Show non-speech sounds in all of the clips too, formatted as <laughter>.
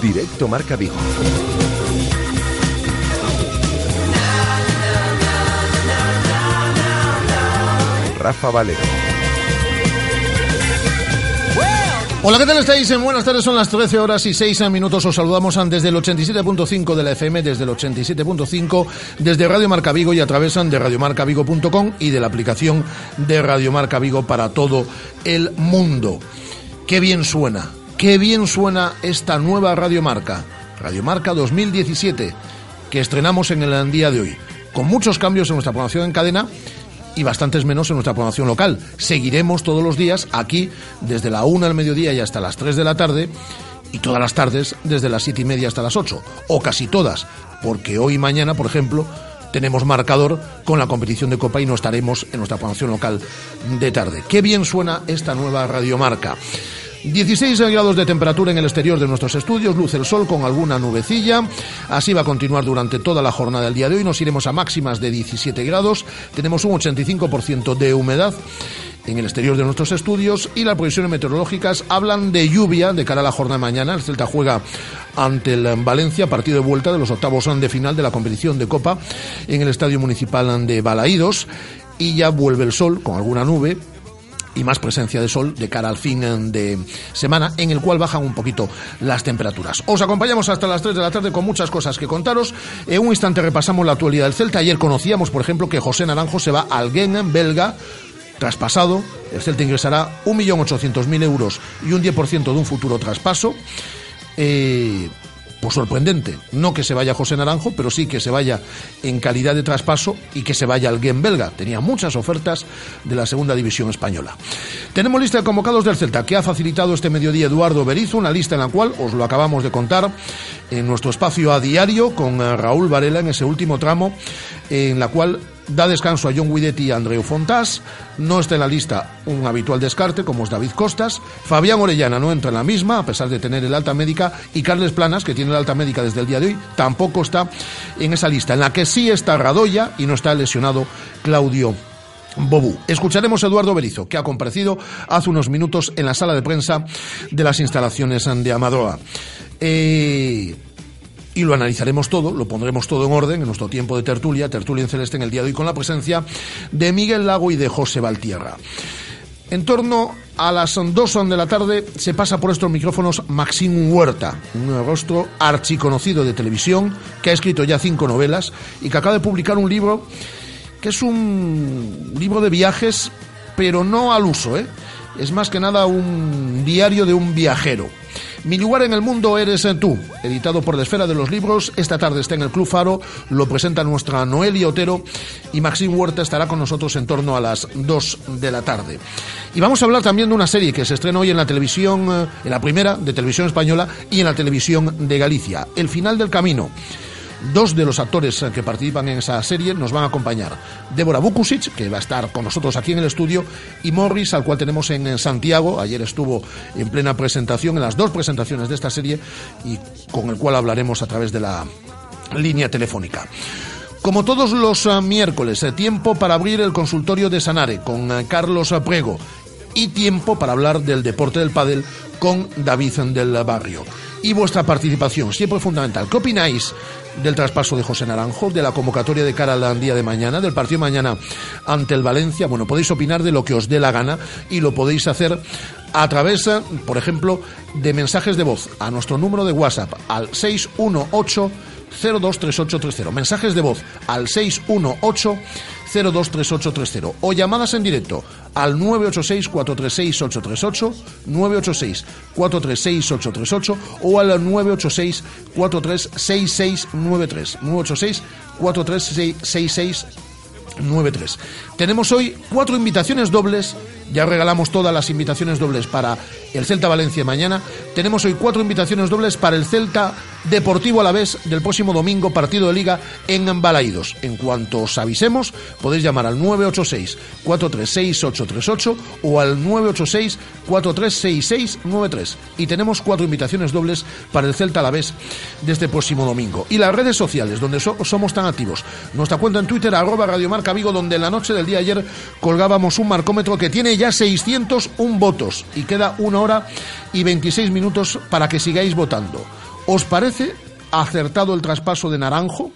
Directo Marca Vigo. Rafa. Hola, ¿qué tal estáis? Buenas tardes, son las 13 horas y 6 minutos. Os saludamos desde el 87.5 de la FM, desde el 87.5, desde Radio Marca Vigo y a través de radiomarcavigo.com y de la aplicación de Radio Marca Vigo para todo el mundo. Qué bien suena, qué bien suena esta nueva Radio Marca, Radio Marca 2017, que estrenamos en el día de hoy, con muchos cambios en nuestra programación en cadena y bastantes menos en nuestra programación local. Seguiremos todos los días aquí desde la una al mediodía y hasta las 3 de la tarde y todas las tardes desde las siete y media hasta las 8, o casi todas, porque hoy y mañana, por ejemplo, tenemos marcador con la competición de Copa y no estaremos en nuestra programación local de tarde. Qué bien suena esta nueva radiomarca. 16 grados de temperatura en el exterior de nuestros estudios, luce el sol con alguna nubecilla. Así va a continuar durante toda la jornada del día de hoy. Nos iremos a máximas de 17 grados. Tenemos un 85% de humedad en el exterior de nuestros estudios y las previsiones meteorológicas hablan de lluvia de cara a la jornada de mañana. El Celta juega ante el Valencia, partido de vuelta de los octavos de final de la competición de Copa en el Estadio Municipal de Balaídos y ya vuelve el sol con alguna nube y más presencia de sol de cara al fin de semana, en el cual bajan un poquito las temperaturas. Os acompañamos hasta las 3 de la tarde con muchas cosas que contaros. En un instante repasamos la actualidad del Celta. Ayer conocíamos, por ejemplo, que José Naranjo se va al Gengen belga traspasado. El Celta ingresará 1.800.000 euros y un 10% de un futuro traspaso. Eh, pues sorprendente. No que se vaya José Naranjo, pero sí que se vaya en calidad de traspaso y que se vaya al Gen belga. Tenía muchas ofertas de la segunda división española. Tenemos lista de convocados del Celta que ha facilitado este mediodía Eduardo Berizo, una lista en la cual os lo acabamos de contar en nuestro espacio a diario con eh, Raúl Varela en ese último tramo, en la cual da descanso a John Guidetti y a Andreu Fontás. No está en la lista un habitual descarte, como es David Costas. Fabián Orellana no entra en la misma, a pesar de tener el alta médica. Y Carles Planas, que tiene el alta médica desde el día de hoy, tampoco está en esa lista, en la que sí está Radoya y no está lesionado Claudio Bobú. Escucharemos a Eduardo Berizo, que ha comparecido hace unos minutos en la sala de prensa de las instalaciones de Amadoa. Eh, y lo analizaremos todo, lo pondremos todo en orden en nuestro tiempo de tertulia, tertulia en celeste en el día de hoy, con la presencia de Miguel Lago y de José Valtierra. En torno a las dos de la tarde se pasa por estos micrófonos Maxim Huerta, un rostro archiconocido de televisión que ha escrito ya cinco novelas y que acaba de publicar un libro que es un libro de viajes, pero no al uso, ¿eh? es más que nada un diario de un viajero mi lugar en el mundo eres tú, editado por la Esfera de los Libros. Esta tarde está en el Club Faro, lo presenta nuestra Noelia Otero y Maxim Huerta estará con nosotros en torno a las 2 de la tarde. Y vamos a hablar también de una serie que se estrena hoy en la televisión, eh, en la primera de televisión española y en la televisión de Galicia, El final del camino. Dos de los actores que participan en esa serie nos van a acompañar. Débora Bukusic, que va a estar con nosotros aquí en el estudio, y Morris, al cual tenemos en Santiago. Ayer estuvo en plena presentación, en las dos presentaciones de esta serie, y con el cual hablaremos a través de la línea telefónica. Como todos los eh, miércoles, eh, tiempo para abrir el consultorio de Sanare con eh, Carlos Prego y tiempo para hablar del deporte del pádel con David del Barrio. Y vuestra participación, siempre fundamental. ¿Qué opináis del traspaso de José Naranjo, de la convocatoria de cara al día de mañana, del partido mañana ante el Valencia. Bueno, podéis opinar de lo que os dé la gana y lo podéis hacer a través, por ejemplo, de mensajes de voz a nuestro número de WhatsApp al 618 023830. Mensajes de voz al 618 023830 o llamadas en directo al 986 436 838, 986 436 838 o al 986 436693, 986 436693. Tenemos hoy cuatro invitaciones dobles Ya regalamos todas las invitaciones dobles para el Celta Valencia mañana. Tenemos hoy cuatro invitaciones dobles para el Celta Deportivo a la vez del próximo domingo, partido de liga en Balaídos. En cuanto os avisemos, podéis llamar al 986-436838 o al 986-436693. Y tenemos cuatro invitaciones dobles para el Celta a la vez de este próximo domingo. Y las redes sociales, donde somos tan activos. Nuestra cuenta en Twitter, arroba Radiomarca Vigo, donde en la noche del día ayer colgábamos un marcómetro que tiene ya 601 votos y queda una hora y 26 minutos para que sigáis votando. ¿Os parece acertado el traspaso de Naranjo?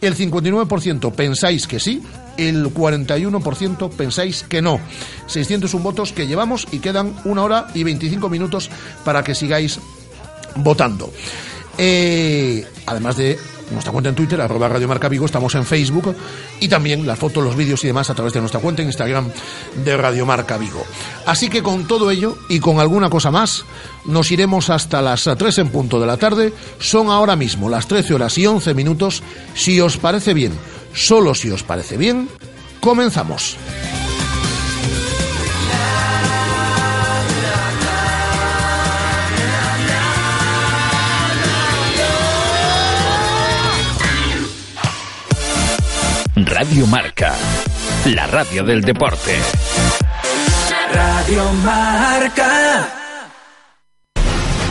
El 59% pensáis que sí, el 41% pensáis que no. 601 votos que llevamos y quedan una hora y 25 minutos para que sigáis votando. Eh, además de nuestra cuenta en Twitter, arroba Radio Marca Vigo, estamos en Facebook y también las fotos, los vídeos y demás a través de nuestra cuenta en Instagram de Radio Marca Vigo. Así que con todo ello y con alguna cosa más, nos iremos hasta las 3 en punto de la tarde. Son ahora mismo las 13 horas y 11 minutos. Si os parece bien, solo si os parece bien, comenzamos. Radio Marca, la radio del deporte. Radio Marca.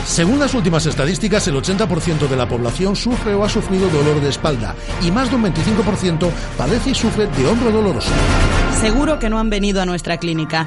Según las últimas estadísticas, el 80% de la población sufre o ha sufrido dolor de espalda y más de un 25% padece y sufre de hombro doloroso. Seguro que no han venido a nuestra clínica.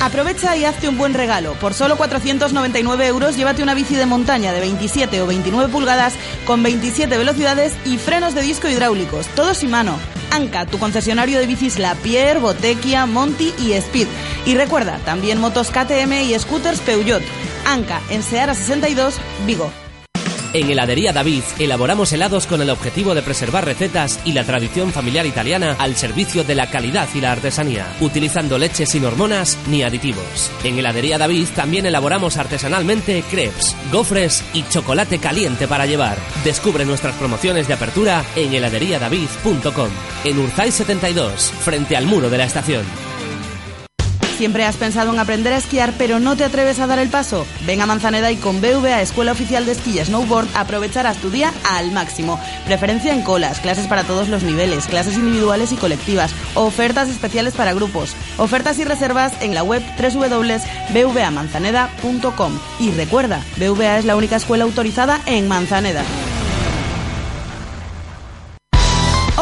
Aprovecha y hazte un buen regalo. Por solo 499 euros llévate una bici de montaña de 27 o 29 pulgadas con 27 velocidades y frenos de disco hidráulicos, todos sin mano. Anca, tu concesionario de bicis La Pierre, Botequia, Monty y Speed. Y recuerda, también motos KTM y scooters Peugeot. Anca, en Seara 62, Vigo. En Heladería David elaboramos helados con el objetivo de preservar recetas y la tradición familiar italiana al servicio de la calidad y la artesanía, utilizando leche sin hormonas ni aditivos. En Heladería David también elaboramos artesanalmente crepes, gofres y chocolate caliente para llevar. Descubre nuestras promociones de apertura en heladeriadavid.com, en Urzay 72, frente al muro de la estación. ¿Siempre has pensado en aprender a esquiar pero no te atreves a dar el paso? Ven a Manzaneda y con BVA Escuela Oficial de Esquí Snowboard aprovecharás tu día al máximo. Preferencia en colas, clases para todos los niveles, clases individuales y colectivas, ofertas especiales para grupos, ofertas y reservas en la web www.bvamanzaneda.com. Y recuerda, BVA es la única escuela autorizada en Manzaneda.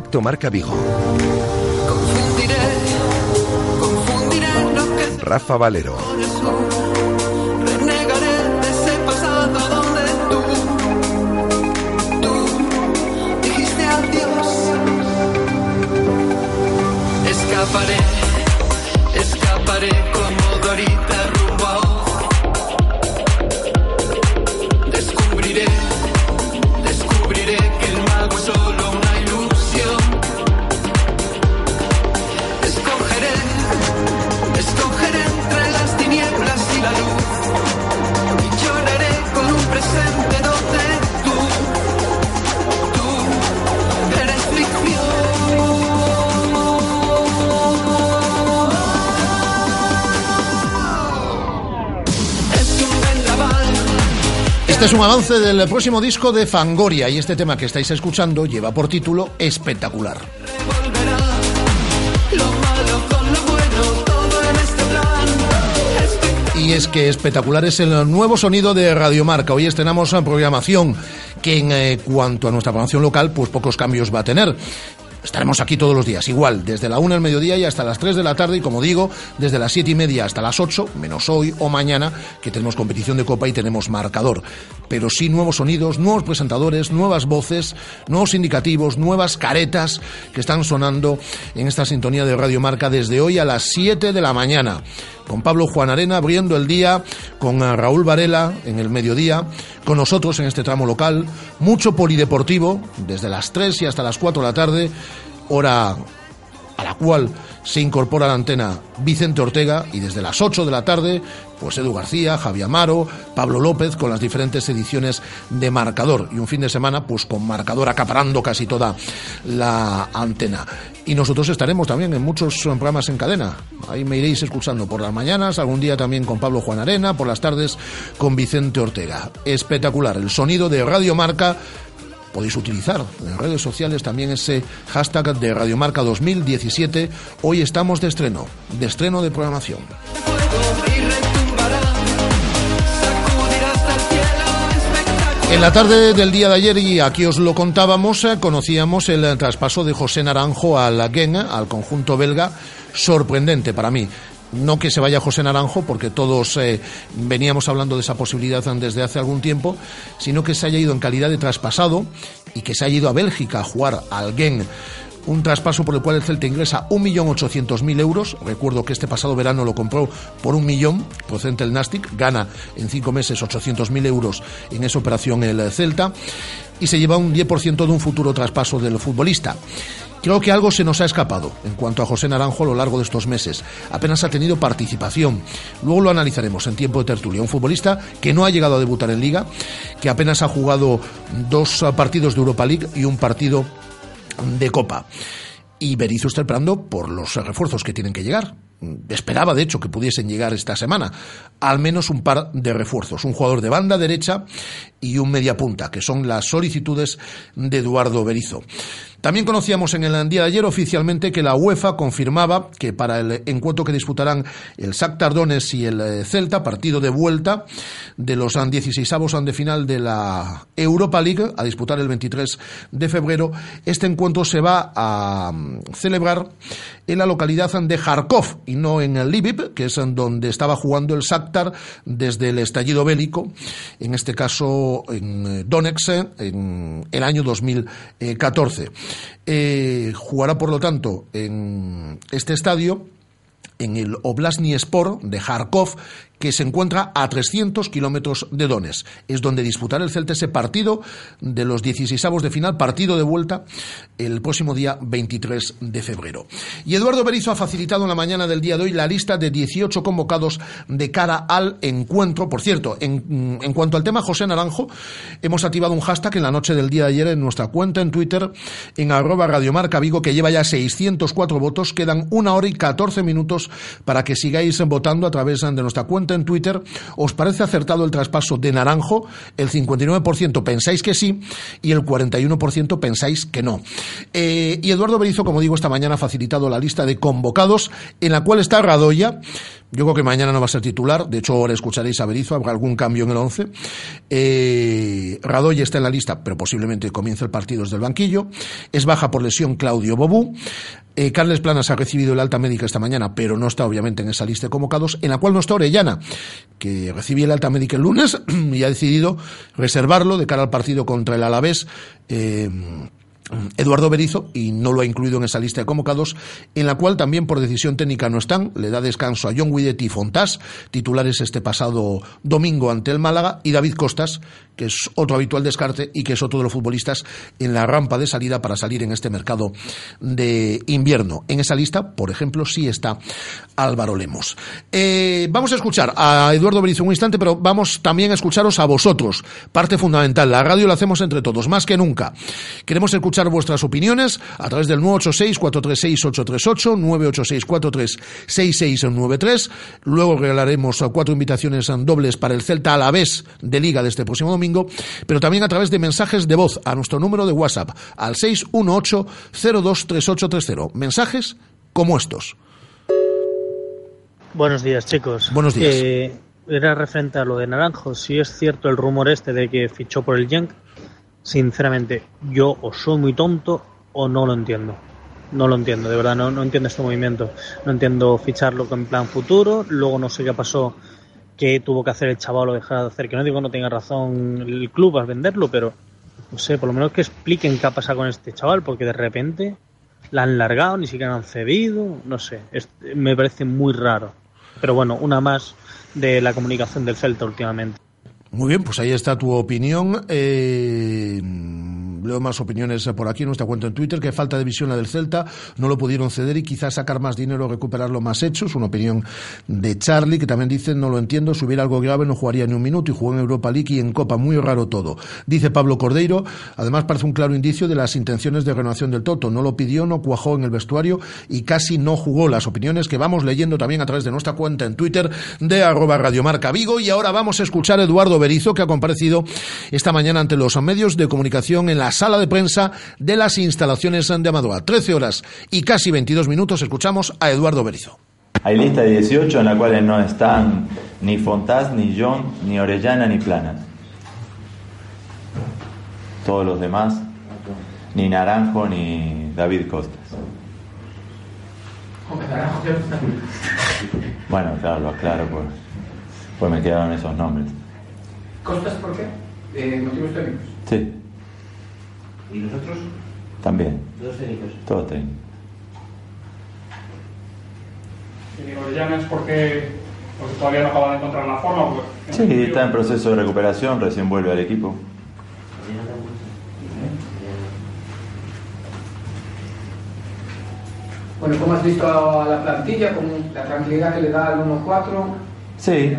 Directo Marca Vigo. Confundiré, confundiré lo que Rafa Valero. Este es un avance del próximo disco de Fangoria y este tema que estáis escuchando lleva por título Espectacular. Y es que espectacular es el nuevo sonido de Radiomarca. Hoy estrenamos programación que en eh, cuanto a nuestra programación local, pues pocos cambios va a tener. Estaremos aquí todos los días, igual, desde la 1 del mediodía y hasta las 3 de la tarde, y como digo, desde las 7 y media hasta las 8, menos hoy o mañana, que tenemos competición de copa y tenemos marcador. Pero sí nuevos sonidos, nuevos presentadores, nuevas voces, nuevos indicativos, nuevas caretas que están sonando en esta sintonía de Radio Marca desde hoy a las 7 de la mañana con Pablo Juan Arena abriendo el día, con Raúl Varela en el mediodía, con nosotros en este tramo local, mucho polideportivo, desde las 3 y hasta las 4 de la tarde, hora a la cual se incorpora la antena Vicente Ortega y desde las 8 de la tarde, pues Edu García, Javier Amaro, Pablo López con las diferentes ediciones de Marcador y un fin de semana pues con Marcador acaparando casi toda la antena. Y nosotros estaremos también en muchos programas en cadena. Ahí me iréis escuchando por las mañanas, algún día también con Pablo Juan Arena, por las tardes con Vicente Ortega. Espectacular, el sonido de Radio Marca podéis utilizar en redes sociales también ese hashtag de Radiomarca 2017. Hoy estamos de estreno, de estreno de programación. En la tarde del día de ayer, y aquí os lo contábamos, eh, conocíamos el traspaso de José Naranjo al Gen, al conjunto belga, sorprendente para mí no que se vaya José Naranjo, porque todos eh, veníamos hablando de esa posibilidad desde hace algún tiempo, sino que se haya ido en calidad de traspasado y que se haya ido a Bélgica a jugar al Gen. Un traspaso por el cual el Celta ingresa 1.800.000 euros. Recuerdo que este pasado verano lo compró por un millón, procedente del Nastic. Gana en cinco meses 800.000 euros en esa operación el Celta. Y se lleva un 10% de un futuro traspaso del futbolista. Creo que algo se nos ha escapado en cuanto a José Naranjo a lo largo de estos meses. Apenas ha tenido participación. Luego lo analizaremos en tiempo de tertulia. Un futbolista que no ha llegado a debutar en liga, que apenas ha jugado dos partidos de Europa League y un partido de Copa. Y Berizzo está esperando por los refuerzos que tienen que llegar. Esperaba, de hecho, que pudiesen llegar esta semana al menos un par de refuerzos. Un jugador de banda derecha y un media punta, que son las solicitudes de Eduardo Berizzo. También conocíamos en el día de ayer oficialmente que la UEFA confirmaba que para el encuentro que disputarán el Shakhtar Donetsk y el eh, Celta, partido de vuelta de los 16avos de final de la Europa League, a disputar el 23 de febrero, este encuentro se va a mm, celebrar en la localidad de Kharkov y no en el Lviv, que es donde estaba jugando el Shakhtar desde el estallido bélico, en este caso en eh, Donetsk, en el año 2014. Eh, jugará, por lo tanto, en este estadio en el Oblastny Sport de Kharkov, que se encuentra a 300 kilómetros de Donetsk. Es donde disputará el Celta ese partido de los 16 de final, partido de vuelta, el próximo día 23 de febrero. Y Eduardo Berizzo ha facilitado en la mañana del día de hoy la lista de 18 convocados de cara al encuentro. Por cierto, en, en cuanto al tema José Naranjo, hemos activado un hashtag en la noche del día de ayer en nuestra cuenta en Twitter, en arroba radiomarca Vigo, que lleva ya 604 votos. Quedan una hora y 14 minutos para que sigáis votando a través de nuestra cuenta en Twitter, ¿os parece acertado el traspaso de Naranjo? El 59% pensáis que sí y el 41% pensáis que no. Eh, y Eduardo Berizo, como digo, esta mañana ha facilitado la lista de convocados en la cual está Radoya. Yo creo que mañana no va a ser titular, de hecho ahora escucharéis a Berizo, habrá algún cambio en el 11. Eh, Radoya está en la lista, pero posiblemente comience el partido desde el banquillo. Es baja por lesión Claudio Bobú. Eh, Carles Planas ha recibido el alta médica esta mañana, pero no está obviamente en esa lista de convocados, en la cual no está Orellana, que recibió el alta médica el lunes <clears throat> y ha decidido reservarlo de cara al partido contra el Alavés. Eh, Eduardo Berizo, y no lo ha incluido en esa lista de convocados, en la cual también por decisión técnica no están. Le da descanso a John Guidetti y Fontás, titulares este pasado domingo ante el Málaga, y David Costas, que es otro habitual descarte y que es otro de los futbolistas en la rampa de salida para salir en este mercado de invierno. En esa lista, por ejemplo, sí está Álvaro Lemos. Eh, vamos a escuchar a Eduardo Berizo un instante, pero vamos también a escucharos a vosotros. Parte fundamental. La radio la hacemos entre todos, más que nunca. Queremos escuchar escuchar vuestras opiniones a través del 986-436-838, 986-43-6693. Luego regalaremos cuatro invitaciones dobles para el Celta a la vez de Liga de este próximo domingo, pero también a través de mensajes de voz a nuestro número de WhatsApp al 618-023830. Mensajes como estos. Buenos días, chicos. Buenos días. Eh, era referente a lo de Naranjo. Si es cierto el rumor este de que fichó por el Genk, sinceramente, yo o soy muy tonto o no lo entiendo. No lo entiendo, de verdad, no, entiendo este movimiento. No entiendo ficharlo con plan futuro. Luego no sé qué pasó, qué tuvo que hacer el chaval o dejar de hacer. Que no digo que no tenga razón el club al venderlo, pero no sé, por lo menos que expliquen qué ha pasado con este chaval, porque de repente la han largado, ni siquiera han cedido, no sé, es- me parece muy raro. Pero bueno, una más de la comunicación del Celta últimamente. Muy bien, pues ahí está tu opinión. Eh, leo más opiniones por aquí en nuestra cuenta en Twitter, que falta de visión la del Celta, no lo pudieron ceder y quizás sacar más dinero recuperarlo más hecho. Es una opinión de Charlie, que también dice, no lo entiendo, si hubiera algo grave no jugaría ni un minuto y jugó en Europa League y en Copa, muy raro todo. Dice Pablo Cordeiro, además parece un claro indicio de las intenciones de renovación del Toto. No lo pidió, no cuajó en el vestuario y casi no jugó las opiniones que vamos leyendo también a través de nuestra cuenta en Twitter de arroba radiomarca Vigo y ahora vamos a escuchar a Eduardo Berizo que ha comparecido esta mañana ante los medios de comunicación en la sala de prensa de las instalaciones de Amadoa. 13 horas y casi 22 minutos escuchamos a Eduardo Berizo. Hay lista de 18 en la cual no están ni Fontás, ni John, ni Orellana, ni Plana. Todos los demás, ni Naranjo, ni David Costas. <laughs> Bueno, claro, lo aclaro, pues, pues me quedaron esos nombres. ¿Costas por qué? Eh, ¿Motivos técnicos? Sí, ¿Y los otros? también, Dos técnicos. todos técnicos. Y digo, Orellana es porque, porque todavía no acaba de encontrar la forma. Sí, está en proceso de recuperación, recién vuelve al equipo. Bueno, ¿cómo has visto a la plantilla? Con la tranquilidad que le da al 1-4. Sí,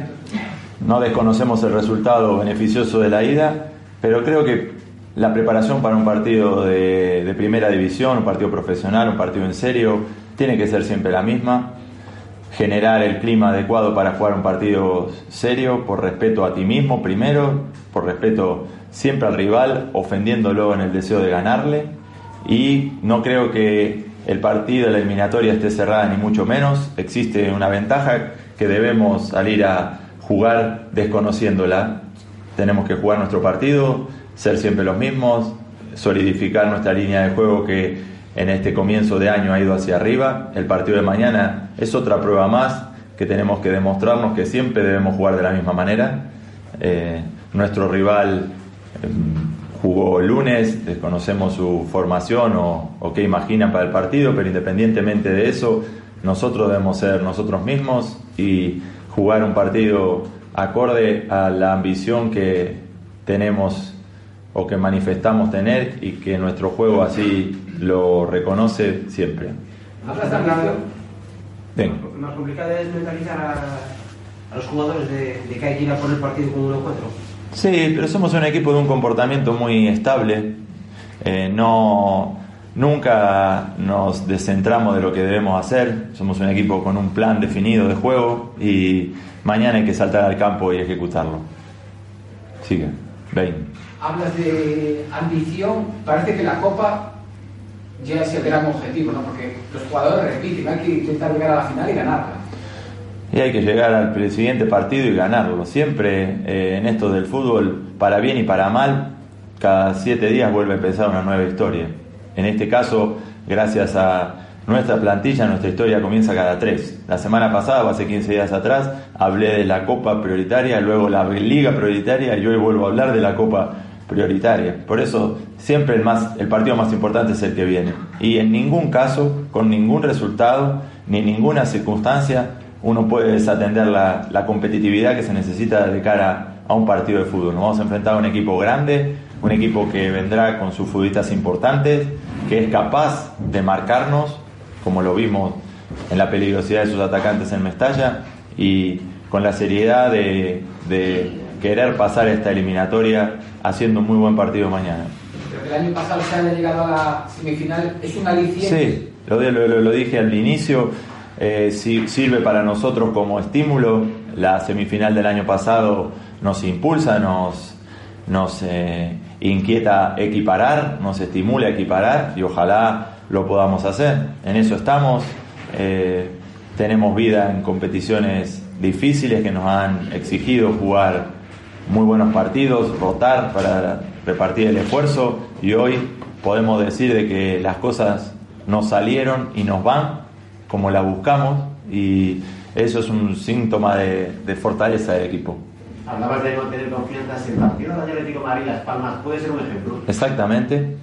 no desconocemos el resultado beneficioso de la ida, pero creo que la preparación para un partido de, primera división, un partido profesional, un partido en serio, tiene que ser siempre la misma. Generar el clima adecuado para jugar un partido serio, por respeto a ti mismo primero, por respeto siempre al rival, ofendiéndolo en el deseo de ganarle. Y no creo que el partido, la eliminatoria esté cerrada ni mucho menos. Existe una ventaja que debemos salir a jugar desconociéndola. Tenemos que jugar nuestro partido, ser siempre los mismos, solidificar nuestra línea de juego que en este comienzo de año ha ido hacia arriba. El partido de mañana es otra prueba más que tenemos que demostrarnos que siempre debemos jugar de la misma manera. Eh, nuestro rival eh, jugó el lunes, desconocemos su formación o, o qué imaginan para el partido, pero independientemente de eso, nosotros debemos ser nosotros mismos y jugar un partido acorde a la ambición que tenemos o que manifestamos tener y que nuestro juego así lo reconoce siempre. ¿Hablas ambición? Bien. Lo más complicado es mentalizar a, a los jugadores de, de que hay que ir a por el partido con 1-4. Sí, pero somos un equipo de un comportamiento muy estable. Eh, no, nunca nos descentramos de lo que debemos hacer. Somos un equipo con un plan definido de juego y mañana hay que saltar al campo y ejecutarlo. Sigue, ven. Hablas de ambición. Parece que la Copa ya es el gran objetivo, ¿no? Porque los jugadores repiten, hay que intentar llegar a la final y ganarla. Y hay que llegar al siguiente partido y ganarlo. Siempre eh, en esto del fútbol, para bien y para mal, cada siete días vuelve a empezar una nueva historia. En este caso, gracias a nuestra plantilla, nuestra historia comienza cada tres. La semana pasada, o hace 15 días atrás, hablé de la Copa prioritaria, luego la Liga prioritaria y hoy vuelvo a hablar de la Copa Por eso siempre el, más, el partido más importante es el que viene. Y en ningún caso, con ningún resultado, ni ninguna circunstancia, uno puede desatender la, la, competitividad que se necesita de cara a un partido de fútbol. Nos vamos a enfrentar a un equipo grande, un equipo que vendrá con sus futbolistas importantes, que es capaz de marcarnos, como lo vimos en la peligrosidad de sus atacantes en Mestalla, y con la seriedad de, de querer pasar esta eliminatoria haciendo un muy buen partido mañana. el año pasado se haya llegado a la semifinal es un aliciente. Sí, lo, lo, lo dije al inicio, eh, sirve para nosotros como estímulo. La semifinal del año pasado nos impulsa, nos, nos eh, inquieta equiparar, nos estimula equiparar y ojalá lo podamos hacer. En eso estamos. Eh, tenemos vida en competiciones difíciles que nos han exigido jugar muy buenos partidos, rotar para repartir el esfuerzo y hoy podemos decir de que las cosas nos salieron y nos van como las buscamos y eso es un síntoma de, de fortaleza del equipo. Hablabas de no tener confianza en el partido de Atlético de Madrid Las Palmas, ¿puede ser un ejemplo? Exactamente.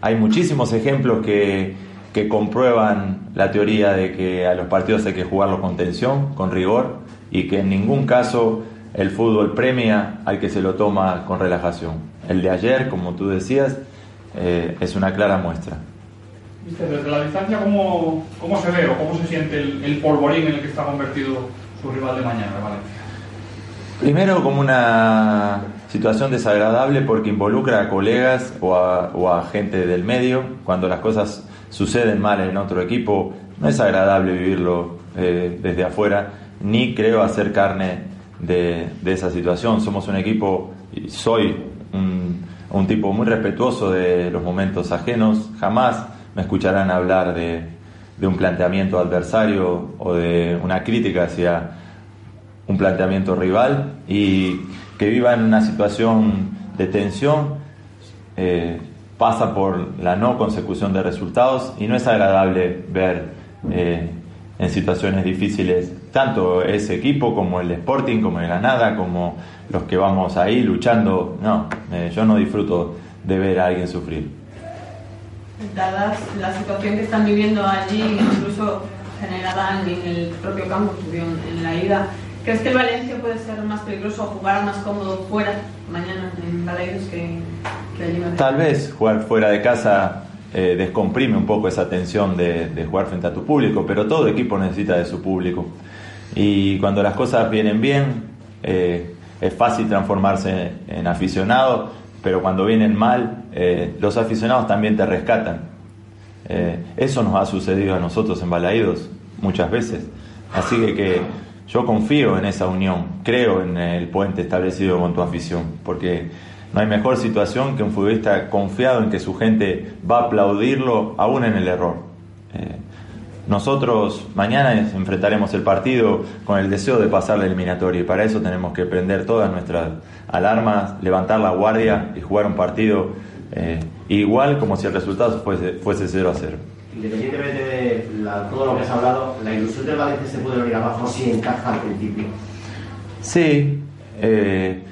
Hay muchísimos ejemplos que, que comprueban la teoría de que a los partidos hay que jugarlos con tensión, con rigor y que en ningún caso el fútbol premia al que se lo toma con relajación. El de ayer, como tú decías, eh, es una clara muestra. Desde la distancia, ¿cómo, ¿cómo, se ve o cómo se siente el, el, polvorín en el que está convertido su rival de mañana, Valencia? Primero como una situación desagradable porque involucra a colegas o a, o a, gente del medio. Cuando las cosas suceden mal en otro equipo, no es agradable vivirlo eh, desde afuera, ni creo hacer carne de, esa situación. Somos un equipo, y soy un, tipo muy respetuoso de los momentos ajenos, jamás me escucharán hablar de, de, un planteamiento adversario o de una crítica hacia un planteamiento rival y que vivan una situación de tensión eh, pasa por la no consecución de resultados y no es agradable ver eh, en situaciones difíciles tanto ese equipo como el Sporting, como el Granada, como los que vamos ahí luchando. No, eh, yo no disfruto de ver a alguien sufrir dada la situación que están viviendo allí, incluso generada en el propio campo, en la ida, ¿crees que el Valencia puede ser más peligroso o jugar más cómodo fuera mañana en que, que allí? Tal vez jugar fuera de casa eh, descomprime un poco esa tensión de, de, jugar frente a tu público, pero todo equipo necesita de su público. Y cuando las cosas vienen bien, eh, es fácil transformarse en aficionado pero cuando vienen mal, eh, los aficionados también te rescatan. Eh, eso nos ha sucedido a nosotros en Balaídos muchas veces. Así que, yo confío en esa unión, creo en el puente establecido con tu afición, porque no hay mejor situación que un futbolista confiado en que su gente va a aplaudirlo aún en el error. Nosotros mañana enfrentaremos el partido con el deseo de pasar la eliminatoria y para eso tenemos que prender todas nuestras alarmas, levantar la guardia y jugar un partido eh, igual como si el resultado fuese, fuese 0 a 0. Independientemente de la, todo lo que has hablado, ¿la ilusión del Valencia se puede venir abajo si encaja al principio? Sí, eh,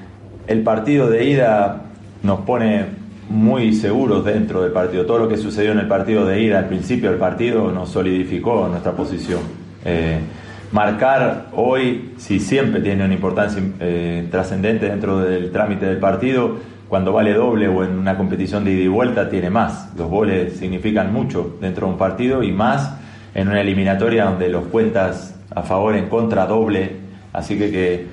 el partido de ida nos pone muy seguros dentro del partido. Todo lo que sucedió en el partido de ida al principio del partido nos solidificó nuestra posición. Eh, marcar hoy, si siempre tiene una importancia eh, trascendente dentro del trámite del partido, cuando vale doble o en una competición de ida y vuelta tiene más. Los goles significan mucho dentro de un partido y más en una eliminatoria donde los cuentas a favor, en contra, doble. Así que, que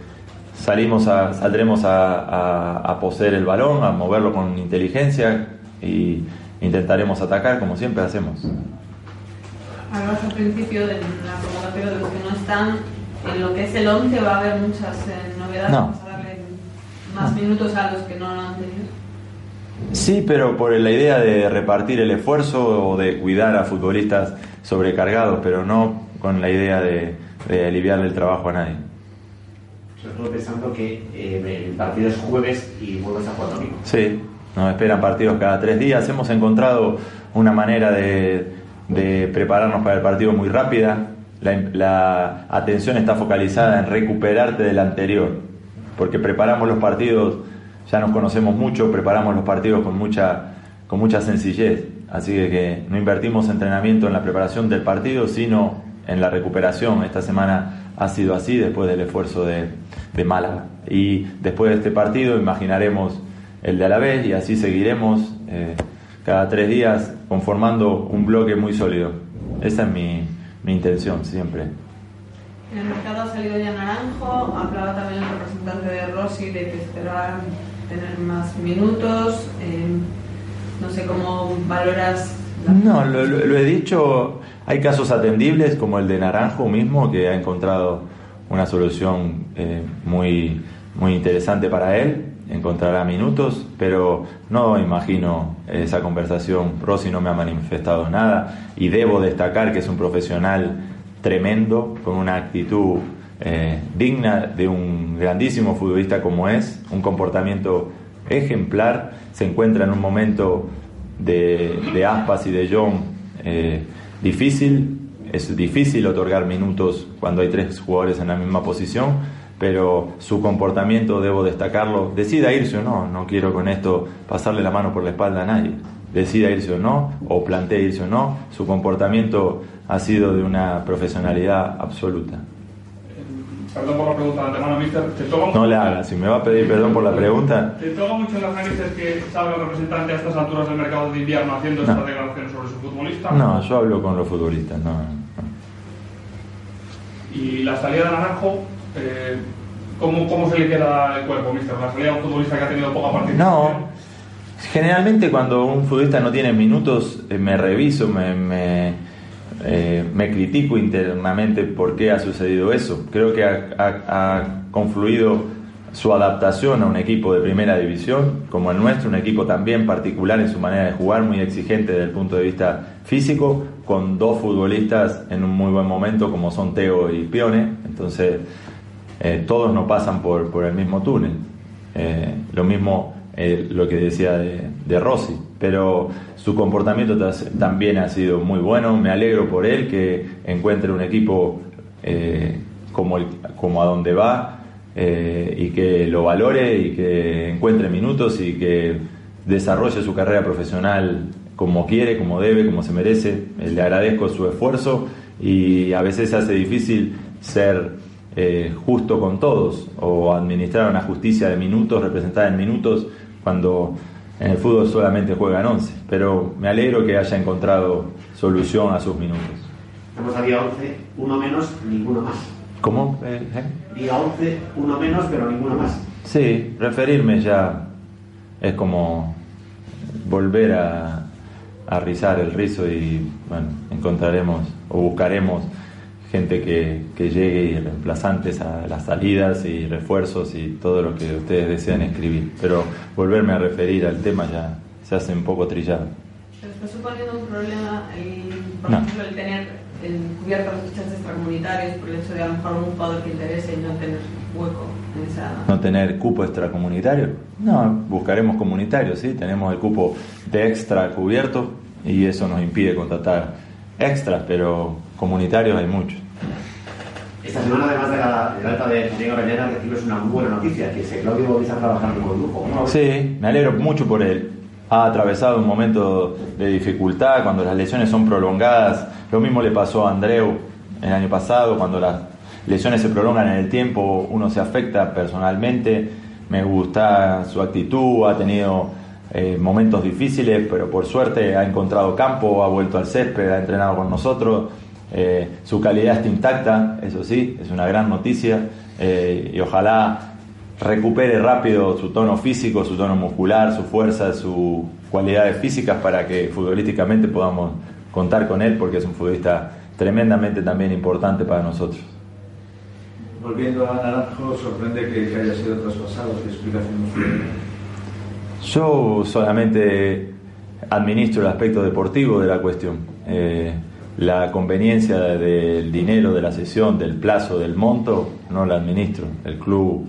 salimos a, saldremos a, a, a, poseer el balón, a moverlo con inteligencia y intentaremos atacar como siempre hacemos. Hablabas al principio de la convocatoria de los que no están, en lo que es el 11 va a haber muchas eh, novedades, no. vamos a darle más no. minutos a los que no lo han tenido. Sí, pero por la idea de repartir el esfuerzo o de cuidar a futbolistas sobrecargados, pero no con la idea de, de aliviarle el trabajo a nadie sobre todo pensando que eh, el partido es jueves y vuelves a jugar domingo. Sí, nos esperan partidos cada tres días. Hemos encontrado una manera de, de prepararnos para el partido muy rápida. La, la, atención está focalizada en recuperarte del anterior, porque preparamos los partidos, ya nos conocemos mucho, preparamos los partidos con mucha, con mucha sencillez. Así que no invertimos entrenamiento en la preparación del partido, sino en la recuperación. Esta semana ha sido así después del esfuerzo de, de Málaga. Y después de este partido imaginaremos el de Alavés y así seguiremos eh, cada tres días conformando un bloque muy sólido. Esa es mi, mi intención siempre. En el mercado ha salido ya Naranjo, hablaba también el representante de Rossi de que esperaban tener más minutos. Eh, No sé cómo valoras. No, lo, lo- he dicho, hay casos atendibles como el de Naranjo mismo, que ha encontrado una solución eh, muy, muy interesante para él, encontrará minutos, pero no imagino esa conversación. Rossi no me ha manifestado nada y debo destacar que es un profesional tremendo, con una actitud eh, digna de un grandísimo futbolista como es, un comportamiento ejemplar, se encuentra en un momento de, de Aspas y de John eh, difícil, es difícil otorgar minutos cuando hay tres jugadores en la misma posición, pero su comportamiento debo destacarlo, decida irse o no, no quiero con esto pasarle la mano por la espalda a nadie, decida irse o no, o plantee irse o no, su comportamiento ha sido de una profesionalidad absoluta. Perdón por la pregunta de antemano, mister. ¿Te toca, No le haga, si me va a pedir perdón por la pregunta, ¿Te toca mucho las narices que salga el representante a estas alturas del mercado de invierno haciendo No. estas declaraciones sobre su futbolista? no, yo hablo con los futbolistas, no. Y la salida de Naranjo, eh, ¿cómo, ¿cómo se le queda el cuerpo, mister? La salida de un futbolista que ha tenido poca participación. No, generalmente cuando un futbolista no tiene minutos, eh, me reviso, me, me, eh, me critico internamente por qué ha sucedido eso. Creo que ha, confluido su adaptación a un equipo de primera división, como el nuestro, un equipo también particular en su manera de jugar, muy exigente desde el punto de vista físico, con dos futbolistas en un muy buen momento como son Teo y Pione. Entonces, eh, todos no pasan por, el mismo túnel. Eh, lo mismo lo que decía de, de Rossi, pero su comportamiento también ha sido muy bueno. Me alegro por él que encuentre un equipo eh, como, a donde va eh, y que lo valore y que encuentre minutos y que desarrolle su carrera profesional como quiere, como debe, como se merece. Eh, Le agradezco su esfuerzo y a veces se hace difícil ser justo con todos o administrar una justicia de minutos, representada en minutos, cuando en el fútbol solamente juegan 11. Pero me alegro que haya encontrado solución a sus minutos. Estamos a día 11, uno menos, ninguno más. ¿Cómo? Eh, eh? Día 11, uno menos, pero ninguno más. Sí, referirme ya es como volver a, a rizar el rizo y bueno, encontraremos o buscaremos gente que, que llegue y reemplazantes a las salidas y refuerzos y todo lo que ustedes desean escribir. Pero volverme a referir al tema ya se hace un poco trillado. ¿Te está suponiendo un problema, el, por No. ejemplo, el tener en cubiertas los fichajes extracomunitarios por el hecho de a lo mejor un jugador que interese y no tener hueco en esa. no tener cupo extracomunitario. No, buscaremos comunitarios, ¿sí? Tenemos el cupo de extra cubierto y eso nos impide contratar extras, pero comunitarios hay muchos. Esta semana, además de la, del alta de Diego Cañera, recibes una muy buena noticia, que es que Claudio Bautista trabajando el grupo. ¿Cómo lo ves? Sí, me alegro mucho por él. Ha atravesado un momento de dificultad cuando las lesiones son prolongadas. Lo mismo le pasó a Andreu el año pasado, cuando las lesiones se prolongan en el tiempo, uno se afecta personalmente. Me gusta su actitud, ha tenido eh, momentos difíciles, pero por suerte ha encontrado campo, ha vuelto al césped, ha entrenado con nosotros. Eh, su calidad está intacta, eso sí, es una gran noticia. eh, y ojalá recupere rápido su tono físico, su tono muscular, su fuerza, sus cualidades físicas para que futbolísticamente podamos contar con él porque es un futbolista tremendamente también importante para nosotros. Volviendo a Naranjo, sorprende que, haya sido traspasado. ¿Qué explicación nos puede dar? Yo solamente administro el aspecto deportivo de la cuestión. Eh, la conveniencia del dinero, de la sesión, del plazo, del monto, no la administro. El club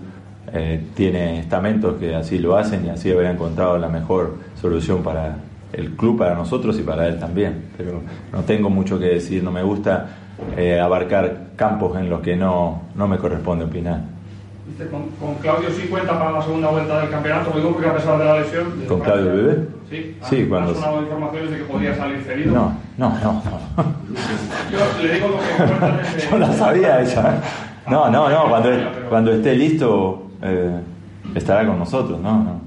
eh, tiene estamentos que así lo hacen y así habrá encontrado la mejor solución para el club, para nosotros y para él también. Pero no tengo mucho que decir, no me gusta eh, abarcar campos en los que no, no me corresponde opinar. Con, con Claudio sí cuenta para la segunda vuelta del campeonato, lo digo porque a pesar de la lesión... ¿Con Claudio Bebé? Sí, Sí, ha- cuando- ha sonado informaciones de que podría salir cedido. No, no, no. no. Yo le digo lo que cuentan desde... Yo la sabía esa. ¿eh? No, no, no, cuando, cuando esté listo eh, estará con nosotros, ¿no? no.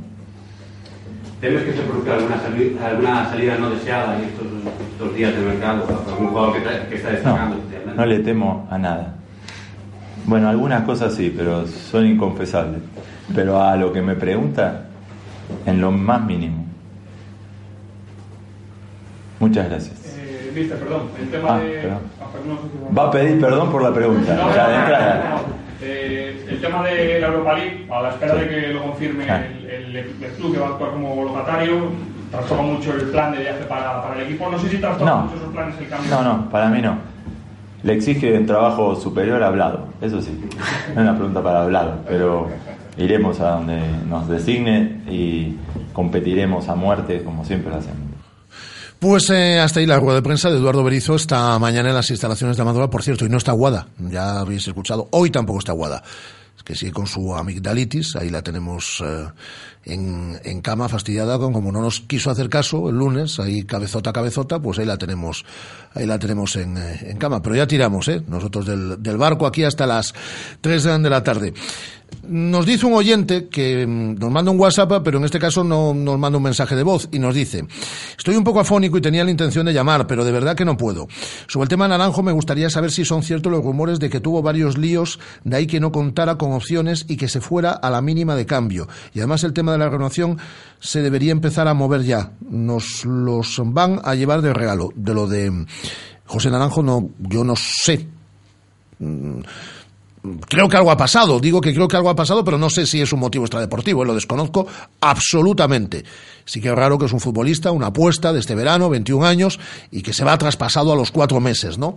¿Temes que se produzca alguna, sali- alguna salida no deseada en estos, estos días de mercado? ¿Algún jugador que, tra- que está destacando? No, no le temo a nada. Bueno, algunas cosas sí, pero son inconfesables. Pero a lo que me pregunta, en lo más mínimo. Muchas gracias. Eh, Viste, perdón, el tema Ah, de... perdón. ah, Va a pedir perdón por la pregunta. No, ya de entrada. Eh, el tema de la Europa League, a la espera de que lo confirme Ah. el, el- el club que va a actuar como locatario, trastoca mucho el plan de viaje para, para el equipo. No sé si trastoca No. mucho esos planes el cambio. No, no, para mí no. Le exige un trabajo superior hablado, eso sí. No es una pregunta para hablado, pero iremos a donde nos designe y competiremos a muerte como siempre lo hacemos. Pues eh, hasta ahí la rueda de prensa de Eduardo Berizo esta mañana en las instalaciones de Amadora, por cierto, y no está Guada, ya habéis escuchado, hoy tampoco está Guada, es que sigue con su amigdalitis, ahí la tenemos eh, en, en cama fastidiada, con, como no nos quiso hacer caso el lunes, ahí cabezota, cabezota, pues ahí la tenemos, ahí la tenemos en, eh, en cama, pero ya tiramos, ¿eh? nosotros del, del barco aquí hasta las 3 de la tarde. Nos dice un oyente que mm, nos manda un WhatsApp, pero en este caso no nos manda un mensaje de voz y nos dice, estoy un poco afónico y tenía la intención de llamar, pero de verdad que no puedo. Sobre el tema Naranjo me gustaría saber si son ciertos los rumores de que tuvo varios líos, de ahí que no contara con opciones y que se fuera a la mínima de cambio. Y además el tema de la renovación se debería empezar a mover ya. Nos los van a llevar de regalo. De lo de mm, José Naranjo no, yo no sé. Mm, creo que algo ha pasado. Digo que creo que algo ha pasado, pero no sé si es un motivo extradeportivo. Lo desconozco absolutamente. Sí que es raro que es un futbolista, una apuesta de este verano, 21 años, y que se va traspasado a los cuatro meses, ¿no?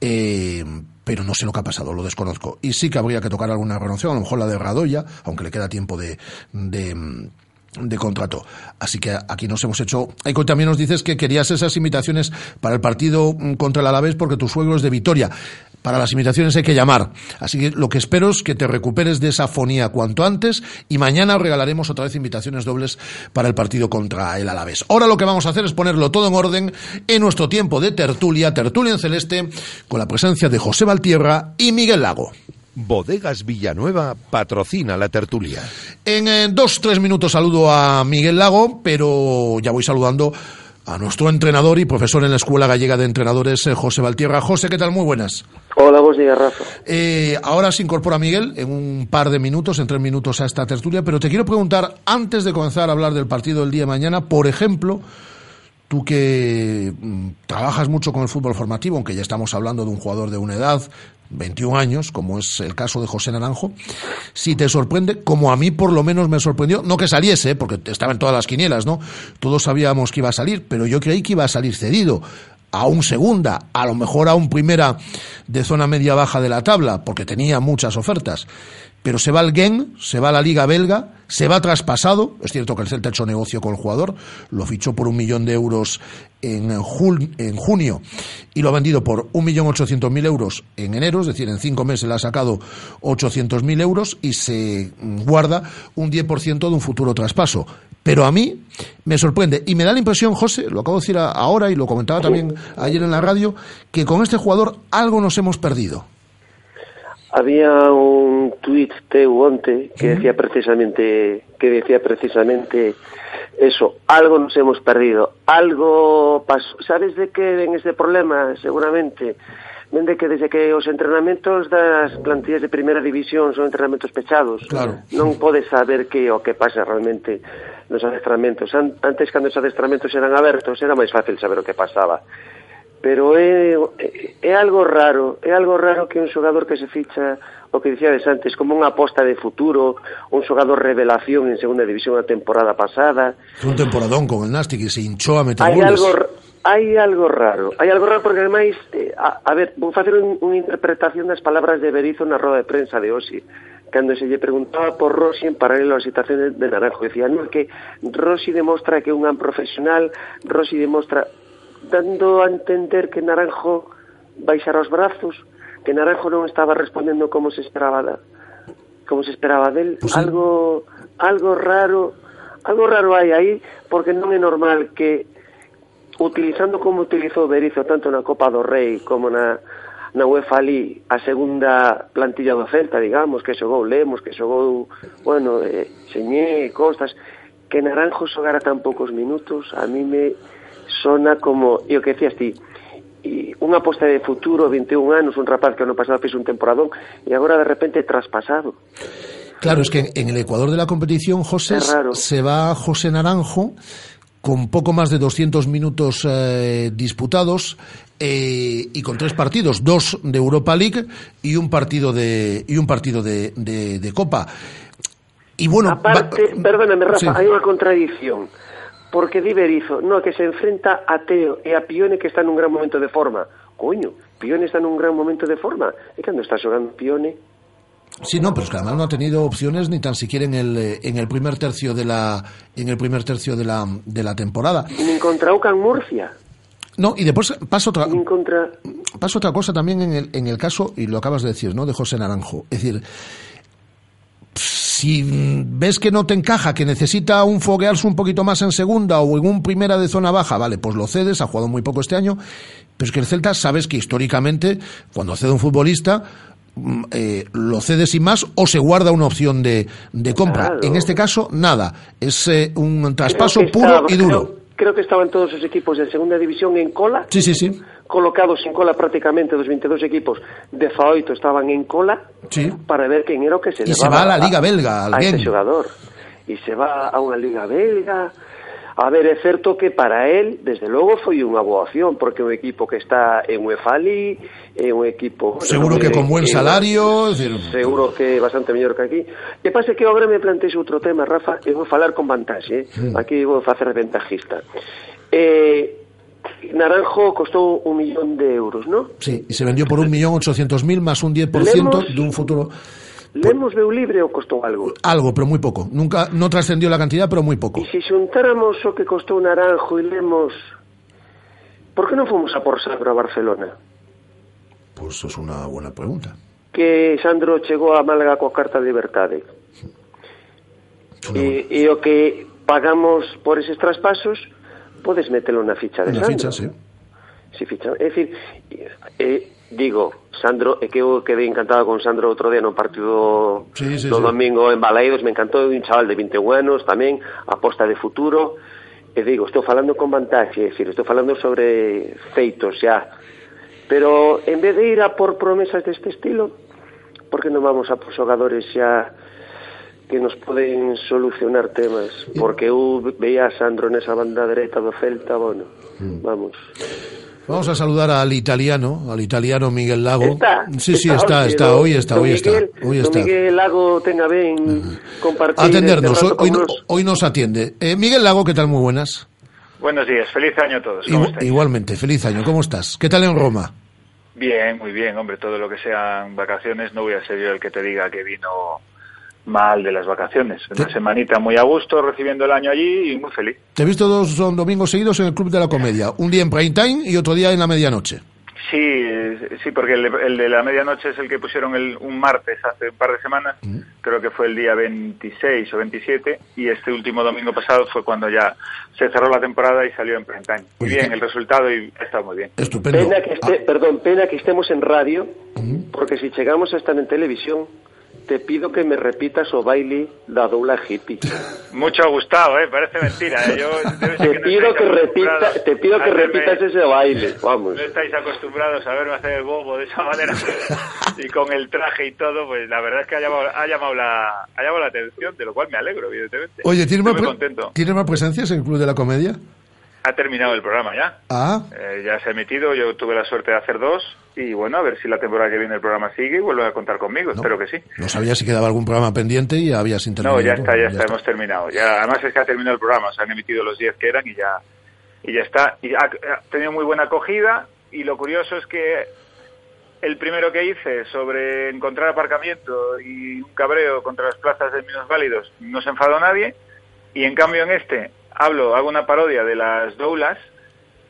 Eh, pero no sé lo que ha pasado, lo desconozco. Y sí que habría que tocar alguna renovación, a lo mejor la de Radoya, aunque le queda tiempo de, de contrato. Así que aquí nos hemos hecho. Eiko, también nos dices que querías esas imitaciones para el partido mm, contra el Alavés porque tu suegro es de Vitoria. Para las imitaciones hay que llamar. Así que lo que espero es que te recuperes de esa fonía cuanto antes y mañana regalaremos otra vez invitaciones dobles para el partido contra el Alavés. Ahora lo que vamos a hacer es ponerlo todo en orden en nuestro tiempo de tertulia, tertulia en celeste, con la presencia de José Valtierra y Miguel Lago. Bodegas Villanueva patrocina la tertulia. En eh, dos, tres minutos saludo a Miguel Lago, pero ya voy saludando a nuestro entrenador y profesor en la Escuela Gallega de Entrenadores, eh, José Valtierra. José, ¿qué tal? Muy buenas. Hola, vos días, Rafa. Eh, ahora se incorpora Miguel en un par de minutos, en tres minutos a esta tertulia, pero te quiero preguntar, antes de comenzar a hablar del partido del día de mañana, por ejemplo, tú que mm, trabajas mucho con el fútbol formativo, aunque ya estamos hablando de un jugador de una edad, 21 años, como es el caso de José Naranjo, si te sorprende, como a mí por lo menos me sorprendió, no que saliese, porque estaba en todas las quinielas, ¿no? Todos sabíamos que iba a salir, pero yo creí que iba a salir cedido a un segunda, a lo mejor a un primera de zona media baja de la tabla, porque tenía muchas ofertas. Pero se va al Gen, se va a la Liga Belga, se va traspasado. Es cierto que el Celta ha hecho negocio con el jugador, lo fichó por un millón de euros en, en junio y lo ha vendido por un millón ochocientos mil euros en enero, es decir, en cinco meses le ha sacado ochocientos mil euros y se mm, guarda un 10% de un futuro traspaso. Pero a mí me sorprende y me da la impresión, José, lo acabo de decir ahora y lo comentaba también ayer en la radio, que con este jugador algo nos hemos perdido. Había un tuit teu onte que decía precisamente que decía precisamente eso, algo nos hemos perdido, algo pasó. Sabes de qué ven este problema? Seguramente ven de que desde que os entrenamentos das plantillas de primeira división son entrenamentos pechados, claro. non podes saber que o que pasa realmente nos adestramentos. Antes, cando os adestramentos eran abertos, era máis fácil saber o que pasaba pero é, é algo raro, é algo raro que un xogador que se ficha o que dicíades antes, como unha aposta de futuro, un xogador revelación en segunda división a temporada pasada. Fue un temporadón con el Nasti que se hinchou a meter hai goles. Algo, hai algo raro, hai algo raro porque ademais, eh, a, a ver, vou facer un, unha interpretación das palabras de Berizo na roda de prensa de Osi, cando se lle preguntaba por Rossi en paralelo á situación de, de Naranjo, decía, non, que Rossi demostra que é un gran profesional, Rossi demostra dando a entender que Naranjo baixara os brazos, que Naranjo non estaba respondendo como se esperaba da, como se esperaba del. Pues algo algo raro, algo raro hai aí porque non é normal que utilizando como utilizou Berizzo tanto na Copa do Rei como na na UEFA ali a segunda plantilla do Celta, digamos, que xogou Lemos, que xogou, bueno, eh, Señé, Costas, que Naranjo xogara tan poucos minutos, a mí me sona como, e o que decías ti, e unha aposta de futuro, 21 anos, un rapaz que ano pasado fixo un temporadón, e agora de repente traspasado. Claro, es que en el Ecuador de la competición, José, se va José Naranjo con poco más de 200 minutos eh, disputados eh, y con tres partidos, dos de Europa League y un partido de y un partido de, de, de Copa. Y bueno, Aparte, perdóname, Rafa, Sí. hai unha contradición. Porque di Berizzo, no, que se enfrenta a Teo e a Pione que está nun gran momento de forma. Coño, Pione está nun gran momento de forma. E cando está xogando Pione, Sí, no, pero es que además no ha tenido opciones ni tan siquiera en el, eh, en el primer tercio de la en el primer tercio de la, de la temporada. nin contra Ocan Murcia, No, y después pasa otra contra... pasa otra cosa también en el, en el caso, y lo acabas de decir, ¿no? De José Naranjo. Es decir, si mm, ves que no te encaja, que necesita un foguearse un poquito más en segunda o en un primera de zona baja, vale, pues lo cedes, ha jugado muy poco este año, pero es que el Celta sabes que históricamente, cuando cede un futbolista, mm, eh, lo cede sin más o se guarda una opción de, de compra. Claro. En este caso, nada. Es eh, un traspaso puro y duro. Creo, creo que estaban todos os equipos de segunda división en cola, Sí, sí, sí. colocados en cola prácticamente dos 22 equipos, 18 estaban en cola sí. para ver quen era o que se Y se va a la Liga Belga, alguén. A este xogador. E se va a unha Liga Belga... A ver, é certo que para él, desde logo, foi unha boa opción, porque é un equipo que está en UEFA League, é un equipo... Seguro que, que con buen salario... Decir... Seguro que bastante mellor que aquí. Que pase que agora me planteis outro tema, Rafa, e vou falar con vantaxe, eh? Mm. aquí vou facer ventajista. Eh, Naranjo costó un millón de euros, ¿no? Sí, y se vendió por un millón ochocientos mil más un 10% Lemos, de un futuro. ¿Lemos veu libre o costó algo? Algo, pero muy poco. Nunca, no trascendió la cantidad, pero muy poco. Y si xuntáramos o que costó Naranjo y Lemos, ¿por qué no fuimos a por Sandro a Barcelona? Pues eso es una buena pregunta. Que Sandro chegou a Málaga coa carta de libertade. E, e o que pagamos por eses traspasos podes metelo na ficha de na Sandro. Ficha, sí. Si ficha, é dicir, eh, eh, digo, Sandro, é que eu quedei encantado con Sandro outro día no partido sí, sí, do sí. domingo en Baleidos, me encantou, un chaval de 21 anos tamén, aposta de futuro, e digo, estou falando con vantaxe, é dicir, estou falando sobre feitos xa, pero en vez de ir a por promesas deste estilo, porque non vamos a por xogadores xa que nos poden solucionar temas, porque eu veía a Sandro nesa banda dereita do Celta, bueno, Mm. vamos. Vamos a saludar al italiano, al italiano Miguel Lago. Está, sí, sí, está, está, hoy está, hoy está, Miguel, hoy don está. Miguel Lago tenga ben compartir Atendernos, este hoy, hoy, nos. hoy nos atiende. Eh, Miguel Lago, ¿qué tal? Muy buenas. Buenos días, feliz año a todos. ¿Cómo Igu- igualmente, feliz año. ¿Cómo estás? ¿Qué tal en Roma? Bien, muy bien, hombre, todo lo que sean vacaciones, no voy a ser yo el que te diga que vino mal de las vacaciones. Una semanita muy a gusto recibiendo el año allí y muy feliz. Te he visto dos son domingos seguidos en el Club de la Comedia. Un día en prime time y otro día en la medianoche. Sí, sí, porque el, el de la medianoche es el que pusieron el, un martes hace un par de semanas, creo que fue el día 26 o 27, y este último domingo pasado fue cuando ya se cerró la temporada y salió en prime time. Muy bien, el resultado y estado muy bien. Estupendo. Pena que este, perdón, pena que estemos en radio, porque si chegamos a estar en televisión, te pido que me repitas o baile da doula hippie. Mucho gustado, ¿eh? Parece mentira. ¿eh? Yo, Te que pido que repita, te pido que repitas ese baile, vamos. No estáis acostumbrados a verme hacer el bobo de esa manera <laughs> y con el traje y todo, pues la verdad es que ha llamado, ha llamado, la, ha llamado la atención, de lo cual me alegro, evidentemente. Oye, ¿tienes Estoy más. ¿tienes más presencias en el Club de la Comedia? Ha terminado el programa ya. Ah, Eh, ya se ha emitido, yo tuve la suerte de hacer dos y bueno, a ver si la temporada que viene el programa sigue y vuelve a contar conmigo, espero que sí. no sabía si quedaba algún programa pendiente y habías intervenido. No, ya está, ya, está, hemos terminado. Ya, además es que ha terminado el programa, se han emitido los 10 que eran y ya y ya está. Y ha, ha tenido muy buena acogida y lo curioso es que el primero que hice sobre encontrar aparcamiento y un cabreo contra las plazas de minusválidos no se enfadó nadie y en cambio en este hablo, hago una parodia de las doulas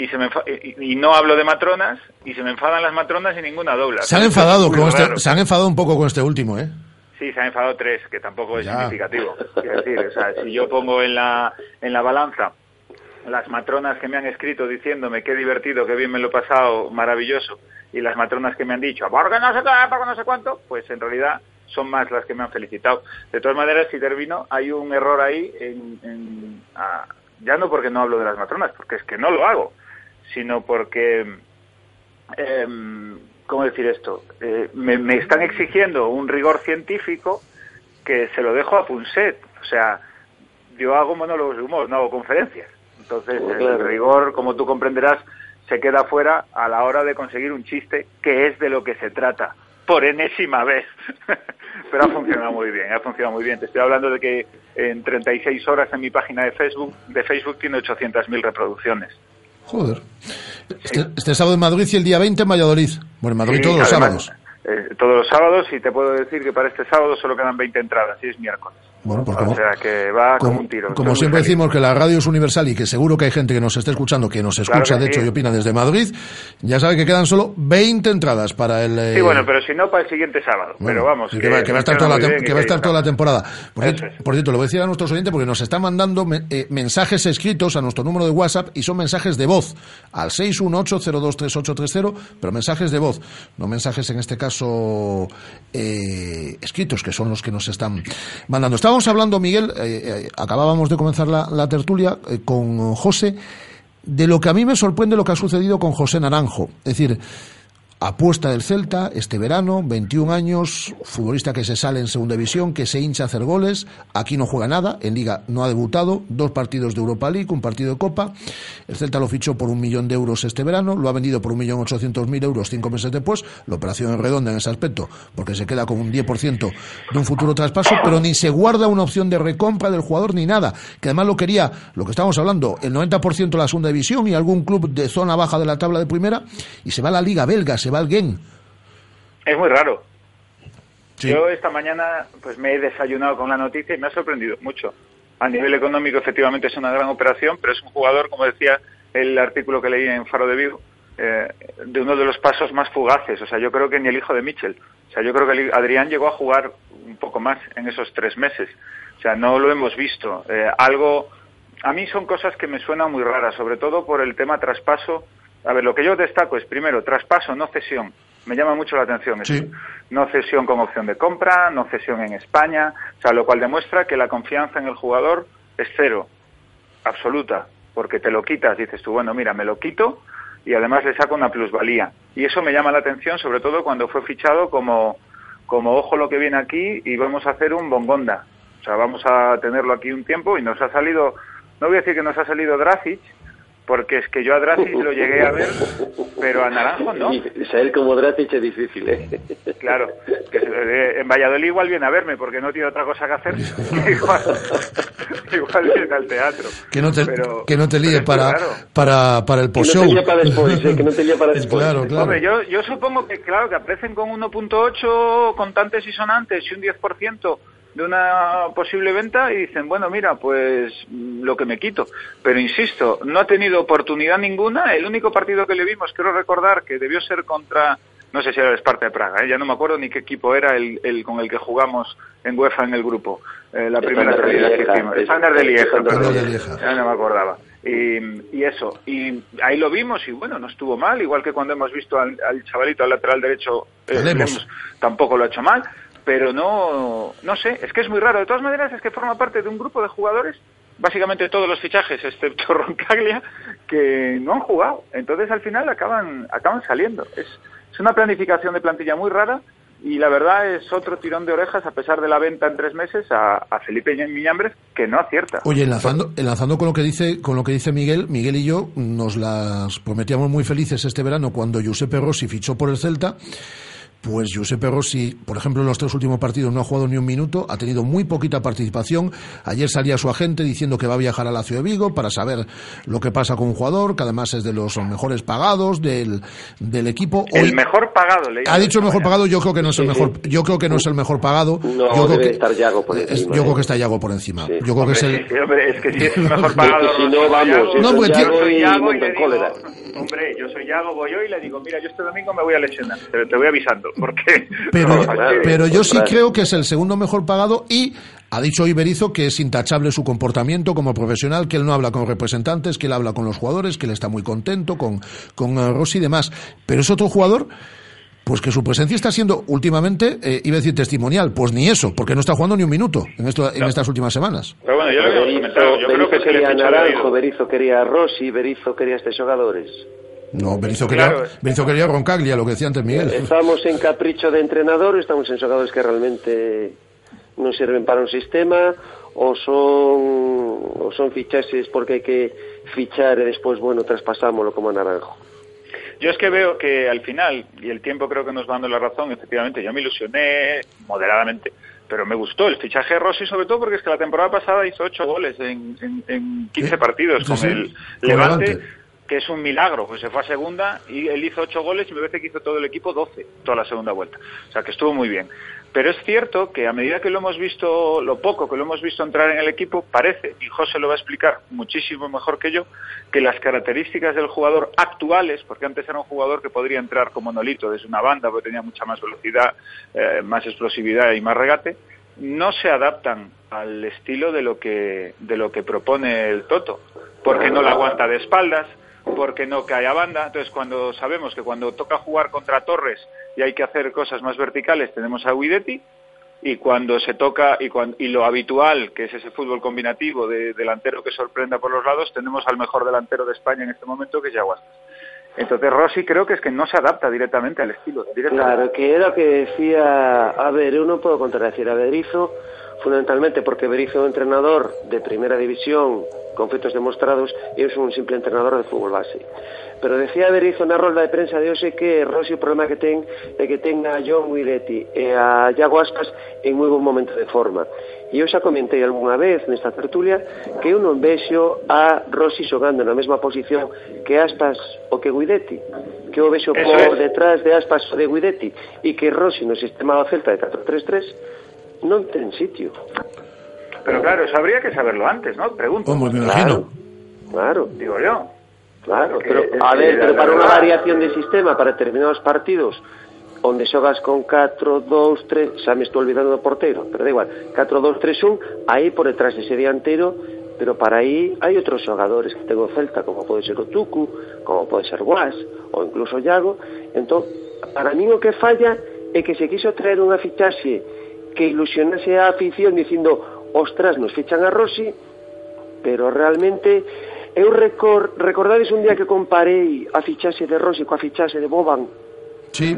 y se me y, y no hablo de matronas y se me enfadan las matronas y ninguna doula. Se han enfadado con este, se han enfadado un poco con este último, ¿eh? Sí, se han enfadado tres, que tampoco es Ya. significativo. Quiero decir, o sea, si yo pongo en la, en la balanza las matronas que me han escrito diciéndome qué divertido, qué bien me lo he pasado, maravilloso, y las matronas que me han dicho, porque no sé qué, porque no sé cuánto, pues en realidad son más las que me han felicitado. De todas maneras, si termino, hay un error ahí, en, en- ah, ya no porque no hablo de las matronas, porque es que no lo hago, sino porque em, ¿cómo decir esto? Eh, me, me están exigiendo un rigor científico que se lo dejo a Punset. O sea, yo hago monólogos de humor, no hago conferencias. Entonces, Pues el rigor, como tú comprenderás, se queda fuera a la hora de conseguir un chiste que es de lo que se trata, por enésima vez. <laughs> Pero ha funcionado muy bien, ha funcionado muy bien. Te estoy hablando de que en 36 horas en mi página de Facebook, de Facebook tiene 800.000 reproducciones. Joder. Este, este sábado en Madrid y el día 20 en Valladolid. Bueno, en Madrid Sí, todos los además, sábados. eh, todos los sábados y te puedo decir que para este sábado solo quedan 20 entradas y es miércoles. Bueno, pues o como, sea que va como, como, un tiro. como siempre feliz. decimos que la radio es universal y que seguro que hay gente que nos está escuchando, que nos Claro escucha que de hecho y opina desde Madrid, ya sabe que quedan solo 20 entradas para el... eh, Sí, bueno, pero si no, para el siguiente sábado. Bueno, pero vamos. que, va, que va a estar toda la, funciona muy tem- bien y que va a estar está. toda la temporada. Por, cierto, por cierto, lo voy a decir a nuestros oyentes porque nos están mandando me- eh, mensajes escritos a nuestro número de WhatsApp y son mensajes de voz al 618-023830, pero mensajes de voz, no mensajes en este caso eh, escritos, que son los que nos están mandando. Estábamos hablando, Miguel, eh, eh, acabábamos de comenzar la, tertulia eh, con José, de lo que a mí me sorprende lo que ha sucedido con José Naranjo. Es decir, Apuesta del Celta este verano, 21 años, futbolista que se sale en segunda división, que se hincha a hacer goles, aquí no juega nada, en liga no ha debutado, dos partidos de Europa League, un partido de Copa, el Celta lo fichó por un millón de euros este verano, lo ha vendido por un millón ochocientos mil euros cinco meses después, la operación es redonda en ese aspecto, porque se queda con un 10% de un futuro traspaso, pero ni se guarda una opción de recompra del jugador ni nada, que además lo quería, lo que estamos hablando, el 90% de la segunda división y algún club de zona baja de la tabla de primera, y se va a la liga belga, se va al Gen. Es muy raro. Sí. Yo esta mañana pues me he desayunado con la noticia y me ha sorprendido mucho. A nivel económico, efectivamente, es una gran operación, pero es un jugador, como decía el artículo que leí en Faro de Vigo, eh, de uno de los pasos más fugaces. O sea, yo creo que ni el hijo de Mitchell. O sea, yo creo que Adrián llegó a jugar un poco más en esos tres meses. O sea, no lo hemos visto. Eh, algo, a mí son cosas que me suenan muy raras, sobre todo por el tema traspaso. A ver, lo que yo destaco es, primero, traspaso, no cesión. Me llama mucho la atención eso. No cesión con opción de compra, no cesión en España, o sea, lo cual demuestra que la confianza en el jugador es cero, absoluta, porque te lo quitas, dices tú, bueno, mira, me lo quito y además le saco una plusvalía. Y eso me llama la atención, sobre todo cuando fue fichado como, como ojo lo que viene aquí y vamos a hacer un bongonda. O sea, vamos a tenerlo aquí un tiempo y nos ha salido, no voy a decir que nos ha salido Dracic, porque es que yo a Dracic lo llegué a ver, pero a Naranjo no. Y como Dratic es difícil, ¿eh? Claro, que en Valladolid igual viene a verme porque no tiene otra cosa que hacer. igual, <laughs> igual viene al teatro. Que no te, Pero- que no te líe para, claro. para, para el Que no te post-show. líe para después, ¿eh? Que no te líe para <laughs> después. Claro, claro. Hombre, yo, yo supongo que, claro, que aprecen con 1.8 contantes y sonantes y un 10% de una posible venta y dicen, bueno, mira, pues lo que me quito. Pero insisto, no ha tenido oportunidad ninguna. El único partido que le vimos, quiero recordar que debió ser contra, no sé si era el Sparta de Praga, ¿eh? ya no me acuerdo ni qué equipo era el, el con el que jugamos en UEFA en el grupo. Eh, la El primera salida que hicimos. el- de Lieja, perdón. de Lieja. Ya no me acordaba. Y, y eso, y ahí lo vimos y bueno, no estuvo mal, igual que cuando hemos visto al, al chavalito al lateral derecho, eh. Lemos, tampoco lo ha hecho mal, pero no, no sé, es que es muy raro. De todas maneras, es que forma parte de un grupo de jugadores, básicamente todos los fichajes, <laughs> excepto Roncaglia, que no han jugado. Entonces al final acaban, acaban saliendo. Es, es una planificación de plantilla muy rara y la verdad es otro tirón de orejas, a pesar de la venta en tres meses, a, Felipe Miñambres, que no acierta. Oye, enlazando, enlazando con lo que dice, con lo que dice Miguel, Miguel y yo nos las prometíamos muy felices este verano cuando Giuseppe Rossi fichó por el Celta. Pues Giuseppe Rossi, por ejemplo, en los tres últimos partidos no ha jugado ni un minuto, ha tenido muy poquita participación. Ayer salía su agente diciendo que va a viajar a la ciudad de Vigo para saber lo que pasa con un jugador, que además es de los mejores pagados del, del equipo. El Hoy- mejor pagado, leí. ha dicho el mejor pagado, yo creo que no es el mejor, yo creo que no es el mejor pagado. No, yo creo debe que estar Yago por es- encima, yo ¿eh? creo que está Yago por encima. Yo creo que es el Sí, hombre, es que si es el <laughs> mejor pagado. Si no, vamos, No, porque Yago y y le cólera. Hombre, yo soy Yago, voy y le digo, mira, yo este domingo me voy a lesionar, te, te voy avisando, <laughs> porque... Pero, No, pero yo sí creo que es el segundo mejor pagado y ha dicho hoy Berizzo que es intachable su comportamiento como profesional, que él no habla con representantes, que él habla con los jugadores, que él está muy contento con, con eh, Rossi y demás. Pero es otro jugador, pues que su presencia está siendo últimamente, eh, iba a decir testimonial, pues ni eso, porque no está jugando ni un minuto en, esto, en estas últimas semanas. Pero bueno, yo comentado, yo creo que se le quería a ficha Naranjo. Berizzo quería a Rossi, Berizzo quería a estos jugadores. No, Berizzo quería, Claro. Berizzo quería a Roncaglia, lo que decía antes Miguel. Estamos en capricho de entrenador, estamos en jugadores que realmente non serven para un sistema ou son, ou son fichaxes porque hai que fichar e despois, bueno, traspasámoslo como a Naranjo. Yo es que veo que al final, y el tiempo creo que nos va dando la razón, efectivamente, yo me ilusioné moderadamente, pero me gustó el fichaje de Rossi, sobre todo porque es que la temporada pasada hizo ocho goles en, en, en 15 partidos con sí, el Levante, Levante. que es un milagro, pues se fue a segunda y él hizo ocho goles y me parece que hizo todo el equipo 12, toda la segunda vuelta. O sea, que estuvo muy bien. Pero es cierto que a medida que lo hemos visto, lo poco que lo hemos visto entrar en el equipo, parece, y José lo va a explicar muchísimo mejor que yo, que las características del jugador actuales, porque antes era un jugador que podría entrar como Nolito desde una banda, porque tenía mucha más velocidad, eh, más explosividad y más regate, no se adaptan al estilo de lo que, de lo que propone el Toto, porque no la aguanta de espaldas, porque no cae a banda. Entonces, cuando sabemos que cuando toca jugar contra Torres y hay que hacer cosas más verticales, tenemos a Guidetti. Y cuando se toca, y, cuan- y lo habitual, que es ese fútbol combinativo de delantero que sorprenda por los lados, tenemos al mejor delantero de España en este momento, que es Yaguas. Entonces, Rossi creo que es que no se adapta directamente al estilo. Claro, que era o que decía, a ver, eu non podo contradecir a Berizzo, fundamentalmente porque Berizzo é un entrenador de primeira división con feitos demostrados e eu son un simple entrenador de fútbol base. Pero decía Berizzo na rolda de prensa de hoxe que Rossi o problema que ten é que ten a John Guiretti e a Iago Aspas en moi bon momento de forma. E eu xa comentei algunha vez nesta tertulia que eu non vexo a Rossi xogando na mesma posición que Aspas o que Guidetti, que eu vexo por detrás de Aspas o de Guidetti e que Rossi no sistema do Celta de 4-3-3 non ten sitio. Pero claro, eso habría que saberlo antes, ¿no? Pregunto. Hombre, me imagino. Claro, claro. Digo yo. Claro, pero, a ver, pero para unha variación de sistema para determinados partidos onde xogas con 4, 2, 3 xa me estou olvidando do porteiro pero da igual, 4, 2, 3, 1 aí por detrás de ese dianteiro pero para aí hai outros xogadores que tengo Celta como pode ser o Tucu, como pode ser Guas ou incluso Iago entón, para mí o que falla é que se quiso traer unha fichaxe que ilusionase a afición dicindo, ostras, nos fichan a Rossi, pero realmente eu recor, recordades un día que comparei a fichaxe de Rossi coa fichaxe de Boban Sí.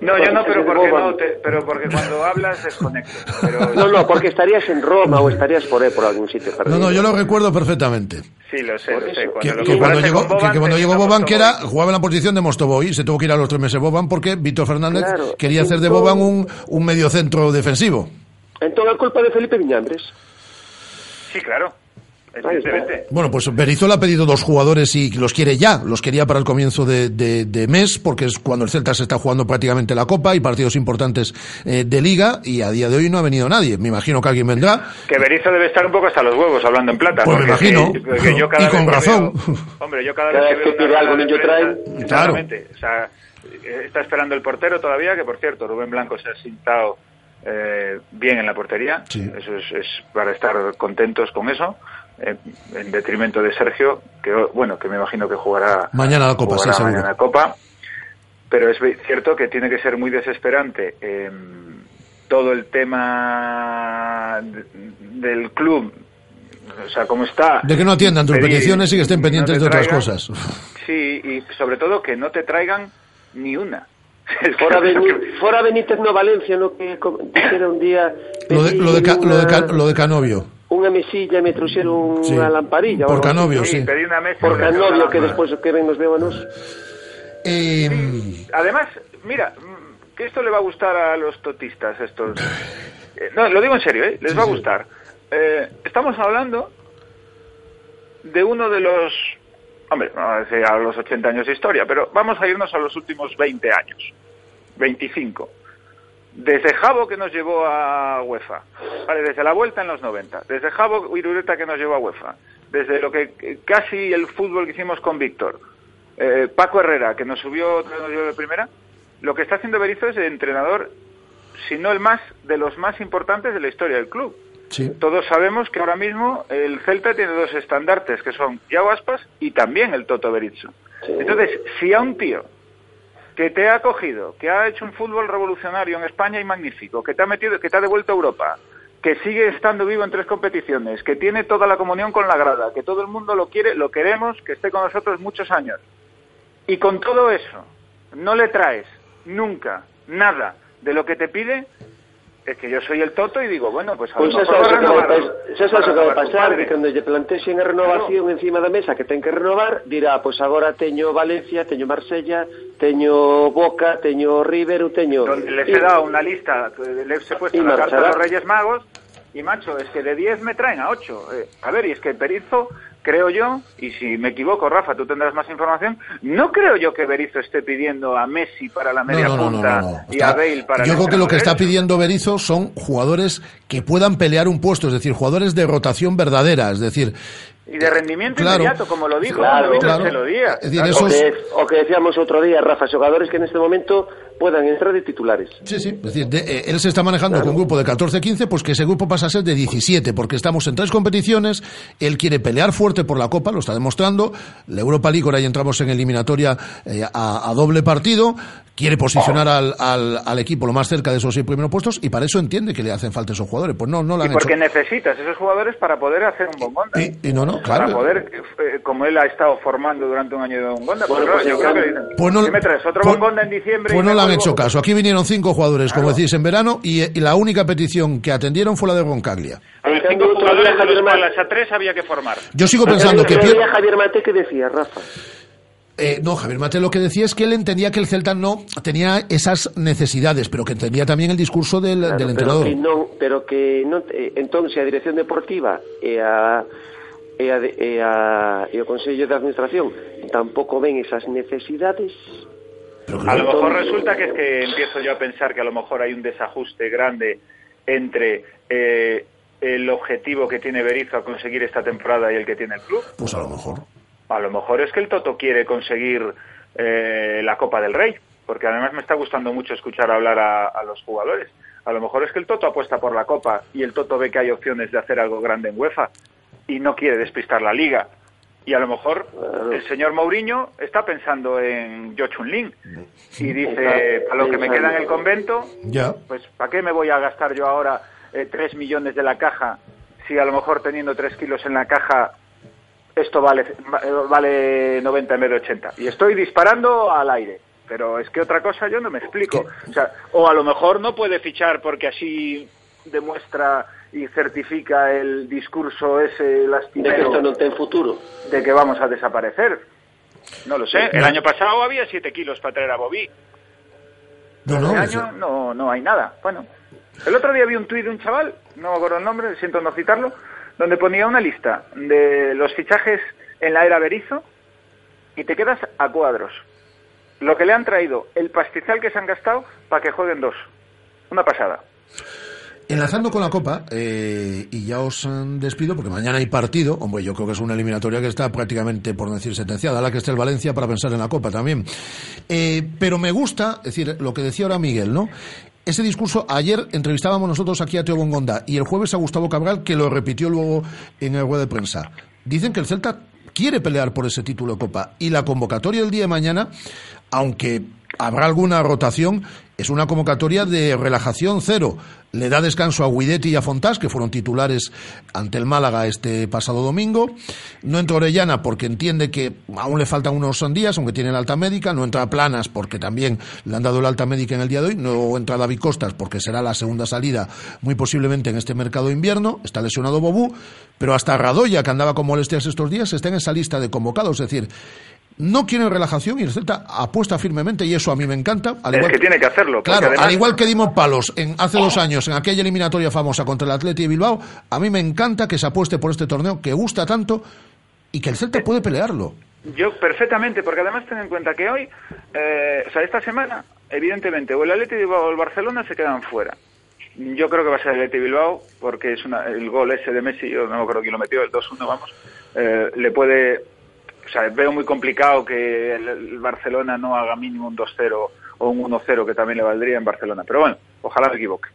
No, yo no, pero porque no, te- pero porque cuando hablas desconecto. Pero No, no, porque estarías en Roma o estarías por aí, por algún sitio No, no, yo lo recuerdo perfectamente. Sí, lo sé, lo sé. Que, Cuando que lo cuando comparaste llegó, Boban, que, que cuando llegó Boban, que era, jugaba en la posición de Mostovoy, se tuvo que ir a los tres meses Boban porque Víctor Fernández Claro, quería hacer de Boban un, un mediocentro defensivo. Entón a culpa de Felipe Viñambres. Sí, claro. Evidentemente. Bueno, pues Berizzo le ha pedido dos jugadores y los quiere ya. Los quería para el comienzo de, de- de mes, porque es cuando el Celta se está jugando prácticamente la Copa y partidos importantes eh, de Liga, y a día de hoy no ha venido nadie. Me imagino que alguien vendrá. Que Berizzo debe estar un poco hasta los huevos hablando en plata. Pues me imagino. sí, porque yo cada Y con razón. veo- hombre, yo cada, Cada vez vez que que veo algo, niño trae. Exactamente. O sea, eh, está esperando el portero todavía, que por cierto, Rubén Blanco se ha sentado eh, bien en la portería. Eso es, es para estar contentos con eso. Eh, en detrimento de Sergio, que bueno, que me imagino que jugará Mañana la Copa, jugará sí, seguro. mañana Copa. Pero es cierto que tiene que ser muy desesperante eh, todo el tema de- del club, o sea, como está. De que no atiendan tus pedir- peticiones y que estén pendientes te de otras cosas. Sí, y sobre todo que no te traigan ni una. <laughs> Es que Fora, lo Benítez no Valencia, no que dixera un día Lo de, lo de, lo lo de Canovio. Unha mesilla e me trouxeron Sí. unha lamparilla. Por o. Canovio, sí. pedí una mesa Por Canovio, que despois que ven vébanos. Eh, Además, mira, que esto le va a gustar a los totistas, estos. Eh, no, lo digo en serio, ¿eh? Les Sí, va a gustar. Eh, estamos hablando de uno de los. Hombre, no a decir a los 80 años de historia, pero vamos a irnos a los últimos 20 años. 25. Desde Jabo que nos llevó a UEFA, vale, desde la vuelta en los 90, desde Jabo Irureta que nos llevó a UEFA, desde lo que casi el fútbol que hicimos con Víctor, eh, Paco Herrera que nos subió, que nos llevó de primera, lo que está haciendo Berizzo es de entrenador, si no el más, de los más importantes de la historia del club. Sí. Todos sabemos que ahora mismo el Celta tiene dos estandartes, que son Iago Aspas y también el Toto Berizzo. Entonces, si a un tío que te ha acogido, que ha hecho un fútbol revolucionario en España y magnífico, que te ha metido, que te ha devuelto a Europa, que sigue estando vivo en tres competiciones, que tiene toda la comunión con la grada, que todo el mundo lo quiere, lo queremos, que esté con nosotros muchos años. Y con todo eso, no le traes nunca nada de lo que te pide, Es que yo soy el toto y digo, bueno, pues a Pois lo mejor sabes o que renovar- renovar tu pasar, que cando lle plantexen a renovación encima da mesa que ten que renovar, dirá, pois agora teño Valencia, teño Marsella, teño Boca, teño River, ou teño... les he dado una lista, eh, les he puesto la carta de marchará. los Reyes Magos y macho, es que de 10 me traen a 8. Eh, a ver, y es que Berizzo, creo yo, y si me equivoco, Rafa, tú tendrás más información, no creo yo que Berizzo esté pidiendo a Messi para la media no, no, no, punta no, y Está- a Bale para Yo creo que lo que está pidiendo Berizzo son jugadores que puedan pelear un puesto, es decir, jugadores de rotación verdadera, es decir. Y de rendimiento Claro. inmediato, como lo dijo Claro, vino claro. Es decir, Claro. esos- O que, o que decíamos outro día, Rafa, xogadores que neste momento puedan entrar de titulares. Sí, sí. Es decir, de- eh, él se está manejando con un grupo de 14-15, pues que ese grupo pasa a ser de 17, porque estamos en tres competiciones, él quiere pelear fuerte por la Copa, lo está demostrando, la Europa League, ahora ya entramos en eliminatoria eh, a, a doble partido, quiere posicionar al, al, al equipo lo más cerca de esos seis primeros puestos, y para eso entiende que le hacen falta esos jugadores. Pues no, no lo Y han porque hecho. necesitas esos jugadores para poder hacer un bongonda. Y, y no, no, Para claro. poder, eh, como él ha estado formando durante un año de bongonda. Bueno, Pues, pues, claro, yo creo que dicen, Pues no- si me traes otro pues- bongonda en diciembre... Pues no le han hecho caso. Aquí vinieron cinco jugadores, como decís, en verano, y, y la única petición que atendieron fue la de Roncaglia. A cambio, cinco jugadores de Javier los cuales a tres había que formar. Yo sigo pensando que Pier- Javier Mate que decía, Rafa. Eh, no, Javier Mate lo que decía es que él entendía que el Celta no tenía esas necesidades, pero que entendía también el discurso del, Claro, del pero entrenador. que non, pero que non, eh, entón se a dirección deportiva e a e a, de- e a e o Consello de Administración tampouco ven esas necesidades A lo mejor resulta que es que empiezo yo a pensar que a lo mejor hay un desajuste grande entre eh, el objetivo que tiene Berizzo a conseguir esta temporada y el que tiene el club. Pues a lo mejor. A lo mejor es que el Toto quiere conseguir eh, la Copa del Rey, porque además me está gustando mucho escuchar hablar a, a los jugadores. A lo mejor es que el Toto apuesta por la Copa y el Toto ve que hay opciones de hacer algo grande en UEFA y no quiere despistar la Liga. Y a lo mejor el señor Mourinho está pensando en Yo Chun Lin y dice, para lo que me queda en el convento, Ya. pues ¿para qué me voy a gastar yo ahora eh, tres millones de la caja si a lo mejor teniendo tres kilos en la caja esto vale va- eh, vale 90 en vez de 80? Y estoy disparando al aire. Pero es que otra cosa yo no me explico. O, sea, o a lo mejor no puede fichar porque así demuestra y certifica el discurso ese de que lastimero non ten futuro. de que vamos a desaparecer. No lo sé. El No. año pasado había 7 kilos para traer a Bobby. No, no, Este año no, no hay nada. Bueno, el otro día vi un tuit de un chaval, no me acuerdo el nombre, siento no citarlo, donde ponía una lista de los fichajes en la era Berizo y te quedas a cuadros. Lo que le han traído, el pastizal que se han gastado para que jueguen dos. Una pasada. Enlazando con la Copa, eh, y ya os mm, despido porque mañana hay partido. Hombre, yo creo que es una eliminatoria que está prácticamente, por decir sentenciada, la que esté el Valencia para pensar en la Copa también. Eh, pero me gusta, es decir, lo que decía ahora Miguel, ¿no? Ese discurso, ayer entrevistábamos nosotros aquí a Teo Bongonda y el jueves a Gustavo Cabral, que lo repitió luego en el rueda de prensa. Dicen que el Celta quiere pelear por ese título de Copa y la convocatoria del día de mañana, aunque habrá alguna rotación, es una convocatoria de relajación cero. Le da descanso a Guidetti y a Fontás, que fueron titulares ante el Málaga este pasado domingo. No entra Orellana porque entiende que aún le faltan unos días, aunque tiene la alta médica. No entra Planas porque también le han dado la alta médica en el día de hoy. No entra David Costas porque será la segunda salida muy posiblemente en este mercado de invierno. Está lesionado Bobú. Pero hasta Radoya, que andaba con molestias estos días, está en esa lista de convocados. Es decir, no quieren relajación y el Celta apuesta firmemente y eso a mí me encanta. Al es igual que tiene que hacerlo. Claro, además- al igual que dimos palos en hace dos años en aquella eliminatoria famosa contra el Atleti de Bilbao, a mí me encanta que se apueste por este torneo que gusta tanto y que el Celta puede pelearlo. Yo perfectamente, porque además ten en cuenta que hoy, eh, o sea, esta semana, evidentemente, o el Atleti de Bilbao o el Barcelona se quedan fuera. Yo creo que va a ser el Atleti Bilbao, porque es una, el gol ese de Messi, yo no acuerdo quién lo metió, el 2-1, vamos, eh, le puede, o sea, veo muy complicado que el, el Barcelona no haga mínimo un 2-0 o un 1-0, que también le valdría en Barcelona. Pero bueno, ojalá me equivoque.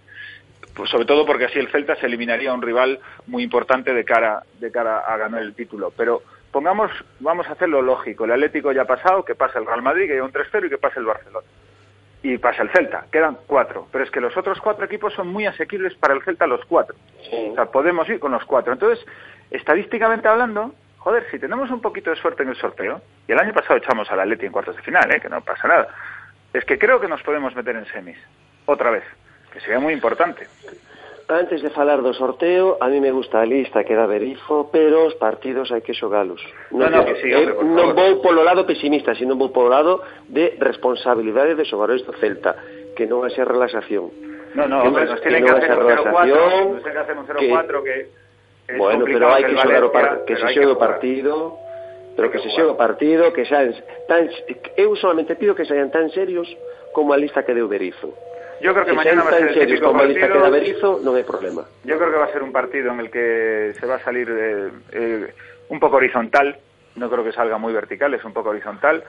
Pues sobre todo porque así el Celta se eliminaría a un rival muy importante de cara, de cara a ganar el título. Pero pongamos, vamos a hacerlo lógico. El Atlético ya ha pasado, que pasa el Real Madrid, que lleva un 3-0 y que pasa el Barcelona. Y pasa el Celta, quedan cuatro. Pero es que los otros cuatro equipos son muy asequibles para el Celta los cuatro. O sea, podemos ir con los cuatro. Entonces, estadísticamente hablando, joder, si tenemos un poquito de suerte en el sorteo, y el año pasado echamos al Atleti en cuartos de final, ¿eh? que no pasa nada, es que creo que nos podemos meter en semis, otra vez. que sería muy importante. Antes de falar do sorteo, a mí me gusta a lista que dá Berizzo, pero os partidos hai que xogalos. No, no, que sí, hombre, por non vou polo lado pesimista, sino vou polo lado de responsabilidade de xogadores do Celta, que non vai ser relaxación. No, no, Que hombre, non- nos tienen que non hacer un 0-4, relaxación, nos tienen que hacer un 0-4 que, es Bueno, pero el que o par que se hay jugar. partido, pero que se xogue o partido, que sean tan eu solamente pido que sean tan serios como a lista que deu Berizzo. Yo creo que Que mañana va a ser el típico como a lista que partido. dá Berizzo, non hai problema. Yo creo que va a ser un partido en el que se va a salir eh, eh, un poco horizontal, no creo que salga muy vertical, es un poco horizontal,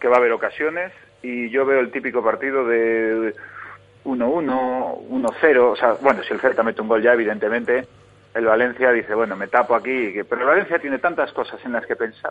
que va a haber ocasiones y yo veo el típico partido de 1-1, 1-0, o sea, bueno, si el Celta mete un gol ya, evidentemente, el Valencia dice, bueno, me tapo aquí, pero el Valencia tiene tantas cosas en las que pensar.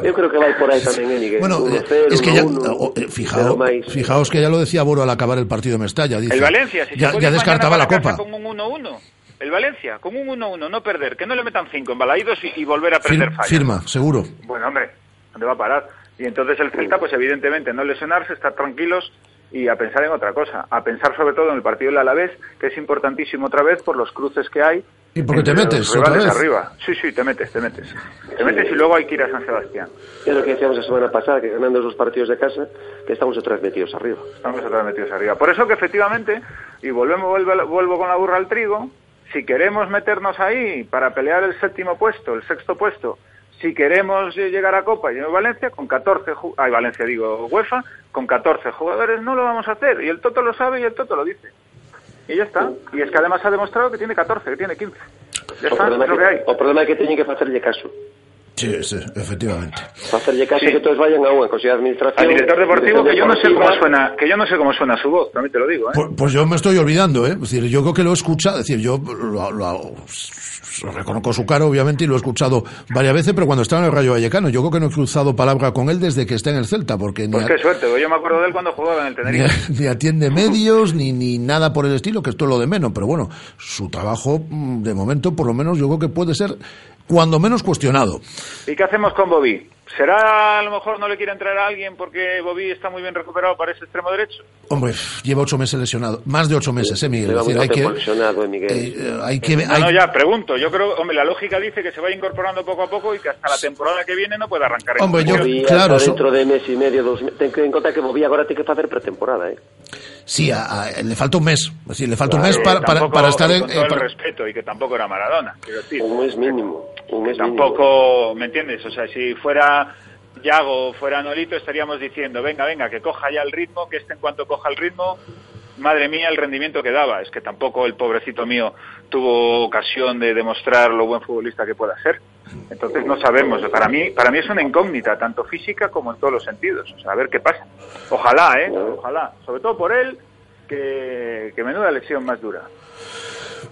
Eu creo que vai por aí tamén, eh, Miguel. Bueno, Uno cero, es que uno ya, uno, oh, eh, fijaos, fijaos que ya lo decía Boro al acabar el partido de Mestalla. Dice, El Valencia, si ya, se puede ya descartaba la copa. con un 1-1. El Valencia, con un 1-1, no perder, que no le metan 5 en Balaídos y, y volver a Fir- perder fallas. firma, seguro. Bueno, hombre, ¿dónde va a parar? Y entonces el Celta, pues evidentemente, no lesionarse, estar tranquilos y a pensar en otra cosa. A pensar sobre todo en el partido del Alavés, que es importantísimo otra vez por los cruces que hay. ¿Y por qué te metes los otra vez? arriba. Sí, sí, te metes, te metes. Te metes y luego hay que ir a San Sebastián. É lo que decíamos la semana pasada, que ganando esos partidos de casa, que estamos otra vez metidos arriba. Estamos otra vez metidos arriba. Por eso que efectivamente, y volvemos, vuelve- vuelvo con la burra al trigo, si queremos meternos ahí para pelear el séptimo puesto, el sexto puesto, si queremos eh, llegar a Copa y en Valencia, con 14, ju- ay, Valencia digo, UEFA, con 14 jugadores no lo vamos a hacer. Y el Toto lo sabe y el Toto lo dice. Y ya está. Y es que además ha demostrado que tiene 14, que tiene 15. Ya O problema, es lo que hay. que, o problema é que teñen que facerlle caso. Sí, sí, efectivamente. Facerlle caso Sí. que todos vayan a unha Consejo de Administración. Al director deportivo que yo no sé cómo suena, que yo no sé cómo suena su voz, también te lo digo, ¿eh? Pues, pues yo me estoy olvidando, ¿eh? Es decir, yo creo que lo he escuchado, es decir, yo lo, lo- reconozco su cara, obviamente, y lo he escuchado varias veces, pero cuando estaba en el Rayo Vallecano, yo creo que no he cruzado palabra con él desde que está en el Celta, porque ni, Pues a- qué suerte, porque yo me acuerdo de él cuando jugaba en el <laughs> ni, Tenerife. ni atiende medios, ni, ni nada por el estilo, que esto es lo de menos, pero bueno, su trabajo, mm, de momento, por lo menos, yo creo que puede ser, cuando menos, cuestionado. ¿Y qué hacemos con Bobby? ¿Será a lo mejor no le quiere entrar a alguien porque Bobby está muy bien recuperado para ese extremo derecho? Hombre, lleva ocho meses lesionado, más de ocho meses, ¿eh, Miguel? Lleva Es decir, hay que, lesionado, eh, Miguel. eh, hay que, No, hay- no, ya, pregunto. Yo creo, hombre, la lógica dice que se va incorporando poco a poco y que hasta la temporada que viene no puede arrancar. Hombre, yo-. Bobby claro, hasta dentro de mes y medio, dos meses. Ten que en conta que Bobby agora ten que facer pretemporada, eh? Sí, a- a- le falta un mes. Es decir, le falta un mes para, que para, tampoco- para estar en. Con eh, todo para- el respeto y que tampoco era Maradona, quiero decir. Un mes mínimo. Un mes mínimo. Tampoco, ¿me entiendes? O sea, si fuera Yago o fuera Nolito estaríamos diciendo, venga, venga, que coja ya el ritmo, que este en cuanto coja el ritmo, madre mía, el rendimiento que daba. Es que tampoco el pobrecito mío tuvo ocasión de demostrar lo buen futbolista que pueda ser. Entonces no sabemos. Para mí, para mí es una incógnita, tanto física como en todos los sentidos. O sea, a ver qué pasa. Ojalá, ¿eh? Ojalá. Sobre todo por él, que, que menuda lesión más dura.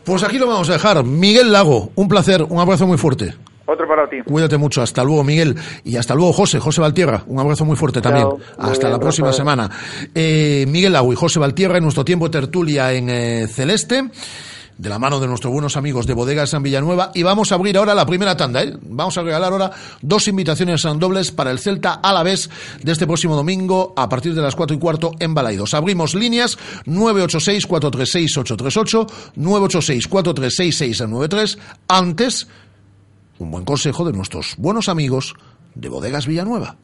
Pues aquí lo vamos a dejar. Miguel Lago, un placer, un abrazo muy fuerte. Otro para ti. Cuídate mucho. Hasta luego, Miguel. Y hasta luego, José. José Valtierra. Un abrazo muy fuerte también. Hasta bien, la próxima Rafael. semana. Eh, Miguel y José Valtierra en nuestro tiempo de tertulia en eh, Celeste. De la mano de nuestros buenos amigos de Bodega San Villanueva. Y vamos a abrir ahora la primera tanda. ¿eh? Vamos a regalar ahora dos invitaciones San dobles para el Celta a la vez de este próximo domingo a partir de las cuatro y cuarto en Balaidos. Abrimos líneas 986-436-838, 986-436-693. Antes, un buen consejo de nuestros buenos amigos de Bodegas Villanueva.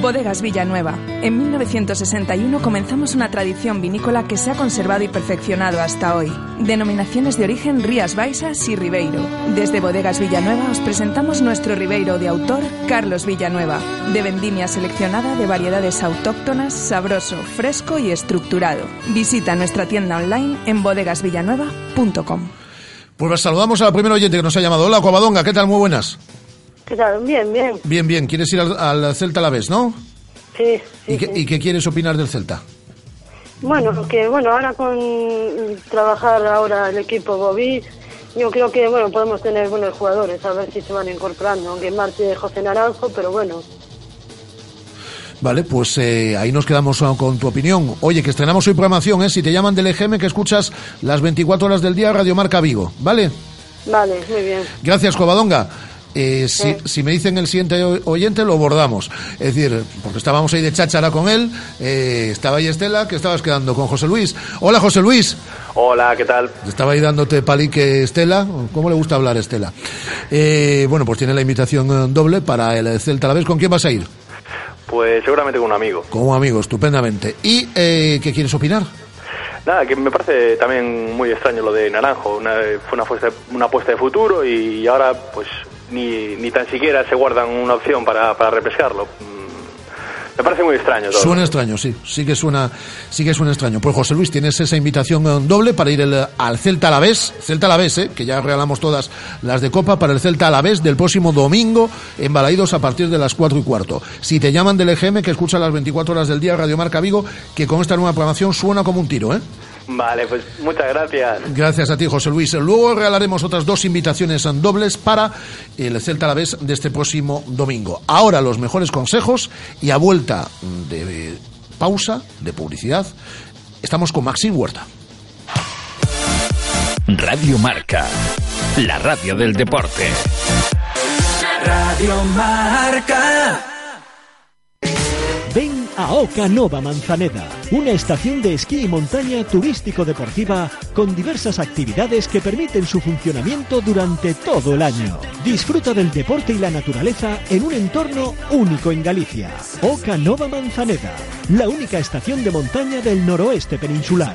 Bodegas Villanueva. En 1961 comenzamos una tradición vinícola que se ha conservado y perfeccionado hasta hoy. Denominaciones de origen Rías Baixas y Ribeiro. Desde Bodegas Villanueva os presentamos nuestro Ribeiro de autor Carlos Villanueva, de vendimia seleccionada de variedades autóctonas, sabroso, fresco y estructurado. Visita nuestra tienda online en bodegasvillanueva.com. Pues saludamos a la primera oyente que nos ha llamado. Hola, Covadonga, ¿qué tal? Muy buenas. ¿Qué tal? Bien, bien. Bien, bien. ¿Quieres ir al, al Celta a la vez, no? Sí, sí, ¿Y, qué, sí. ¿Y qué quieres opinar del Celta? Bueno, que bueno, ahora con trabajar ahora el equipo Bobby, yo creo que bueno, podemos tener buenos jugadores, a ver si se van incorporando, aunque marche José Naranjo, pero bueno. Vale, pues eh, ahí nos quedamos ah, con tu opinión. Oye, que estrenamos hoy programación, ¿eh? Si te llaman del EGM, que escuchas las 24 horas del día Radio Marca Vigo, ¿vale? Vale, muy bien. Gracias, Covadonga. Eh, si, si me dicen el siguiente oyente, lo bordamos. Es decir, porque estábamos ahí de cháchara con él, eh, estaba ahí Estela, que estabas quedando con José Luis. Hola, José Luis. Hola, ¿qué tal? Estaba ahí dándote palique Estela. ¿Cómo le gusta hablar Estela? Eh, bueno, pues tiene la invitación eh, doble para el Celta a la vez. ¿Con quién vas a ir? Pues seguramente con un amigo. Con un amigo, estupendamente. ¿Y eh, qué quieres opinar? Nada, que me parece también muy extraño lo de Naranjo. Una- fue una apuesta, una apuesta de futuro y ahora pues ni, ni tan siquiera se guardan una opción para, para repescarlo. Me parece muy extraño. Suena extraño, sí, sí que suena, sí que suena extraño. Pues José Luis, tienes esa invitación doble para ir el- al Celta Alavés, Celta Alavés, eh, que ya regalamos todas las de Copa para el Celta Alavés del próximo domingo en Balaídos a partir de las 4 y cuarto. Si te llaman del EGM, que escucha las 24 horas del día Radio Marca Vigo, que con esta nueva programación suena como un tiro, ¿eh? Vale, pues muchas gracias. Gracias a ti, José Luis. Luego regalaremos otras dos invitaciones en dobles para el Celta a la vez de este próximo domingo. Ahora los mejores consejos y a vuelta de pausa, de publicidad, estamos con Maxim Huerta. Radio Marca, la radio del deporte. Radio Marca. Ven a Oca Nova Manzaneda, una estación de esquí y montaña turístico-deportiva con diversas actividades que permiten su funcionamiento durante todo el año. Disfruta del deporte y la naturaleza en un entorno único en Galicia. Oca Nova Manzaneda, la única estación de montaña del noroeste peninsular.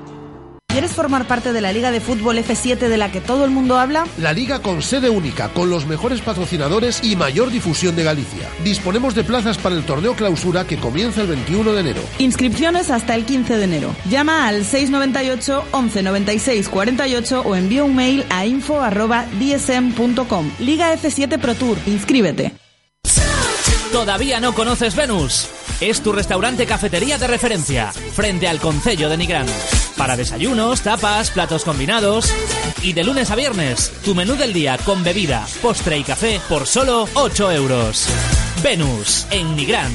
¿Quieres formar parte de la Liga de Fútbol F7 de la que todo el mundo habla? La liga con sede única, con los mejores patrocinadores y mayor difusión de Galicia. Disponemos de plazas para el torneo clausura que comienza el 21 de enero. Inscripciones hasta el 15 de enero. Llama al 698 11 96 48 o envía un mail a info@dsm.com. Liga F7 Pro Tour. Inscríbete. ¿Todavía no conoces Venus? Es tu restaurante cafetería de referencia, frente al Concello de Nigrán. Para desayunos, tapas, platos combinados. Y de lunes a viernes, tu menú del día con bebida, postre y café por solo 8 euros. Venus, en Nigrán.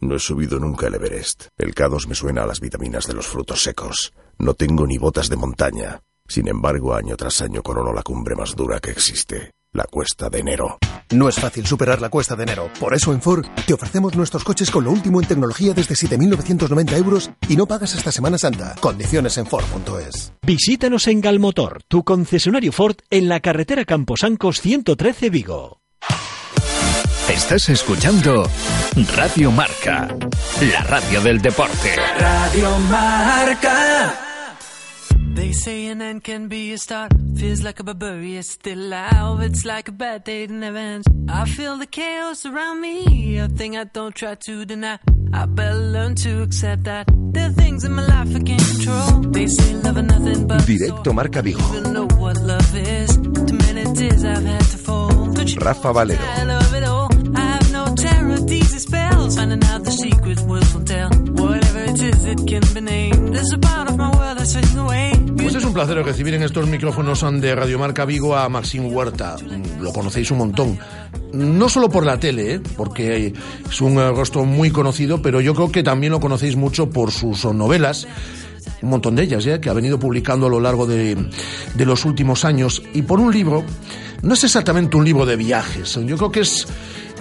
No he subido nunca el Everest. El K2 me suena a las vitaminas de los frutos secos. No tengo ni botas de montaña. Sin embargo, año tras año corono la cumbre más dura que existe, la cuesta de enero. No es fácil superar la cuesta de enero. Por eso en Ford te ofrecemos nuestros coches con lo último en tecnología desde 7.990 euros y no pagas hasta Semana Santa. Condiciones en Ford.es. Visítanos en Galmotor, tu concesionario Ford en la carretera Camposancos 113 Vigo. Estás escuchando Radio Marca, la radio del deporte. Radio Marca. They say an end can be a start. Feels like a barbarian still alive. It's like a bad day that never ends. I feel the chaos around me. A thing I don't try to deny. I better learn to accept that. There are things in my life I can't control. They say love is nothing but Directo Marca Vigo. know what love is. Too many tears I've had to you Rafa Valero. I have no terror, these spells. Finding out the secret will tell. Pues es un placer recibir en estos micrófonos de Radio Marca Vigo a Maxim Huerta. Lo conocéis un montón. No solo por la tele, ¿eh? porque es un eh, rostro muy conocido, pero yo creo que también lo conocéis mucho por sus novelas. Un montón de ellas, ¿eh? que ha venido publicando a lo largo de, de los últimos años. Y por un libro, no es exactamente un libro de viajes. Yo creo que es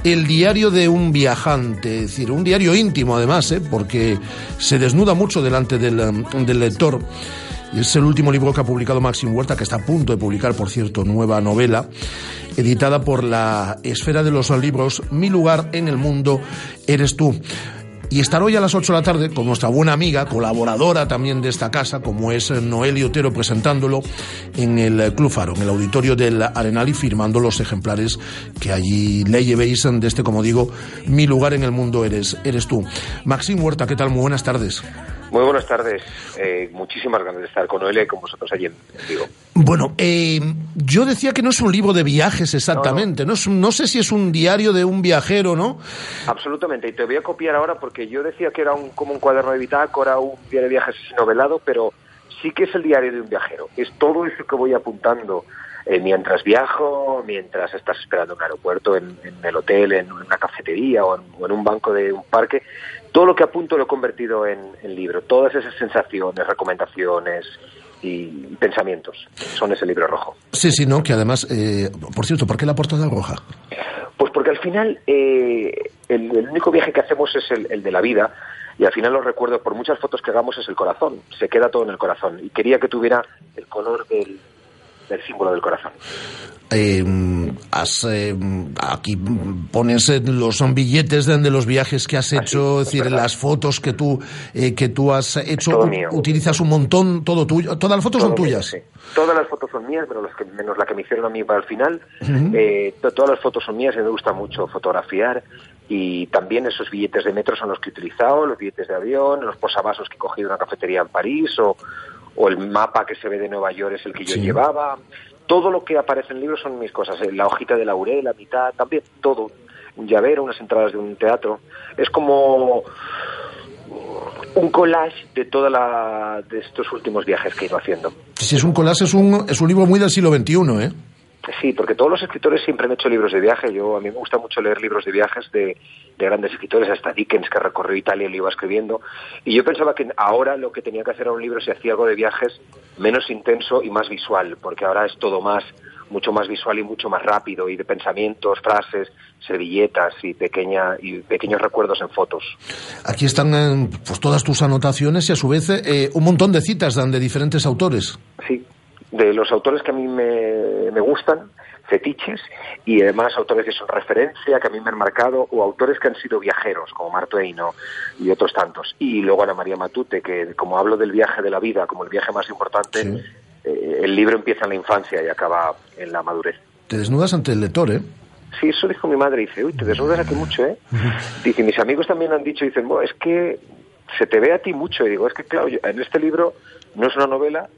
el diario de un viajante, es decir, un diario íntimo además, ¿eh? porque se desnuda mucho delante del, eh, del lector. Es el último libro que ha publicado Maxim Huerta, que está a punto de publicar, por cierto, nueva novela, editada por la Esfera de los Libros, Mi lugar en el mundo eres tú. Y estar hoy a las 8 de la tarde con nuestra buena amiga, colaboradora también de esta casa, como es Noelia Otero, presentándolo en el Club Faro, en el auditorio del Arenal y firmando los ejemplares que allí le llevéis de este, como digo, mi lugar en el mundo eres, eres tú. Maxim Huerta, ¿qué tal? Muy buenas tardes. Muy buenas tardes. Eh, muchísimas ganas de estar con y con vosotros allí en Vigo. Bueno, eh, yo decía que no es un libro de viajes exactamente, no, es un- no sé si es un diario de un viajero, ¿no? Absolutamente. Y te voy a copiar ahora porque yo decía que era un, como un cuaderno de bitácora, un diario de viajes novelado, pero sí que es el diario de un viajero. Es todo eso que voy apuntando eh, mientras viajo, mientras estás esperando en un aeropuerto, en, en el hotel, en una cafetería o en, o en un banco de un parque. Todo lo que apunto lo he convertido en, en libro. Todas esas sensaciones, recomendaciones y pensamientos son ese libro rojo. Sí, sí, no, que además, eh, por cierto, ¿por qué la portada roja? Pues porque al final eh, el, el único viaje que hacemos es el, el de la vida y al final los recuerdos, por muchas fotos que hagamos, es el corazón. Se queda todo en el corazón. Y quería que tuviera el color del, del símbolo del corazón. Eh, has, eh, aquí pones los son billetes de, los viajes que has hecho, es decir, las fotos que tú eh, que tú has hecho. todo mío. Utilizas un montón, todo tuyo. Todas las fotos son mío, tuyas. sí. Todas las fotos son mías, menos, las que, menos la que me hicieron a mí para el final. Eh, to- todas las fotos son mías y me gusta mucho fotografiar. Y también esos billetes de metro son los que he utilizado, los billetes de avión, los posavasos que he cogido en una cafetería en París o, o el mapa que se ve de Nueva York es el que yo Sí. llevaba. Todo lo que aparece en el libro son mis cosas. eh, La hojita de laurel, la mitad, también todo. Un llavero, unas entradas de un teatro. Es como un collage de toda la de estos últimos viajes que he ido haciendo. Si es un collage, es un, es un libro muy del siglo XXI, ¿eh? Sí, porque todos los escritores siempre han hecho libros de viaje. Yo a mí me gusta mucho leer libros de viajes de, de grandes escritores, hasta Dickens que recorrió Italia y lo iba escribiendo. Y yo pensaba que ahora lo que tenía que hacer era un libro si hacía algo de viajes menos intenso y más visual, porque ahora es todo más mucho más visual y mucho más rápido y de pensamientos, frases, servilletas y pequeña y pequeños recuerdos en fotos. Aquí están eh, pues todas tus anotaciones y a su vez eh, un montón de citas de diferentes autores. Sí, de los autores que a mí me, me gustan, fetiches, y además autores que son referencia, que a mí me han marcado, o autores que han sido viajeros, como Mark Twain y otros tantos. Y luego Ana María Matute, que como hablo del viaje de la vida como el viaje más importante, eh, el libro empieza en la infancia y acaba en la madurez. Te desnudas ante el lector, ¿eh? Sí, eso dijo mi madre. Dice, uy, te desnudas aquí mucho, ¿eh? <laughs> Dice, mis amigos también han dicho, dicen, "Bueno, es que se te ve a ti mucho. Y digo, es que claro, yo- en este libro no es una novela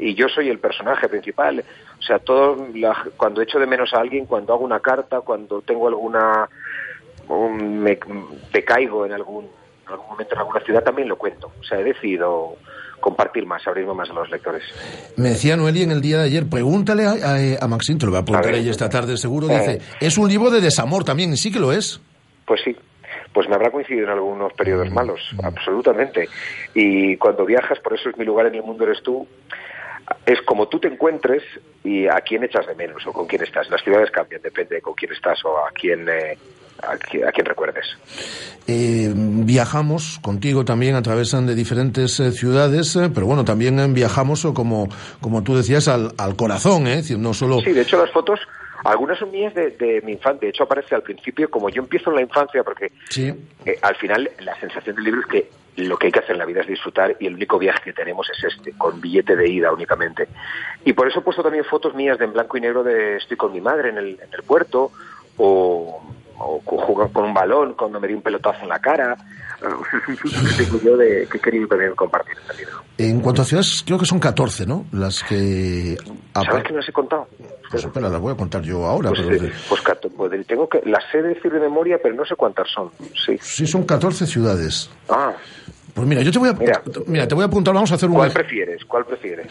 y yo soy el personaje principal. O sea, todo la- cuando echo de menos a alguien, cuando hago una carta, cuando tengo alguna... un- me, caigo en algún, en algún momento en alguna ciudad, también lo cuento. O sea, he decidido compartir más, abrirme más a los lectores. Me decía Noeli en el día de ayer, pregúntale a, a, a te lo voy a preguntar A ella esta tarde seguro, Eh. dice, es un libro de desamor también, y sí que lo es. Pues sí, pues me habrá coincidido en algunos periodos malos, absolutamente. Y cuando viajas, por eso es mi lugar en el mundo eres tú, es como tú te encuentres y a quién echas de menos o con quién estás. Las ciudades cambian, depende de con quién estás o a quién, eh, a, qui- a quién recuerdes. Eh, viajamos contigo también a través de diferentes eh, ciudades, eh, pero bueno, también eh, viajamos, o como, como tú decías, al, al corazón, ¿eh? No solo... Sí, de hecho las fotos, algunas son mías de, de mi infancia. De hecho aparece al principio, como yo empiezo en la infancia, porque Sí. eh, al final la sensación del libro es que lo que hay que hacer en la vida es disfrutar y el único viaje que tenemos es este, con billete de ida únicamente. Y por eso he puesto también fotos mías de en blanco y negro de estoy con mi madre en el, en el puerto o, o jugar con un balón cuando me di un pelotazo en la cara. Que <laughs> tengo yo de, que he querido también compartir en este libro. En cuanto a ciudades, creo que son 14, ¿no? Las que... ¿Sabes que no las he contado? Pues espera, las voy a contar yo ahora. Pues, pero eh, pues pues, tengo que, las sé decir de memoria, pero no sé cuántas son. Sí. Sí, son 14 ciudades. Ah, Pues mira, yo te voy a... Mira, te voy a apuntar, vamos a hacer un... ¿cuál prefieres? ¿Cuál prefieres?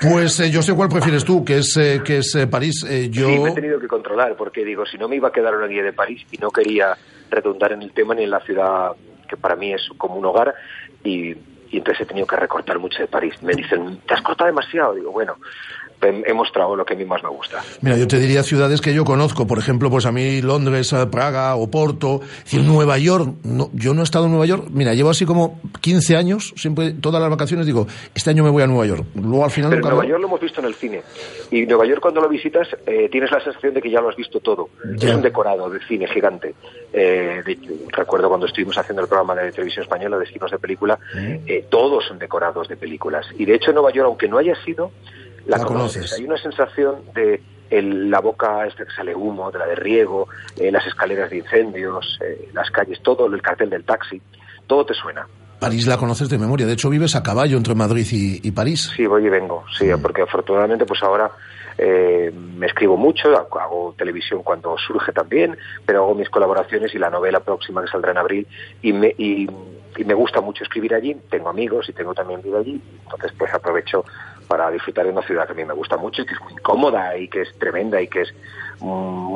Pues eh, yo sé cuál prefieres tú, que es, eh, que es eh, París. Yo... Sí, me he tenido que controlar, porque digo, si no me iba a quedar una guía de París y no quería redundar en el tema ni en la ciudad que para mí es como un hogar, y, y entonces he tenido que recortar mucho de París. Me dicen, te has cortado demasiado. Digo, bueno, he mostrado lo que a mí más me gusta. Mira, yo te diría ciudades que yo conozco, por ejemplo, pues a mí Londres, eh, Praga, Oporto, decir, Nueva York, no, yo no he estado en Nueva York, mira, llevo así como 15 años, siempre, todas las vacaciones digo, este año me voy a Nueva York, luego al final Pero nunca Nueva lo- York lo hemos visto en el cine. Y Nueva York cuando lo visitas eh, tienes la sensación de que ya lo has visto todo. Es un decorado de cine gigante. Eh, de- recuerdo cuando estuvimos haciendo el programa de televisión española, Destinos de Película, eh, todos son decorados de películas. Y de hecho en Nueva York, aunque no haya sido, la, La conoces. conoces. Hay una sensación de el- la boca esta que sale humo, de la de riego, eh, las escaleras de incendios, eh, las calles, todo, el cartel del taxi, todo te suena. París la conoces de memoria. De hecho, vives a caballo entre Madrid y, y París. Sí, voy y vengo, sí, porque afortunadamente pues ahora eh, me escribo mucho, hago televisión cuando surge también, pero hago mis colaboraciones y la novela próxima que saldrá en abril y me, y, y me gusta mucho escribir allí, tengo amigos y tengo también vida allí, entonces pues aprovecho para disfrutar de una ciudad que a mí me gusta mucho y que es muy incómoda y que es tremenda y que es mm,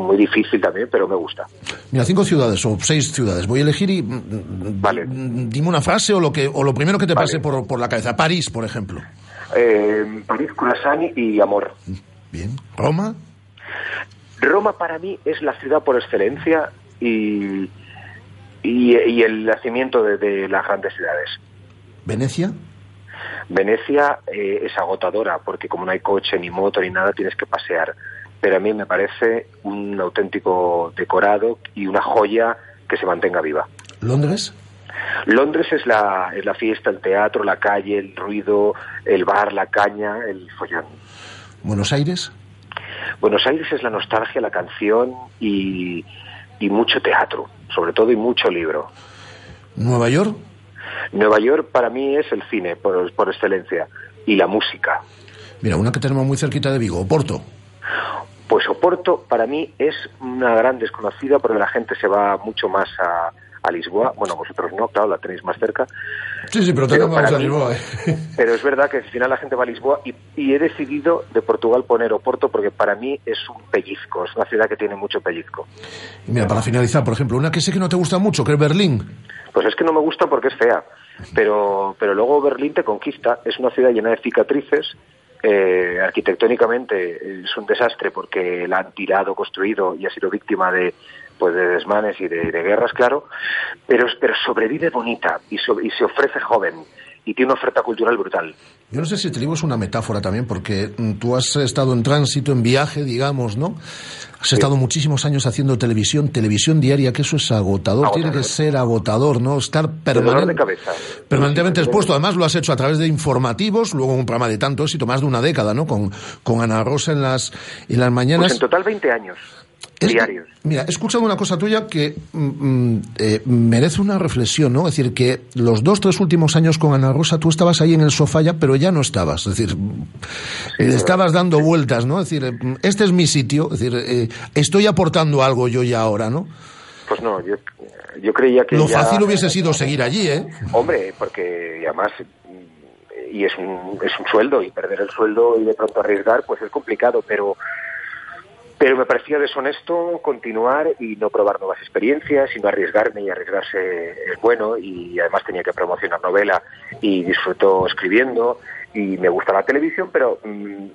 muy difícil también, pero me gusta. Mira, cinco ciudades o seis ciudades. Voy a elegir y mm, Vale. mm, dime una frase o lo que o lo primero que te pase por, por la cabeza. París, por ejemplo. Eh, París, croissant y amor. Bien. Roma. Roma para mí es la ciudad por excelencia y, y, y el nacimiento de, de las grandes ciudades. Venecia. Venecia eh, es agotadora porque como no hay coche ni moto ni nada tienes que pasear. Pero a mí me parece un auténtico decorado y una joya que se mantenga viva. Londres. Londres es la, es la fiesta, el teatro, la calle, el ruido, el bar, la caña, el follón. Buenos Aires. Buenos Aires es la nostalgia, la canción y, y mucho teatro, sobre todo y mucho libro. Nueva York. Nueva York para mí es el cine por, por excelencia y la música. Mira, una que tenemos muy cerquita de Vigo, Oporto. Pues Oporto para mí es una gran desconocida porque la gente se va mucho más a, a Lisboa. Bueno, vosotros no, claro, la tenéis más cerca. Sí, sí, pero para a Lisboa. ¿eh? <laughs> Pero es verdad que al final la gente va a Lisboa y, y he decidido de Portugal poner Oporto porque para mí es un pellizco, es una ciudad que tiene mucho pellizco. Y mira, para finalizar, por ejemplo, una que sé que no te gusta mucho, que es Berlín. Pues es que no me gusta porque es fea, pero, pero luego Berlín te conquista, es una ciudad llena de cicatrices, eh, arquitectónicamente es un desastre porque la han tirado, construido y ha sido víctima de pues de desmanes y de, de guerras, claro, pero, pero sobrevive bonita y, so- y se ofrece joven y tiene una oferta cultural brutal. Yo no sé si te digo es una metáfora también, porque mm, tú has estado en tránsito, en viaje, digamos, ¿no? Has estado muchísimos años haciendo televisión, televisión diaria, que eso es agotador, tiene que ser agotador, ¿no? Estar dolor de cabeza. permanentemente expuesto. Además, lo has hecho a través de informativos, luego un programa de tanto éxito, más de una década, ¿no? Con, con Ana Rosa en las, en las mañanas. Pues en total 20 años diarios. Mira, he escuchado una cosa tuya que mm, mm, eh, merece una reflexión, ¿no? Es decir, que los dos, tres últimos años con Ana Rosa tú estabas ahí en el sofá ya, pero ya no estabas. Es decir, mm, estabas dando vueltas, ¿no? Es decir, eh, este es mi sitio, es decir, eh, estoy aportando algo yo ya ahora, ¿no? Pues no, yo, yo creía que Lo ya- fácil hubiese sido seguir allí, ¿eh? Hombre, porque y además mm, y es un, es un sueldo y perder el sueldo y de pronto arriesgar pues es complicado, pero pero me parecía deshonesto continuar y no probar nuevas experiencias y no arriesgarme y arriesgarse es bueno. Y además tenía que promocionar novela y disfruto escribiendo. Y me gusta la televisión, pero mm,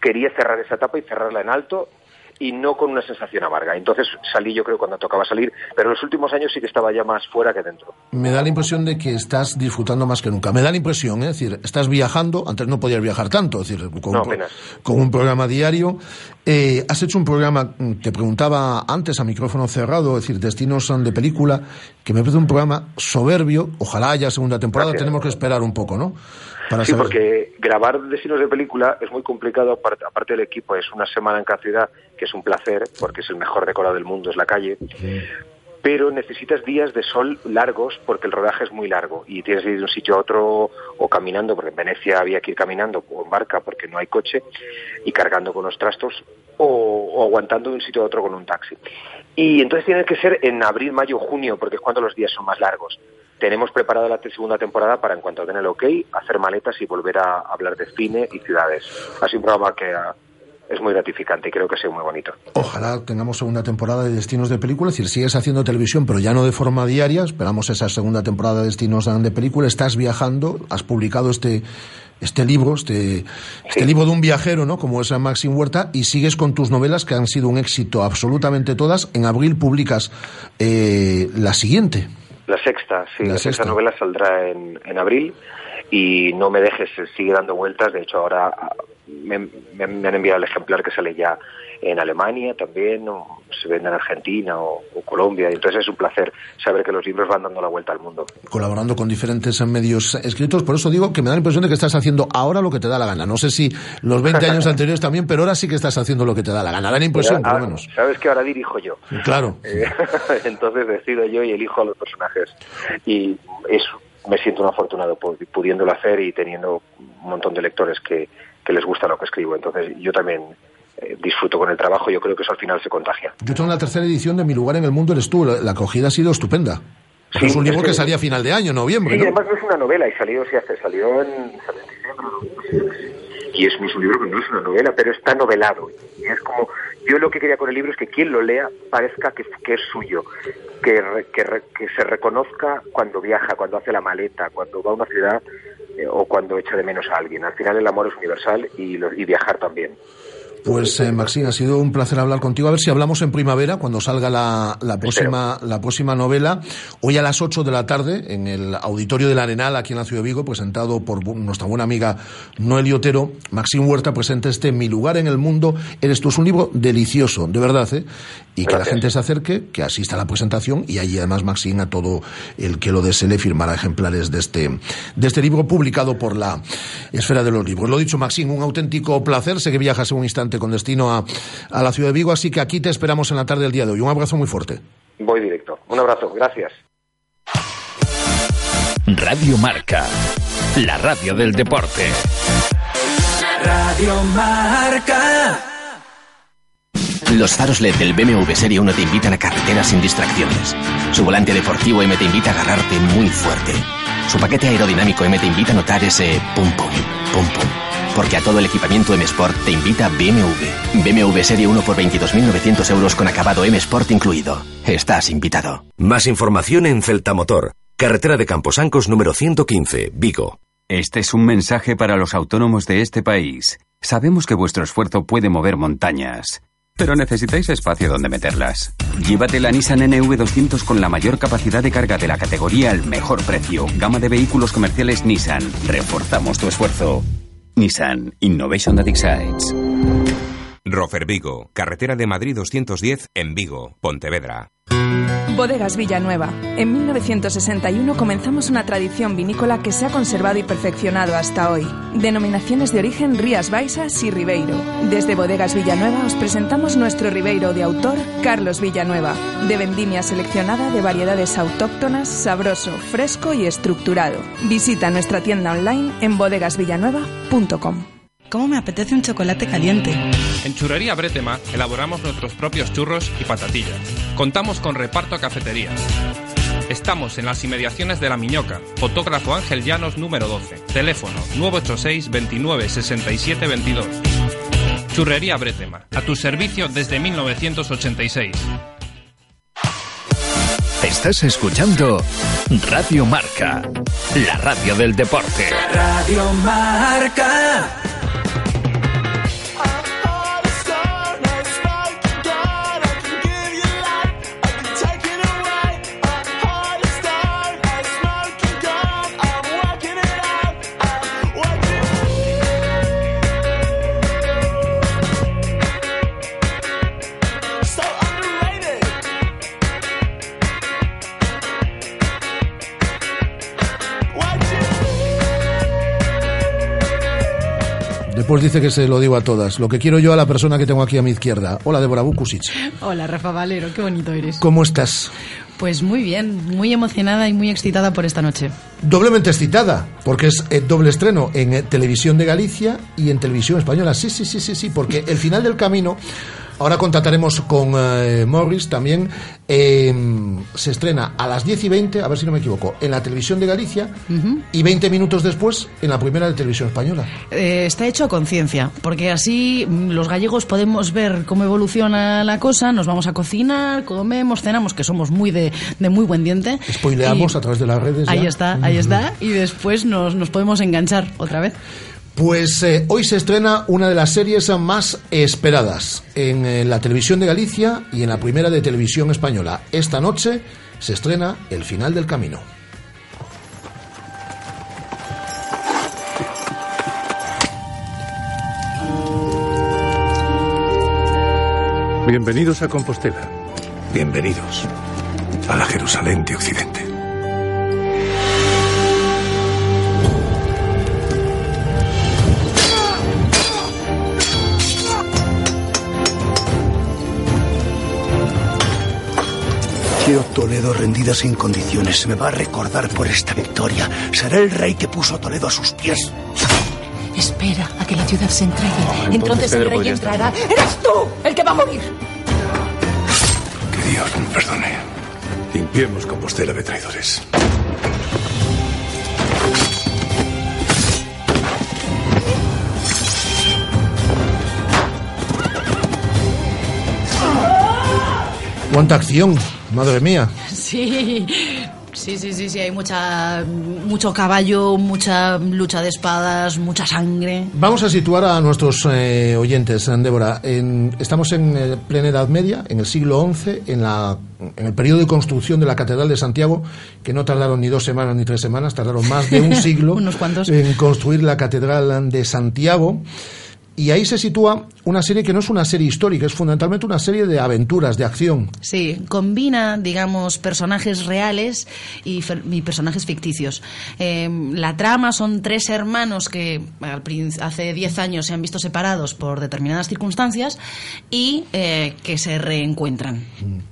quería cerrar esa etapa y cerrarla en alto y no con una sensación amarga. Entonces salí yo creo cuando tocaba salir, pero en los últimos años sí que estaba ya más fuera que dentro. Me da la impresión de que estás disfrutando más que nunca. Me da la impresión, ¿eh? es decir, estás viajando, antes no podías viajar tanto, es decir, con, No, con un programa diario. Eh, has hecho un programa, mm, te preguntaba antes a micrófono cerrado, es decir, Destinos son de película, que me parece un programa soberbio, ojalá haya segunda temporada, Gracias. tenemos que esperar un poco, ¿no? Para sí, saber- porque grabar destinos de película es muy complicado, aparte, aparte del equipo, es una semana en cada ciudad, que es un placer, porque es el mejor decorado del mundo, es la calle, pero necesitas días de sol largos porque el rodaje es muy largo y tienes que ir de un sitio a otro o caminando, porque en Venecia había que ir caminando o en barca porque no hay coche y cargando con los trastos o, o aguantando de un sitio a otro con un taxi. Y entonces tiene que ser en abril, mayo, junio, porque es cuando los días son más largos. Tenemos preparada la segunda temporada para, en cuanto den el ok, hacer maletas y volver a hablar de cine y ciudades. Ha sido un programa que ah, es muy gratificante y creo que ha sido muy bonito. Ojalá tengamos segunda temporada de Destinos de Película, es decir, sigues haciendo televisión, pero ya no de forma diaria. Esperamos esa segunda temporada de Destinos de Película. Estás viajando, has publicado este este libro, este, este libro de un viajero, ¿no? Como es Maxim Huerta, y sigues con tus novelas que han sido un éxito absolutamente todas. En abril publicas eh, la siguiente. La sexta, sí, La la, sexta. sexta novela saldrá en, en abril y No me dejes, sigue dando vueltas. De hecho, ahora ah, me, me- me han enviado el ejemplar que sale ya en Alemania también, o se vende en Argentina o, o Colombia. Y entonces es un placer saber que los libros van dando la vuelta al mundo. colaborando con diferentes medios escritos. Por eso digo que me da la impresión de que estás haciendo ahora lo que te da la gana. No sé si los 20 años <laughs> anteriores también, pero ahora sí que estás haciendo lo que te da la gana. Da la impresión, por Ah, lo menos. Sabes que ahora dirijo yo. Claro. Eh, <laughs> entonces decido yo y elijo a los personajes. Y es me siento un afortunado pu- pudiéndolo hacer y teniendo un montón de lectores que, que les gusta lo que escribo. Entonces yo también eh, disfruto con el trabajo yo creo que eso al final se contagia. Yo tengo la tercera edición de Mi lugar en el mundo eres tú. La, la acogida ha sido estupenda. Sí, es un libro es que que- salía a final de año, noviembre, Sí, ¿no? además no es una novela y salió, sí, hace, salió en, en. Y es, es un libro que no es una novela, pero está novelado. Y es como, yo lo que quería con el libro es que quien lo lea parezca que, que es suyo, que, re- que, re- que se reconozca cuando viaja, cuando hace la maleta, cuando va a una ciudad eh, o cuando echa de menos a alguien. Al final el amor es universal y, lo- y viajar también. Pues eh, Maxine, ha sido un placer hablar contigo. A ver si hablamos en primavera, cuando salga la, la próxima, la próxima novela. Hoy a las 8 de la tarde, en el Auditorio del Arenal, aquí en la Ciudad de Vigo, presentado por nuestra buena amiga Noel Otero, Maxine Huerta presenta este Mi lugar en el mundo. Eres tú, es un libro delicioso, de verdad, ¿eh? Y que la gente se acerque, que asista a la presentación y allí además Maxine a todo el que lo desee le firmará ejemplares de este, de este libro publicado por la Esfera de los Libros. Lo dicho, Maxine, un auténtico placer. Sé que viajas en un instante con destino a, a la Ciudad de Vigo, así que aquí te esperamos en la tarde del día de hoy. Un abrazo muy fuerte. Voy directo. Un abrazo. Gracias. Radio Marca, la radio del deporte. Radio Marca. Los faros LED del BMW Serie 1 te invitan a carreteras sin distracciones. Su volante deportivo M te invita a agarrarte muy fuerte. Su paquete aerodinámico M te invita a notar ese pum pum, pum pum. Porque a todo el equipamiento M Sport te invita BMW. BMW Serie 1 por 22.900 euros con acabado M Sport incluido. Estás invitado. Más información en Celtamotor, carretera de Camposancos número 115, Vigo. Este es un mensaje para los autónomos de este país. Sabemos que vuestro esfuerzo puede mover montañas, pero necesitáis espacio donde meterlas. Llévate la Nissan NV200 con la mayor capacidad de carga de la categoría al mejor precio. Gama de vehículos comerciales Nissan. Reforzamos tu esfuerzo. Nissan Innovation that excites. Rofer Vigo, carretera de Madrid 210 en Vigo, Pontevedra. Bodegas Villanueva. En 1961 comenzamos una tradición vinícola que se ha conservado y perfeccionado hasta hoy. Denominaciones de origen Rías Baixas y Ribeiro. Desde Bodegas Villanueva os presentamos nuestro Ribeiro de autor Carlos Villanueva, de vendimia seleccionada de variedades autóctonas, sabroso, fresco y estructurado. Visita nuestra tienda online en bodegasvillanueva.com. ¿Cómo me apetece un chocolate caliente? En Churrería Bretema elaboramos nuestros propios churros y patatillas. Contamos con reparto a cafetería. Estamos en las inmediaciones de La Miñoca. Fotógrafo Ángel Llanos número 12. Teléfono 986 29 67 22. Churrería Bretema. A tu servicio desde 1986. Estás escuchando Radio Marca, la radio del deporte. Radio Marca. Después dice que se lo digo a todas. Lo que quiero yo a la persona que tengo aquí a mi izquierda. Hola, Débora Bukusic. Hola, Rafa Valero, qué bonito eres. ¿Cómo estás? Pues muy bien, muy emocionada y muy excitada por esta noche. Doblemente excitada, porque es eh, doble estreno en eh, Televisión de Galicia y en Televisión Española. Sí, sí, sí, sí, sí, porque el final del camino, ahora contrataremos con eh, Morris también, eh, se estrena a las 10 y 20, a ver si no me equivoco, en la Televisión de Galicia y 20 minutos después en la primera de Televisión Española. Eh, está hecho a conciencia, porque así mm, los gallegos podemos ver cómo evoluciona la cosa, nos vamos a cocinar, comemos, cenamos, que somos muy de, de muy buen diente. Spoileamos Y a través de las redes. Ahí ya. está, ahí está, y después nos, nos podemos enganchar otra vez. Pues eh, hoy se estrena una de las series más esperadas en eh, la televisión de Galicia y en la primera de televisión española. Esta noche se estrena El final del camino. Bienvenidos a Compostela. Bienvenidos a la Jerusalén de Occidente. Veo Toledo rendida sin condiciones. Se me va a recordar por esta victoria. Será el rey que puso a Toledo a sus pies. Espera a que la ciudad se entregue. entonces entonces el rey podría estar entrará. ¡Eres tú el que va a morir! Que Dios me perdone. Limpiemos Compostela de traidores. Cuánta acción, madre mía. Sí, sí, sí, sí, sí, hay mucha, mucho caballo, mucha lucha de espadas, mucha sangre. Vamos a situar a nuestros eh, oyentes, Débora. En- estamos en eh, plena Edad Media, en el siglo XI, en, la, en el periodo de construcción de la Catedral de Santiago, que no tardaron ni dos semanas ni tres semanas, tardaron más de un <laughs> siglo Unos en construir la Catedral de Santiago. Y ahí se sitúa una serie que no es una serie histórica, es fundamentalmente una serie de aventuras, de acción. Sí, combina, digamos, personajes reales y, y personajes ficticios. Eh, la trama son tres hermanos que al hace 10 años se han visto separados por determinadas circunstancias y eh, que se reencuentran.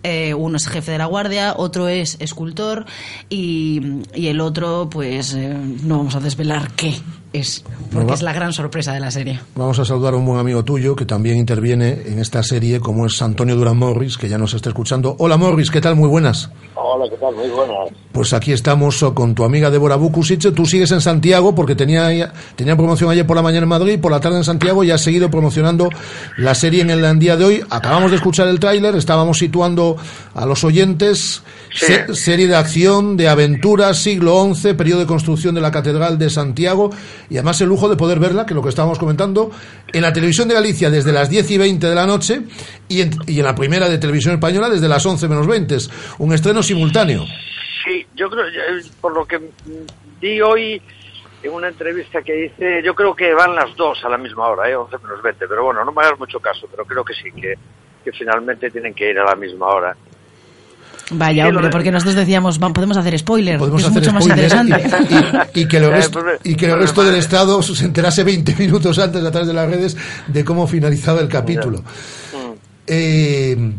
Eh, uno es jefe de la guardia, otro es escultor y, y el otro, pues, eh, no vamos a desvelar qué es, porque es la gran sorpresa de la serie. Vamos a saludar a un buen amigo tuyo que también interviene en esta serie, como es Antonio Durán Morris, que ya nos está escuchando. Hola Morris, ¿qué tal? Muy buenas. Hola, ¿qué tal? Muy buenas. Pues aquí estamos oh, con tu amiga Débora Bukusic. Tú sigues en Santiago porque tenía, tenía promoción ayer por la mañana en Madrid, por la tarde en Santiago y has seguido promocionando la serie en el día de hoy. Acabamos de escuchar el tráiler, estábamos situando a los oyentes. Se- serie de acción, de aventuras, siglo XI, periodo de construcción de la Catedral de Santiago y además el lujo de poder verla, que lo que estábamos comentando, en la televisión de Galicia desde las 10 y 20 de la noche y en, la primera de televisión española desde las 11 menos 20. Un estreno simultáneo. Sí, yo creo, eh, por lo que di hoy en una entrevista que hice, yo creo que van las dos a la misma hora, ¿eh? 11 menos 20, pero bueno, no me hagas mucho caso, pero creo que sí, que finalmente tienen que ir a la misma hora. Vaya, lo hombre, porque nosotros decíamos, podemos hacer spoiler, Podemos que es hacer mucho más spoiler interesante. y, y- y que el <laughs> resto, pues, y que el pues, resto del Estado se enterase 20 minutos antes a través de las redes de cómo finalizaba el capítulo. Eh,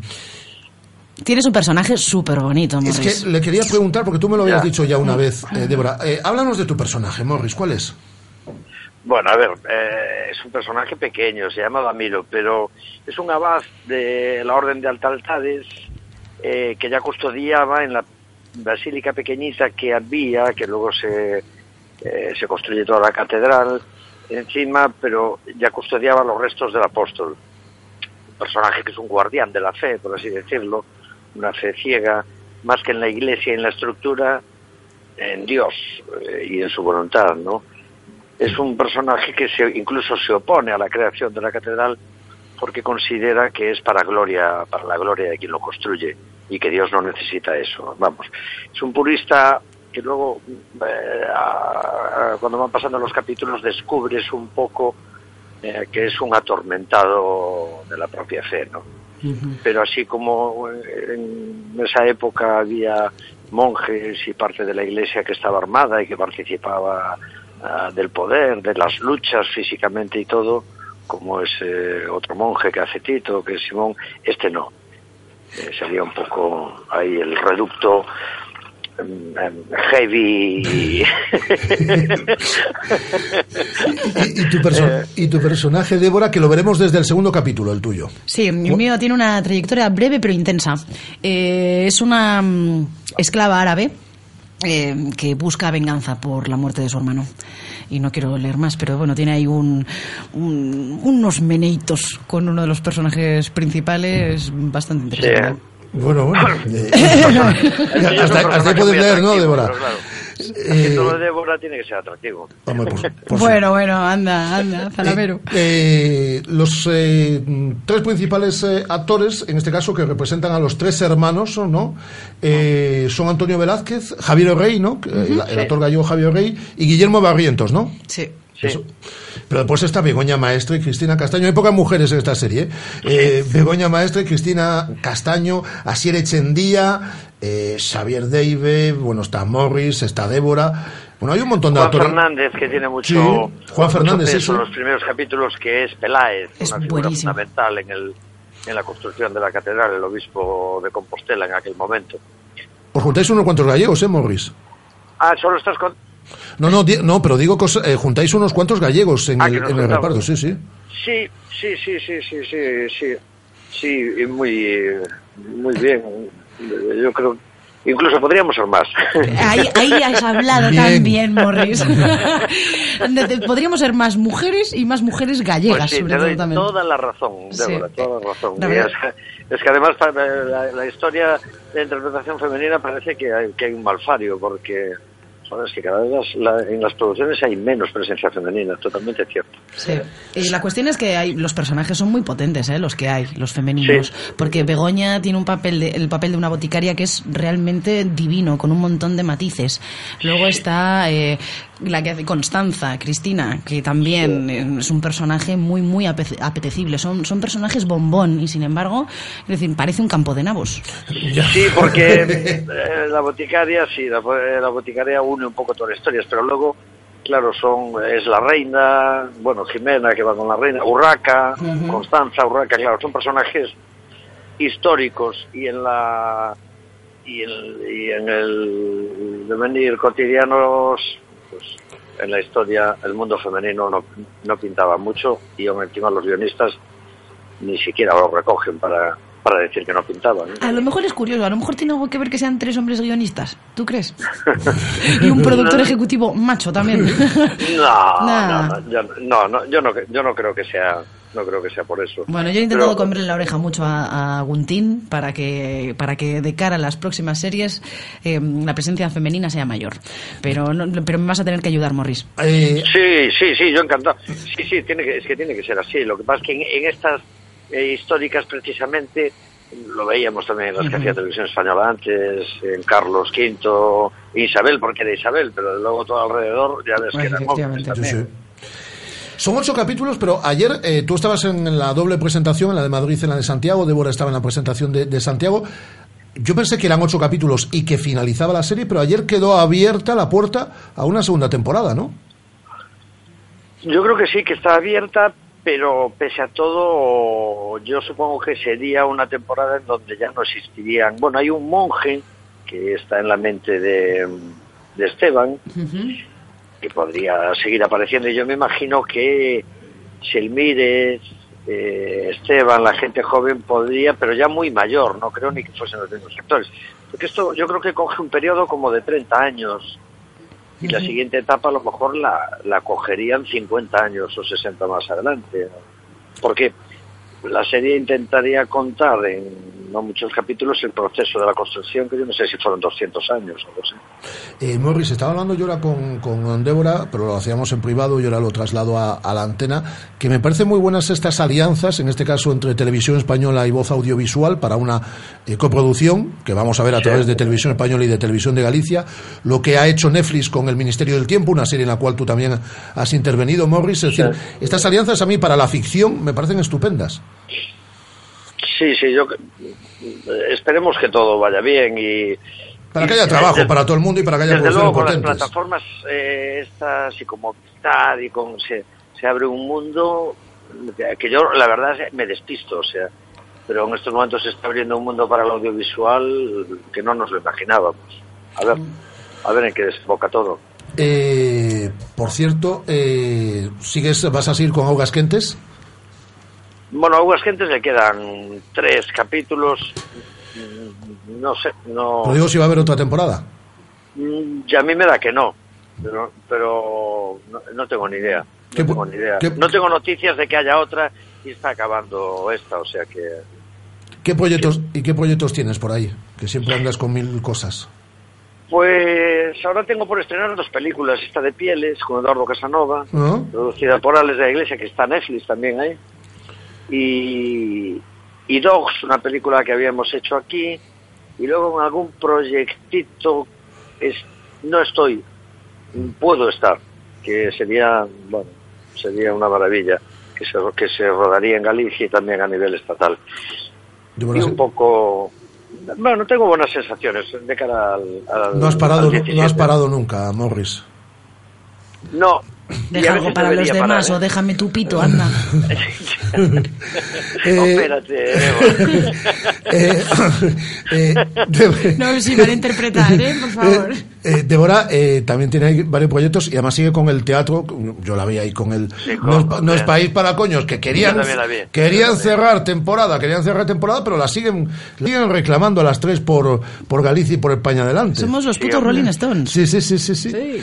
Tienes un personaje súper bonito, es Morris. que le quería preguntar, porque tú me lo habías Ya. dicho ya una vez, eh, Débora. Eh, háblanos de tu personaje, Morris. ¿Cuál es? Bueno, a ver, eh, es un personaje pequeño, se llama Damiro, pero es un abad de la Orden de Altaltades eh, que ya custodiaba en la basílica pequeñita que había, que luego se, eh, se construye toda la catedral encima, pero ya custodiaba los restos del apóstol. Un personaje que es un guardián de la fe, por así decirlo, una fe ciega, más que en la iglesia y en la estructura, en Dios eh, y en su voluntad, ¿no? es un personaje que se, incluso se opone a la creación de la catedral porque considera que es para gloria para la gloria de quien lo construye y que Dios no necesita eso. Vamos es un purista que luego eh, a- a- cuando van pasando los capítulos descubres un poco eh, que es un atormentado de la propia fe no pero así como eh, en esa época había monjes y parte de la iglesia que estaba armada y que participaba ah, del poder, de las luchas físicamente y todo, como es eh, otro monje que hace Tito, que es Simón, este no. Eh, sería un poco ahí el reducto mm, em, heavy. Y, <laughs> y tu perso- y tu personaje, Débora, que lo veremos desde el segundo capítulo, el tuyo. Sí, el mío tiene una trayectoria breve pero intensa. Eh, es una mm, esclava árabe eh, que busca venganza por la muerte de su hermano. Y no quiero leer más, pero bueno, tiene ahí un, un- unos meneitos con uno de los personajes principales bastante interesante. Bueno, bueno. <laughs> eh, hasta, hasta ahí puedes leer, ¿no, Débora? claro, Eh, lo de Débora tiene que ser atractivo. Hombre, por- por Bueno, bueno, anda, anda, Zalamero. Eh, los eh, tres principales eh, actores, en este caso, que representan a los tres hermanos, ¿no? Eh, son Antonio Velázquez, Javier Rey, ¿no? Eh, el, el Sí. actor gallego Javier Rey, y Guillermo Barrientos, ¿no? Sí. Eso. Pero después está Begoña Maestre y Cristina Castaño. Hay pocas mujeres en esta serie. ¿eh? Eh, Begoña Maestre, Cristina Castaño, Asier Echendía, eh, Xavier Deive, bueno, está Morris, está Débora. Bueno, hay un montón de Juan. Fernández, que tiene mucho, Sí, Juan mucho Fernández, peso eso. en los primeros capítulos, que es Peláez, Es una figura buenísimo. fundamental en, el, en la construcción de la catedral, el obispo de Compostela en aquel momento. Os juntáis unos cuantos gallegos, ¿eh, Morris? Ah, solo estás con... No, no, di- no pero digo, cosa- eh, juntáis unos cuantos gallegos en Ah, el, que en reparto, sí, sí. Sí, sí, sí, sí, sí, sí, sí, sí, y muy, muy bien. Yo creo, incluso podríamos ser más. Ahí, ahí has hablado bien, Morris. <laughs> Podríamos ser más mujeres y más mujeres gallegas, Pues sí, sobre te todo también. toda la razón, Sí. Débora, toda la razón. La es, es que además pa- la, la historia de interpretación femenina parece que hay, que hay un malfario, porque es que cada vez las- la- en las producciones hay menos presencia femenina, totalmente cierto. Sí. Y la cuestión es que hay, los personajes son muy potentes, ¿eh? los que hay, los femeninos. Porque Begoña tiene un papel de, el papel de una boticaria que es realmente divino, con un montón de matices. Luego está eh, la que hace Constanza, Cristina, que también eh, es un personaje muy, muy ape- apetecible. Son, son personajes bombón y, sin embargo, es decir, parece un campo de nabos. Sí, porque eh, la boticaria, sí, la, la boticaria une un poco todas las historias, pero luego, claro, son es la reina, bueno, Jimena que va con la reina, Urraca. Constanza, Urraca, claro, son personajes históricos y en la y en, y en el devenir cotidianos, pues en la historia el mundo femenino no, no pintaba mucho y aún encima los guionistas ni siquiera lo recogen para, para decir que no pintaban. ¿no? A lo mejor es curioso, a lo mejor tiene algo que ver que sean tres hombres guionistas, ¿tú crees? <laughs> Y un productor ejecutivo macho también. <laughs> No, <laughs> Nah. no, no, yo, no, no, yo no, yo no creo que sea, no creo que sea por eso. Bueno, yo he intentado Pero- comerle la oreja mucho a, a Guntín para que, para que de cara a las próximas series eh, la presencia femenina sea mayor. Pero, no- pero me vas a tener que ayudar, Morris. Eh, Sí, sí, sí, yo encantado. Sí, sí, tiene que, es que tiene que ser así. Lo que pasa es que en, en estas eh, históricas precisamente lo veíamos también en las que hacía televisión española antes, en Carlos V, Isabel, porque era Isabel, pero luego todo alrededor ya ves que eran hombres también. Son ocho capítulos, pero ayer eh, tú estabas en la doble presentación, en la de Madrid y en la de Santiago, Débora estaba en la presentación de, de Santiago. Yo pensé que eran ocho capítulos y que finalizaba la serie, pero ayer quedó abierta la puerta a una segunda temporada, ¿no? Yo creo que sí, que está abierta, pero pese a todo, yo supongo que sería una temporada en donde ya no existirían. Bueno, hay un monje que está en la mente de, de Esteban, que podría seguir apareciendo, y yo me imagino que Selmírez, eh, Esteban, la gente joven podría, pero ya muy mayor, no creo ni que fuesen los mismos actores. Porque esto yo creo que coge un periodo como de 30 años y la siguiente etapa a lo mejor la, la cogerían 50 años o 60 más adelante. Porque la serie intentaría contar en no muchos capítulos el proceso de la construcción, que yo no sé si fueron 200 años o algo así. Eh, Morris, estaba hablando yo ahora con, con Débora, pero lo hacíamos en privado y ahora lo traslado a, a la antena, que me parecen muy buenas estas alianzas, en este caso entre Televisión Española y Voz Audiovisual, para una eh, coproducción que vamos a ver a través de Televisión Española y de Televisión de Galicia, lo que ha hecho Netflix con El Ministerio del Tiempo, una serie en la cual tú también has intervenido, Morris. Es decir, estas alianzas a mí para la ficción me parecen estupendas. Sí, sí, yo esperemos que todo vaya bien y Para que haya trabajo desde- para todo el mundo y para que haya desde luego con las plataformas eh, estas y como Movistar y con se, se abre un mundo que- que yo la verdad me despisto, o sea, pero en estos momentos se está abriendo un mundo para el audiovisual que no nos lo imaginábamos. A ver, a ver en qué desemboca todo. Eh, por cierto, eh, ¿sigues, ¿vas a seguir con Augas Quentes? Bueno, a Aguas Gentes le quedan tres capítulos. No sé, no. Pero digo si va a haber otra temporada. Mm, Y a mí me da que no, pero, pero no, no tengo ni idea. No ¿Qué pu- tengo ni idea. qué- No tengo noticias de que haya otra y está acabando esta, o sea que. ¿Qué proyectos y qué proyectos tienes por ahí? Que siempre andas con mil cosas. Pues ahora tengo por estrenar dos películas, esta de Pieles con Eduardo Casanova, ¿No? producida por Alex de la Iglesia, que está en Netflix también ahí, y, y Dogs, una película que habíamos hecho aquí, y luego en algún proyectito es, no estoy, puedo estar, que sería, bueno, sería una maravilla, que se, que se rodaría en Galicia y también a nivel estatal. Y un poco, bueno, tengo buenas sensaciones de cara al... al- No has parado, al no has 17. parado nunca, Morris. No, Deja algo para los demás parar, o déjame tu pito, anda. <laughs> Espérate, Débora. Eh, eh, Dé- <laughs> <laughs> No, si van a interpretar, ¿eh? Por favor. eh, Débora eh, también tiene ahí varios proyectos y además sigue con el teatro. Yo la vi ahí con el Sí, no, es, no país para coños que querían querían cerrar temporada, querían cerrar temporada, pero la siguen la siguen reclamando a las tres por por Galicia y por España adelante. Somos los putos. Rolling Stones. Sí, sí, sí, sí, sí. Sí,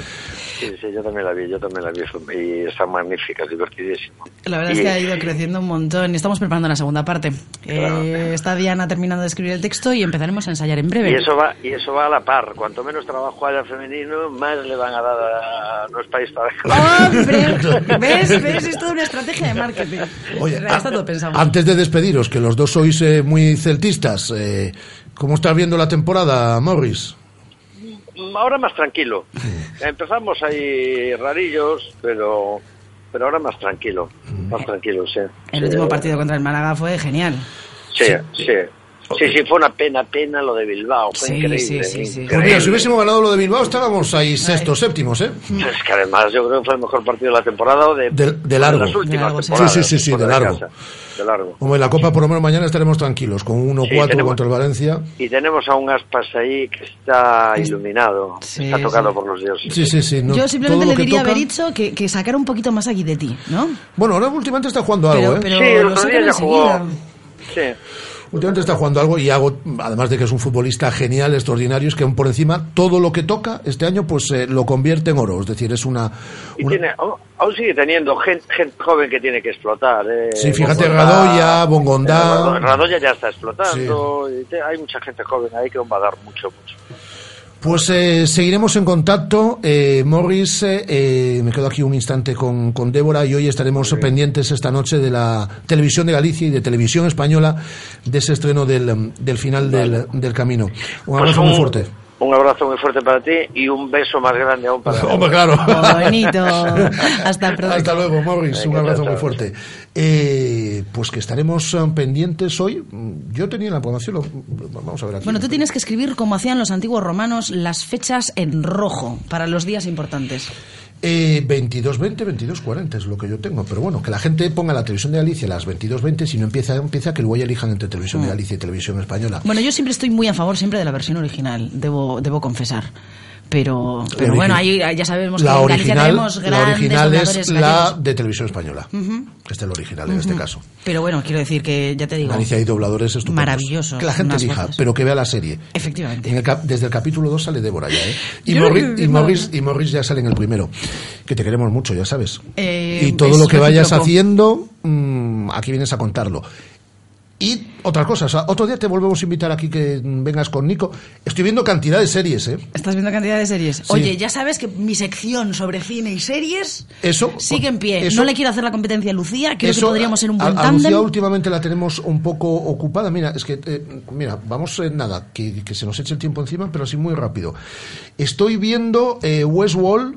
sí, yo también la vi, yo también la vi y está magnífica, es divertidísima. La verdad es Y- que ha ido creciendo un montón y estamos preparando la segunda parte. Eh, está Diana terminando de escribir el texto y empezaremos a ensayar en breve. Y eso va y eso va a la par. Cuanto menos trabajo haya femenino, más le van a dar a No es país para <laughs> ¡Hombre! ¿Ves? ¿Ves? Es toda una estrategia de marketing. Oye, está todo pensado. Antes de despediros, que los dos sois eh, muy celtistas, eh, ¿cómo estás viendo la temporada, Morris? Ahora más tranquilo. <laughs> Empezamos ahí rarillos, pero pero ahora más tranquilo, más tranquilo, sí. El Sí, último partido contra el Málaga fue genial. Sí, sí. Sí, sí, fue una pena, pena lo de Bilbao, fue Sí, increíble. sí, sí, sí. increíble. Pues mira, si hubiésemos ganado lo de Bilbao, estábamos ahí sextos, séptimos, ¿eh? Es que además yo creo que fue el mejor partido de la temporada o de, De- de largo. las últimas De largo, sí. temporadas. Sí, sí, sí, sí, de largo. casa. De largo. Hombre, la Copa por lo menos mañana estaremos tranquilos, con 1-4 Sí, tenemos- contra el Valencia. Y tenemos a un Aspas ahí que está iluminado, Sí, está tocado sí. por los dioses. Sí, sí, sí. no, Yo simplemente le que diría a toca- Berizzo que, que sacara un poquito más a Guidetti, ¿no? Bueno, ahora últimamente está jugando algo, Pero, ¿eh? pero Sí, el lo otro día ya jugó. enseguida. Sí. Últimamente está jugando algo y hago, además de que es un futbolista genial, extraordinario, es que aún por encima todo lo que toca este año pues eh, lo convierte en oro. Es decir, es una... Y una- tiene, aún, aún sigue teniendo gente, gente joven que tiene que explotar. Eh. Sí, fíjate, Bongondá, Radoya, Bongondá. eh, Rado- Radoya ya está explotando. y te- hay mucha gente joven ahí que aún va a dar mucho, mucho. Pues eh, seguiremos en contacto. Eh, Morris, eh, eh, me quedo aquí un instante con, con Débora y hoy estaremos pendientes esta noche de la televisión de Galicia y de televisión española de ese estreno del, del final del, del camino. Un Pues abrazo un- muy fuerte. Un abrazo muy fuerte para ti y un beso más grande aún para <laughs> Hombre, claro. Bonito. <laughs> Hasta pronto. Hasta luego, Morris. Un abrazo muy fuerte. Eh, pues que estaremos eh, pendientes hoy. Yo tenía la programación. lo- Vamos a ver aquí. Bueno, tú tienes que escribir como hacían los antiguos romanos las fechas en rojo para los días importantes. Eh, 22.20, 22.40 es lo que yo tengo. Pero bueno, que la gente ponga la televisión de Galicia a las 22.20. Si no empieza, empieza que luego ya elijan entre televisión de Galicia y televisión española. Bueno, yo siempre estoy muy a favor siempre de la versión original, debo, debo confesar. Pero, pero bueno, ahí ya sabemos la que original, tenemos la grandes original dobladores es la gallegos. de televisión española. Ujú. Este es el original en este caso. Pero bueno, quiero decir que ya te digo, Galicia hay dobladores estupendos. Maravillosos, Que la gente elija, voces. pero que vea la serie. efectivamente. En el cap- desde el capítulo 2 sale Débora ya, ¿eh? Y, Morris, y. Morris, y Morris ya sale en el primero. Que te queremos mucho, ya sabes. Eh, y todo lo que vayas recíproco. haciendo, mm, aquí vienes a contarlo. Y otra cosa, o sea, otro día te volvemos a invitar aquí que vengas con Nico. Estoy viendo cantidad de series, ¿eh? Estás viendo cantidad de series. Sí. Oye, ya sabes que mi sección sobre cine y series Eso. sigue en pie. eso- no le quiero hacer la competencia a Lucía, creo Eso, que podríamos ser un buen a. Lucía últimamente la tenemos un poco ocupada. Mira, es que, eh, mira, vamos, eh, nada, que, que se nos eche el tiempo encima, pero así muy rápido. Estoy viendo eh, Westworld,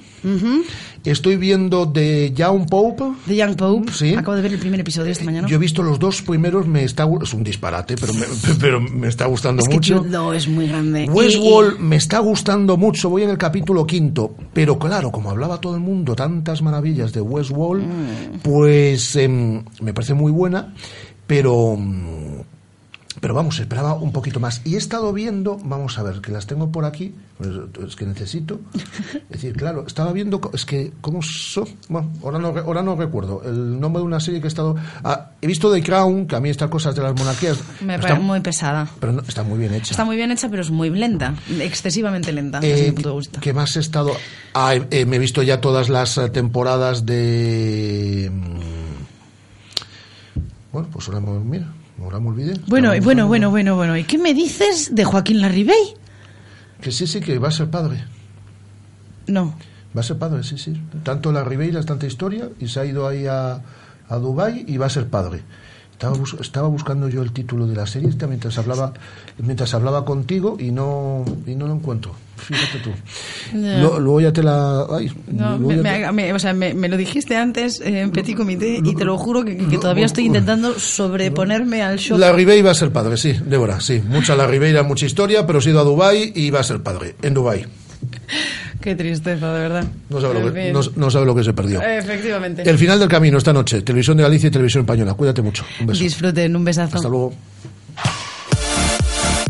estoy viendo The Young Pope. The Young Pope. Sí. Acabo de ver el primer episodio esta mañana. Yo he visto los dos primeros, me está, es un disparate, pero me, <laughs> pero me está gustando es que mucho. Jude Law es muy grande. Y- Westworld me está gustando mucho, voy en el capítulo quinto, pero claro, como hablaba todo el mundo tantas maravillas de Westworld, Mm. pues em, me parece muy buena, pero mm, pero vamos, esperaba un poquito más. Y he estado viendo, vamos a ver, que las tengo por aquí, pues, es que necesito. Es decir, claro, estaba viendo, es que, ¿cómo son? Bueno, ahora no, ahora no recuerdo el nombre de una serie que he estado. ah, he visto The Crown, que a mí estas cosas de las monarquías. Me está- parece muy pesada. pero no, está muy bien hecha. Está muy bien hecha, pero es muy lenta. Excesivamente lenta, Eh, desde mi punto de vista. ¿Qué más he estado? Ah, eh, eh, me he visto ya todas las eh, temporadas de. mm, Bueno, pues ahora mira, ahora me olvidé. Bueno, bueno, bueno, bueno, bueno. ¿Y qué me dices de Joaquín Larribey? Que sí, sí, que va a ser padre. No. Va a ser padre, sí, sí. Tanto la Ribeira, tanta historia, y se ha ido ahí a, a Dubái y va a ser padre. Estaba, bus- estaba buscando yo el título de la serie mientras hablaba mientras hablaba contigo y no y no lo encuentro. Fíjate tú. Lo- luego ya te la. ay, No, me, o sea, me, lo dijiste antes eh, en Petit Comité y te lo juro que, que todavía estoy intentando sobreponerme al shock. La Ribeira va a ser padre, sí, Débora, sí. Mucha la Ribeira, mucha historia, pero ha ido a Dubái y va a ser padre, en Dubái. Qué tristeza, de verdad. No sabe, lo que, fin. no, no sabe lo que se perdió. Efectivamente. El final del camino esta noche. Televisión de Galicia y Televisión Española. Cuídate mucho. Un beso. Disfruten, un besazo. Hasta luego.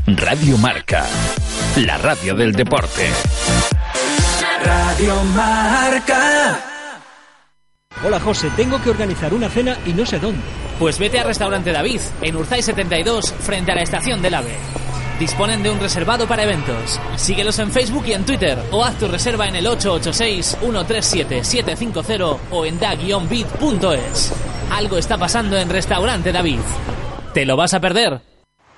Radio Marca, la radio del deporte. Radio Marca. Hola José, tengo que organizar una cena y no sé dónde. Pues vete a Restaurante David, en Urzay 72, frente a la estación del AVE. Disponen de un reservado para eventos. Síguelos en Facebook y en Twitter o haz tu reserva en el 886-137-750 o en da-bit.es. Algo está pasando en Restaurante David. ¿Te lo vas a perder?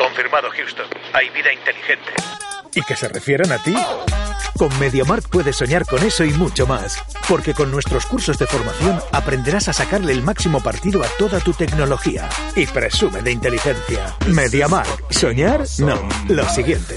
Confirmado, Houston. Hay vida inteligente. ¿Y que se refieran a ti? Con MediaMark puedes soñar con eso y mucho más. Porque con nuestros cursos de formación aprenderás a sacarle el máximo partido a toda tu tecnología. Y presume de inteligencia. MediaMark. ¿Soñar? No. Lo siguiente.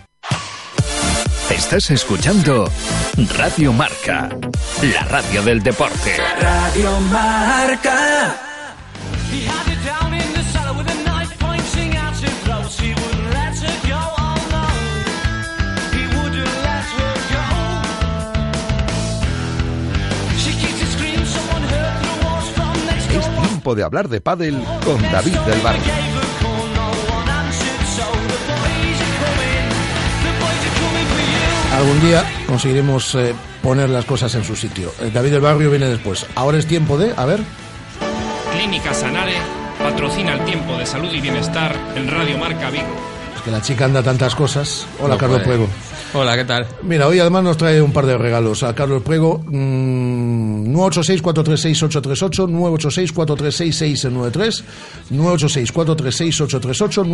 Estás escuchando Radio Marca, la radio del deporte. Radio Marca. Es tiempo de hablar de pádel con David del Barrio. Algún día conseguiremos eh, poner las cosas en su sitio. Eh, David del Barrio viene después. Ahora es tiempo de, a ver, Clínica Sanare patrocina el tiempo de salud y bienestar en Radio Marca Vigo. Que la chica anda tantas cosas. Hola, No Carlos puede. Puego. Hola, ¿qué tal? Mira, hoy además nos trae un par de regalos a Carlos Prego. Mm, 986-436-838, 986-436-6693, 986-436-838,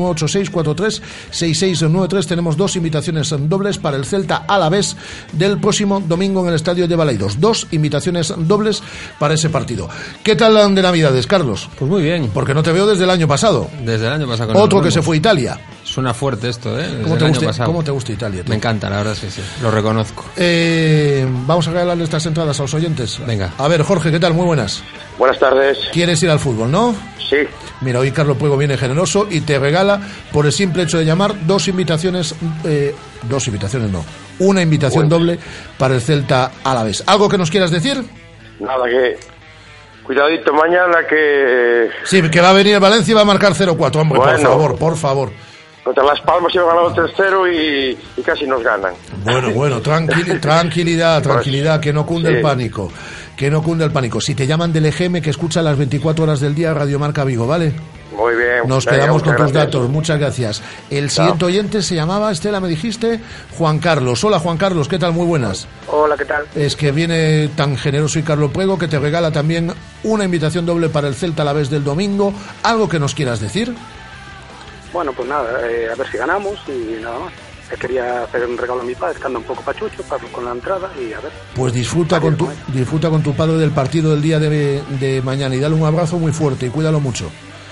986-436-6693. Tenemos dos invitaciones dobles para el Celta Alavés del próximo domingo en el Estadio de Balaidos. Dos invitaciones dobles para ese partido. ¿Qué tal de Navidades, Carlos? Pues muy bien. Porque no te veo desde el año pasado. Desde el año pasado. Otro que se fue a Italia. Suena fuerte esto, ¿eh? ¿Cómo el te, año gusta, pasado. ¿Cómo te gusta Italia? tú? Me encanta, la verdad que sí. Lo reconozco. Eh, vamos a regalarle estas entradas a los oyentes. Venga. A ver, Jorge, ¿qué tal? Muy buenas. Buenas tardes. ¿Quieres ir al fútbol, no? Sí. Mira, hoy Carlos Puego viene generoso y te regala, por el simple hecho de llamar, dos invitaciones, eh, dos invitaciones no, una invitación doble para el Celta a la vez. ¿Algo que nos quieras decir? Nada, que. Cuidadito mañana que. Sí, que va a venir Valencia y va a marcar 0-4. Hombre, por favor, por favor. Contra Las Palmas iba ganado 3-0 y, y casi nos ganan. Bueno, bueno, tranquil- <laughs> tranquilidad, tranquilidad, que no cunde Sí. el pánico. Que no cunde el pánico. Si te llaman del EGM, que escucha las 24 horas del día Radio Marca Vigo, ¿vale? Muy bien. Nos quedamos con tus gracias. datos, muchas gracias. El siguiente oyente se llamaba, Estela, me dijiste, Juan Carlos. Hola, Juan Carlos, ¿qué tal? Muy buenas. Hola, ¿qué tal? Es que viene tan generoso y Carlos Puego que te regala también una invitación doble para el Celta a la vez del domingo. ¿Algo que nos quieras decir? Bueno, pues nada, eh, a ver si ganamos y nada más. Quería hacer un regalo a mi padre, anda un poco pachucho, para- con la entrada y a ver. Pues disfruta con tu, disfruta con tu padre del partido del día de, de mañana y dale un abrazo muy fuerte y cuídalo mucho.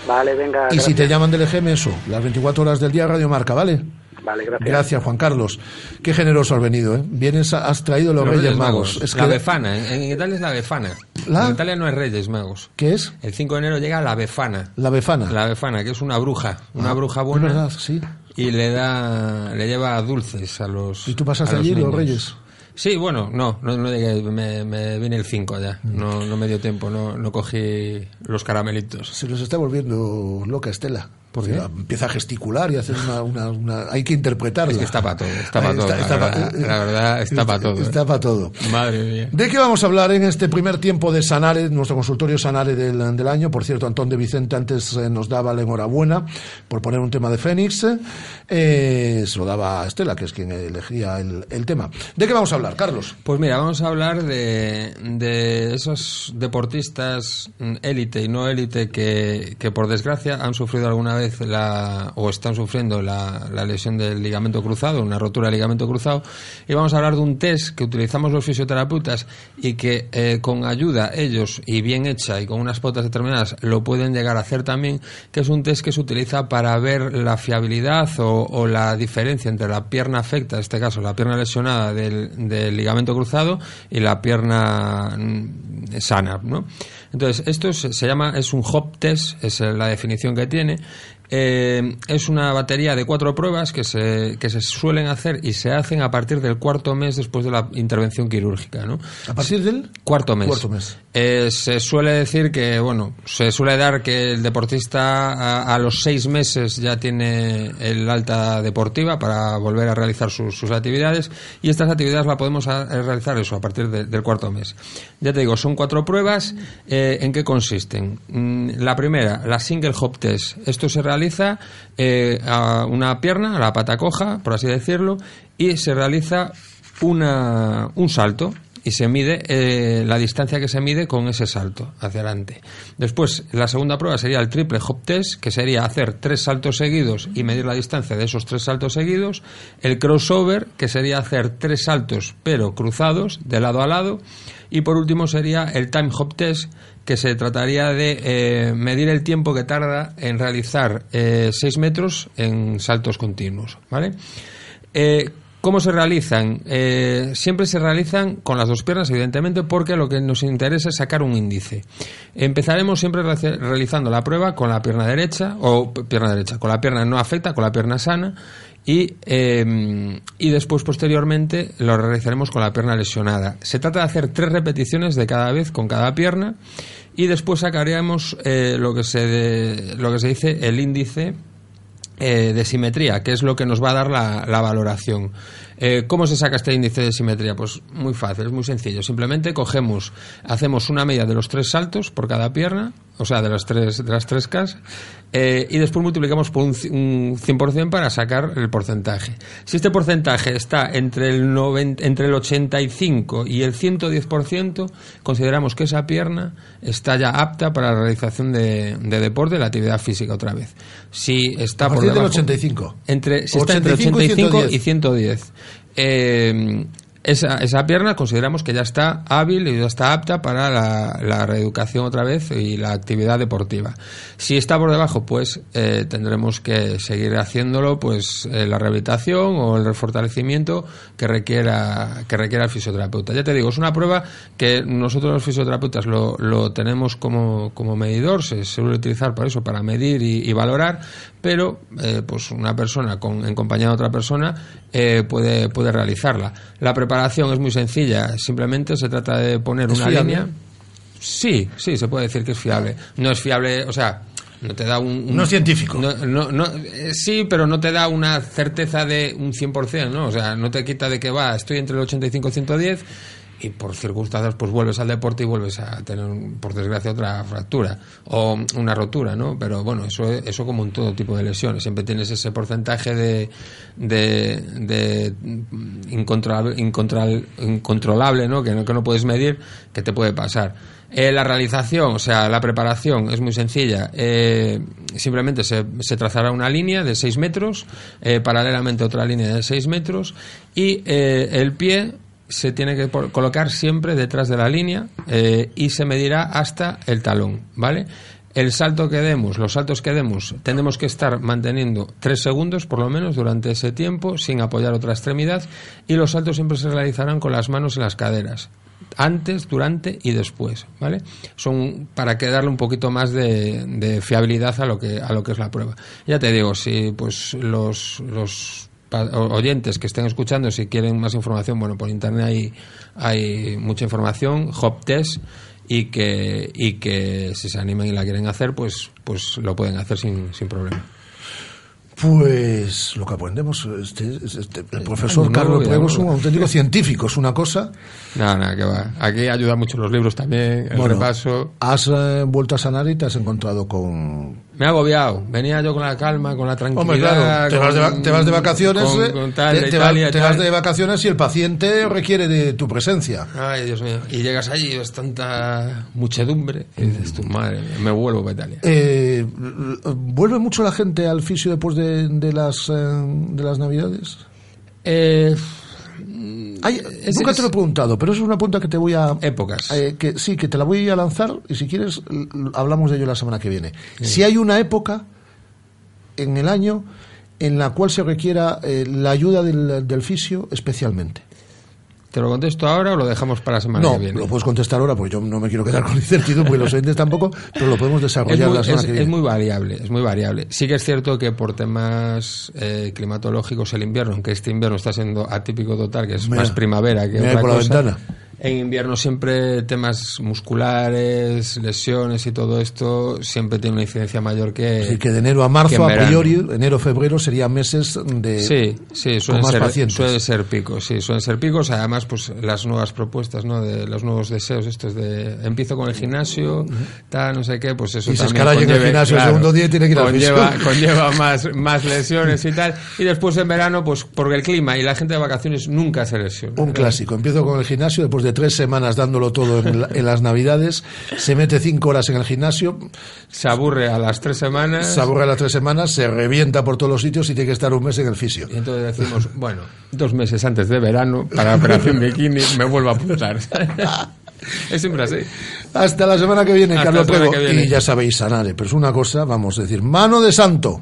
Vale, venga. Y si te llaman del EGM, eso, las 24 horas del día Radio Marca, ¿vale? Vale, gracias. Gracias, Juan Carlos. Qué generoso has venido, ¿eh? Vienes, has traído los, Reyes, Magos. Es la que- Befana. En, en Italia es la Befana. ¿La? En Italia no es Reyes Magos. ¿Qué es? El 5 de enero llega la Befana. La Befana. La Befana, que es una bruja. Una Ah, bruja es buena. verdad, sí. Y le da, le lleva dulces a los. ¿Y tú pasaste a allí los niños. Reyes? Sí, bueno, no, no, no llegué, me, me vine el 5 ya. Mm. No, no me dio tiempo, no, no cogí los caramelitos. Se nos está volviendo loca Estela. ¿Por qué? Empieza a gesticular y hacer una, una, una- hay que interpretarla. Es que está para todo, está para todo. está- la, está verdad, pa- la verdad, está para todo. Está para todo. Madre mía. ¿De qué vamos a hablar en este primer tiempo de Sanare, nuestro consultorio Sanare del, del año? Por cierto, Antón de Vicente antes eh, nos daba la enhorabuena por poner un tema de Fénix. Eh, se lo daba a Estela, que es quien elegía el, el tema. ¿De qué vamos a hablar, Carlos? Pues mira, vamos a hablar de, de esos deportistas élite y no élite que, que por desgracia han sufrido alguna vez la, o están sufriendo la, la lesión del ligamento cruzado, una rotura del ligamento cruzado. Y vamos a hablar de un test que utilizamos los fisioterapeutas y que eh, con ayuda ellos y bien hecha y con unas pautas determinadas lo pueden llegar a hacer también, que es un test que se utiliza para ver la fiabilidad o, o la diferencia entre la pierna afecta, en este caso la pierna lesionada del, del ligamento cruzado y la pierna mm, sana, ¿no? Entonces, esto se, llama, es un hop test, es la definición que tiene. Eh, es una batería de cuatro pruebas que se, que se suelen hacer y se hacen a partir del cuarto mes después de la intervención quirúrgica, ¿no? ¿A partir del? Cuarto mes. Cuarto mes. Eh, se suele decir que, bueno, se suele dar que el deportista a, a los seis meses ya tiene el alta deportiva para volver a realizar sus, sus actividades y estas actividades la podemos a- realizar eso a partir de- del cuarto mes. Ya te digo, son cuatro pruebas. Eh, ¿En qué consisten? Mm, La primera, la single hop test. Esto se realiza eh, a una pierna, a la pata coja, por así decirlo, y se realiza una, un salto y se mide eh, la distancia que se mide con ese salto hacia adelante. Después, la segunda prueba sería el triple hop test, que sería hacer tres saltos seguidos y medir la distancia de esos tres saltos seguidos. El crossover, que sería hacer tres saltos pero cruzados de lado a lado. Y por último sería el time hop test, que se trataría de eh, medir el tiempo que tarda en realizar eh, 6 metros en saltos continuos. ¿vale? ¿Cómo se realizan? Eh, siempre se realizan con las dos piernas, evidentemente, porque lo que nos interesa es sacar un índice. Empezaremos siempre realiza- realizando la prueba con la pierna derecha, o pierna derecha, con la pierna no afecta, con la pierna sana, y, eh, y después, posteriormente, lo realizaremos con la pierna lesionada. Se trata de hacer tres repeticiones de cada vez con cada pierna, y después sacaríamos eh, lo, que se lo que se dice el índice eh, de simetría, que es lo que nos va a dar la, la valoración. Eh, ¿Cómo se saca este índice de simetría? Pues muy fácil, es muy sencillo. Simplemente cogemos, hacemos una media de los tres saltos por cada pierna, o sea, de las tres, de las tres Ks, eh, y después multiplicamos por un, un 100% para sacar el porcentaje. Si este porcentaje está entre el, 90 entre el 85 y el 110%, consideramos que esa pierna está ya apta para la realización de, de deporte, de la actividad física otra vez. Si está A por partir del debajo, 85. entre, si está entre 85 y 85 y 110. Eh, esa, esa pierna consideramos que ya está hábil y ya está apta para la, reeducación otra vez y la actividad deportiva. Si está por debajo, pues eh, tendremos que seguir haciéndolo, pues eh, la rehabilitación o el refortalecimiento que requiera que requiera el fisioterapeuta. Ya te digo, es una prueba que nosotros los fisioterapeutas lo, lo tenemos como, como medidor, se suele utilizar para eso, para medir y, y valorar, pero eh, pues una persona con, en compañía de otra persona eh, puede, puede realizarla. La preparación es muy sencilla, simplemente se trata de poner ¿Es una fiable? línea. Sí, sí, se puede decir que es fiable. No es fiable, o sea, no te da un... un- No es científico. no, no, no, eh, sí, pero no te da una certeza de un 100%, ¿no? O sea, no te quita de que va, estoy entre el 85 y 110 y por circunstancias pues vuelves al deporte y vuelves a tener, por desgracia, otra fractura o una rotura, ¿no? Pero bueno, eso, eso como en todo tipo de lesiones. Siempre tienes ese porcentaje de, de, de incontrolable, incontrol- incontrolable, ¿no? Que, ¿no? que no puedes medir, que te puede pasar. Eh, la realización, o sea, la preparación es muy sencilla. Eh, simplemente se, se trazará una línea de 6 metros, eh, paralelamente otra línea de 6 metros, y eh, el pie se tiene que colocar siempre detrás de la línea eh, y se medirá hasta el talón, ¿vale? El salto que demos, los saltos que demos, tenemos que estar manteniendo tres segundos por lo menos durante ese tiempo sin apoyar otra extremidad y los saltos siempre se realizarán con las manos en las caderas antes, durante y después, ¿vale? Son para que darle un poquito más de, de fiabilidad a lo que a lo que es la prueba. Ya te digo, si pues los los oyentes que estén escuchando, si quieren más información, bueno, por internet hay, hay mucha información, Hop Test, y que, y que si se animan y la quieren hacer, pues, pues lo pueden hacer sin, sin problema. Pues lo que aprendemos, este, este- el profesor no, Carlos Prego no. es un auténtico científico, es una cosa. Nada, nada, que va. Aquí ayudan mucho los libros también, el Bueno, repaso. Has eh, vuelto a sanar y te has encontrado con... Me ha agobiado. Venía yo con la calma, con la tranquilidad. Hombre, claro, te vas de, con- te vas de vacaciones, con- eh, con tal, te, vas de vacaciones y el paciente requiere de tu presencia. Ay, Dios mío. Y llegas allí y ves tanta muchedumbre. Y dices, tu madre, me vuelvo para Italia. Eh, ¿Vuelve mucho la gente al fisio después de, de las, eh, de las navidades? Eh, Ay, es- nunca te lo he preguntado, pero es una pregunta que te voy a... Épocas. eh, que, sí, que te la voy a lanzar y si quieres hablamos de ello la semana que viene. Si hay una época en el año en la cual se requiera eh, la ayuda del, del fisio especialmente. ¿Te lo contesto ahora o lo dejamos para la semana No, que viene? lo puedes contestar ahora porque yo no me quiero quedar con incertidumbre porque los oyentes tampoco, pero lo podemos Es desarrollar muy, la semana es- que es muy variable, es muy variable. Sí que es cierto que por temas eh, climatológicos el invierno, aunque este invierno está siendo atípico total, que es Mira, más primavera que mira otra por la cosa. ventana. En invierno siempre temas musculares, lesiones y todo esto siempre tiene una incidencia mayor que Así que de enero a marzo, en a priori, enero febrero serían meses de Sí, sí, suelen más ser, pacientes. suelen ser picos, sí, suelen ser picos. Además, pues las nuevas propuestas, ¿no? De los nuevos deseos, estos de empiezo con el gimnasio, tal, no sé qué, pues eso Y se también escala en el gimnasio el segundo día y tiene que ir conlleva, fisio. <laughs> conlleva más, <laughs> más lesiones y tal. Y después en verano, pues porque el clima y la gente de vacaciones nunca se lesiona. Un clásico. Empiezo con el gimnasio, después de tres semanas dándolo todo en, la- en las navidades, se mete cinco horas en el gimnasio, Se aburre a las tres semanas. se aburre las tres semanas, se revienta por todos los sitios y tiene que estar un mes en el fisio. Y entonces decimos, <laughs> bueno, dos meses antes de verano, para la operación bikini, me vuelvo a apuntar. <laughs> es siempre así. Hasta la semana que viene, Hasta Carlos la semana Prego. que viene. Y ya sabéis, Sanare, pero es una cosa, vamos a decir, mano de santo.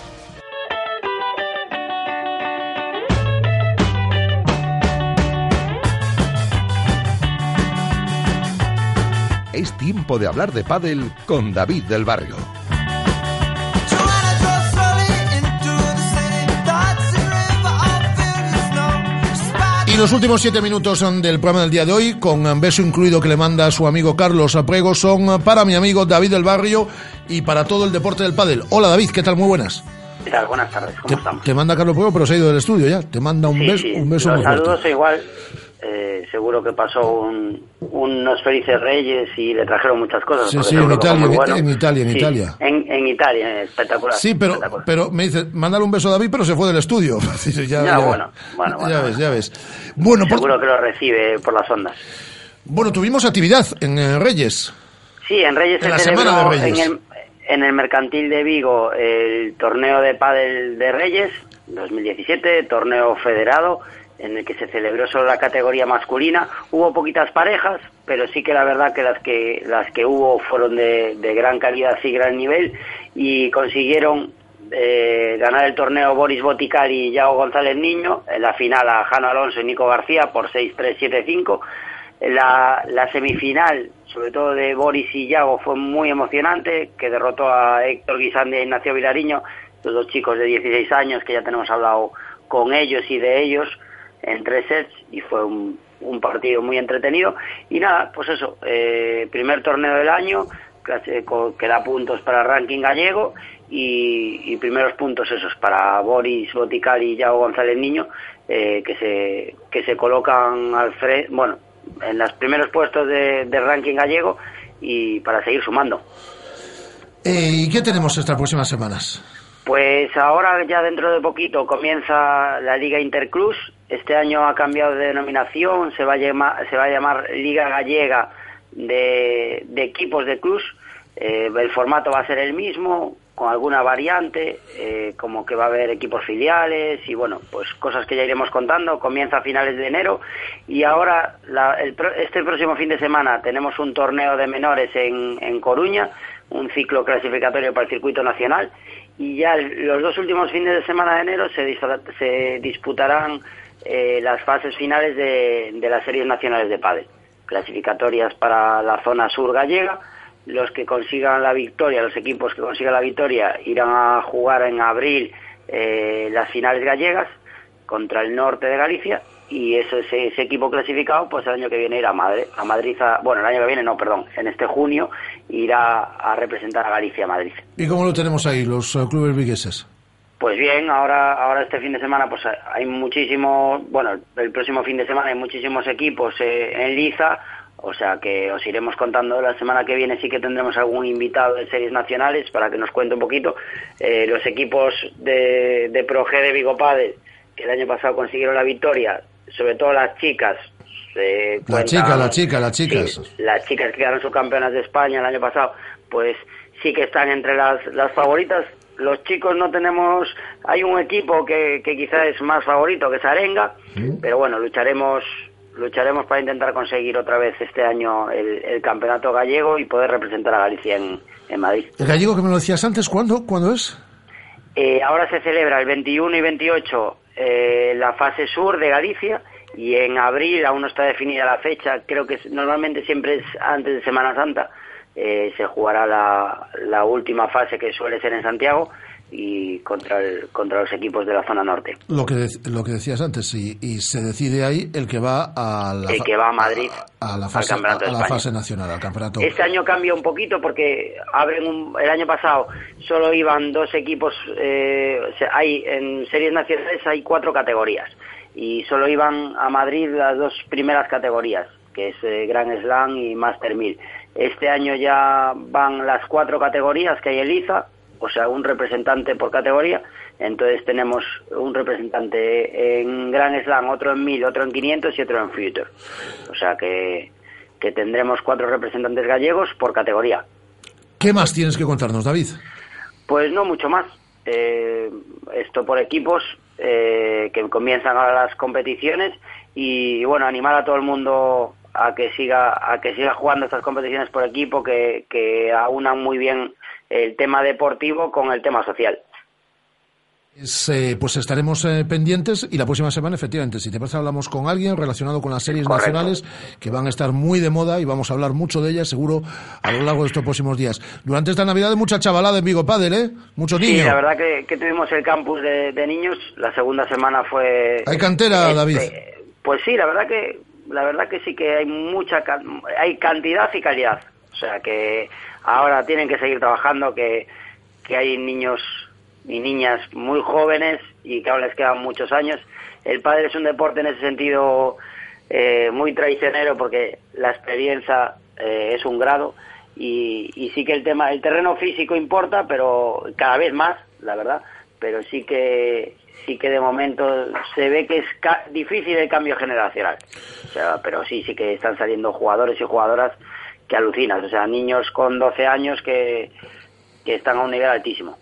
Es tiempo de hablar de pádel con David del Barrio. Y los últimos siete minutos son del programa del día de hoy, con un beso incluido que le manda su amigo Carlos Aprego, son para mi amigo David del Barrio y para todo el deporte del pádel. Hola David, ¿qué tal? Muy buenas. ¿Qué tal? Buenas tardes, ¿cómo Te, estamos? te manda Carlos Aprego, pero se ha ido del estudio ya. Te manda un Sí, beso, sí, un beso los muy fuerte. saludos igual. Eh, seguro que pasó un- unos felices reyes y le trajeron muchas cosas. Sí, sí, en Italia, en- bueno. en Italia, en Sí, Italia. En, en Italia, espectacular. Sí, pero, espectacular. pero me dice, mándale un beso a David, pero se fue del estudio. <laughs> Ya, Ya, ya- bueno, bueno, ya bueno, ves, ya ves. Bueno, por- Seguro que lo recibe por las ondas. bueno, tuvimos actividad en eh, Reyes. Sí, en Reyes En la se semana de Reyes. En, el, en el Mercantil de Vigo el torneo de pádel de Reyes 2017, torneo federado en el que se celebró solo la categoría masculina. Hubo poquitas parejas, pero sí que la verdad que las que las que hubo fueron de, de gran calidad y gran nivel y consiguieron eh, ganar el torneo Boris Boticar y Yago González Niño, en la final a Jano Alonso y Nico García por 6-3, 7-5. La, la semifinal, sobre todo de Boris y Yago, fue muy emocionante, que derrotó a Héctor Guisande e Ignacio Vilariño, los dos chicos de 16 años, que ya tenemos hablado con ellos y de ellos en tres sets, y fue un, un partido muy entretenido. Y nada, pues eso, eh, primer torneo del año, co- que da puntos para el ranking gallego, y, y primeros puntos esos para Boris Boticar y Yago González Niño, eh, que se que se colocan al frente, bueno, en los primeros puestos de, de ranking gallego y para seguir sumando. Eh, ¿Y qué tenemos estas próximas semanas? Pues ahora ya dentro de poquito comienza la Liga Interclus. Este año ha cambiado de denominación, se va a llamar, se va a llamar Liga Gallega de, equipos de clubs. Eh, el formato va a ser el mismo, con alguna variante, eh, como que va a haber equipos filiales y bueno, pues cosas que ya iremos contando. Comienza a finales de enero y ahora la- el este próximo fin de semana tenemos un torneo de menores en, en Coruña, un ciclo clasificatorio para el circuito nacional y ya los dos últimos fines de semana de enero se, se disputarán eh, las fases finales de, de las series nacionales de pádel, clasificatorias para la zona sur gallega. Los que consigan la victoria, los equipos que consigan la victoria, irán a jugar en abril eh, las finales gallegas contra el norte de Galicia y ese, ese, equipo clasificado pues el año que viene irá a Madrid, a Madrid bueno el año que viene no perdón en este junio irá a representar a Galicia a Madrid ¿Y cómo lo tenemos ahí, los eh, clubes vigueses? Pues bien ahora ahora este fin de semana pues hay muchísimos bueno el próximo fin de semana hay muchísimos equipos eh, en liza o sea que os iremos contando la semana que viene sí que tendremos algún invitado de series nacionales para que nos cuente un poquito Eh, los equipos de, de Pro G de Vigo Padel que el año pasado consiguieron la victoria sobre todo las chicas eh, La cuentan- chica, la chica, las chicas. Sí, las chicas que quedaron subcampeonas de España el año pasado, pues sí que están entre las, las favoritas. Los chicos no tenemos, hay un equipo que, que quizá es más favorito que es Arenga, pero bueno, lucharemos lucharemos para intentar conseguir otra vez este año el, el campeonato gallego y poder representar a Galicia en, en Madrid. El gallego que me lo decías antes, ¿cuándo? ¿Cuándo es? Eh, ahora se celebra el 21 y 28 eh, la fase sur de Galicia y en abril aún no está definida la fecha, creo que normalmente siempre es antes de Semana Santa, eh, se jugará la, la última fase que suele ser en Santiago y contra, el, contra los equipos de la zona norte. Lo que, dec- lo que decías antes, y, y se decide ahí el que va a la, El que va a Madrid a la al fase, Campeonato a de la fase nacional, al campeonato. Este año cambia un poquito porque abren un, el año pasado solo iban dos equipos, eh, hay en series nacionales hay cuatro categorías y solo iban a Madrid las dos primeras categorías, que es eh, Grand Slam y Master 1000. Este año ya van las cuatro categorías que hay en Liza, o sea, un representante por categoría. Entonces tenemos un representante en Grand Slam, otro en 1000, otro en 500 y otro en Future. O sea que, que tendremos cuatro representantes gallegos por categoría. ¿Qué más tienes que contarnos, David? Pues no mucho más. Eh, esto por equipos eh, que comienzan ahora las competiciones y bueno animar a todo el mundo a que siga a que siga jugando estas competiciones por equipo que, que aunan muy bien el tema deportivo con el tema social. Es, eh, pues estaremos eh, pendientes y la próxima semana, efectivamente, si te parece, hablamos con alguien relacionado con las series Correcto. nacionales que van a estar muy de moda y vamos a hablar mucho de ellas, seguro, a lo largo de estos próximos días. Durante esta Navidad, mucha chavalada en Vigo Padel, ¿eh? Muchos Sí, niños. la verdad que, que tuvimos el campus de, de niños. La segunda semana fue. Hay cantera, este, David. Pues sí, la verdad que la verdad que sí que hay mucha hay cantidad y calidad. O sea que ahora tienen que seguir trabajando, que, que hay niños y niñas muy jóvenes y que aún les quedan muchos años. El padre es un deporte en ese sentido eh, muy traicionero porque la experiencia eh, es un grado y, y sí que el tema, el terreno físico importa, pero cada vez más, la verdad, pero sí que sí que de momento se ve que es ca- difícil el cambio generacional. O sea, pero sí, sí que están saliendo jugadores y jugadoras que alucinas, o sea, niños con 12 años que, que están a un nivel altísimo.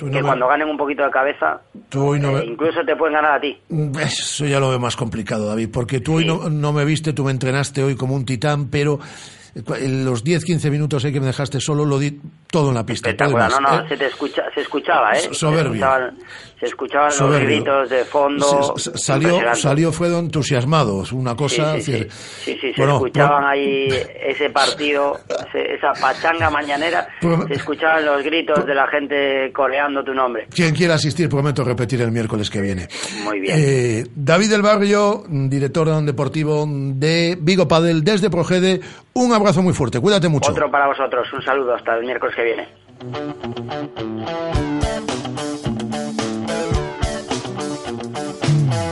No que me- cuando ganen un poquito de cabeza, Tú hoy no eh, incluso te pueden ganar a ti. Eso ya lo veo más complicado, David, porque tú hoy no, no me viste, tú me entrenaste hoy como un titán, pero en los 10-15 minutos ahí que me dejaste solo lo di todo en la pista. Espectacular, no, no, ¿eh? se te escucha, se escuchaba, ¿eh? Soberbio. Se escuchaban, se escuchaban los gritos de fondo. Se- se- salió, salió Fredo entusiasmado, una cosa... Sí, sí, decir, Sí, sí, se bueno, escuchaban ahí ese partido, esa pachanga mañanera, Pro- se escuchaban los gritos de la gente coreando tu nombre. Quien quiera asistir, prometo repetir el miércoles que viene. Muy bien. Eh, David del Barrio, director deportivo de Vigo Padel desde Progede, un abrazo muy fuerte, cuídate mucho. Otro para vosotros, un saludo hasta el miércoles que viene.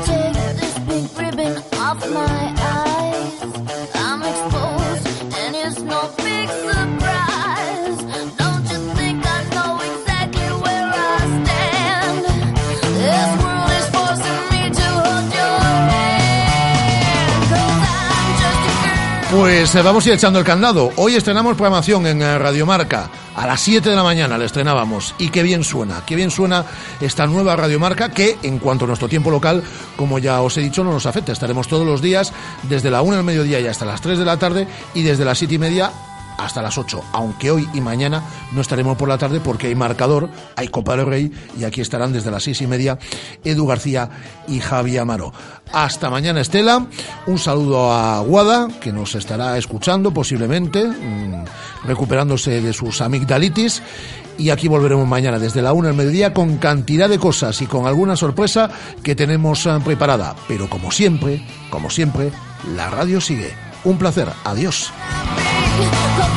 Take this pink ribbon off my Pues eh, vamos a ir echando el candado. Hoy estrenamos programación en eh, Radiomarca. A las 7 de la mañana la estrenábamos. Y qué bien suena, qué bien suena esta nueva Radiomarca que, en cuanto a nuestro tiempo local, como ya os he dicho, no nos afecta. Estaremos todos los días, desde la 1 del mediodía y hasta las 3 de la tarde, y desde las 7 y media hasta las 8, aunque hoy y mañana no estaremos por la tarde porque hay marcador, hay Copa del Rey y aquí estarán desde las seis y media Edu García y Javi Amaro. Hasta mañana Estela, un saludo a Guada que nos estará escuchando posiblemente, mm, recuperándose de sus amigdalitis y aquí volveremos mañana desde la una del mediodía con cantidad de cosas y con alguna sorpresa que tenemos eh, preparada. Pero como siempre, como siempre, la radio sigue. Un placer. Adiós. Go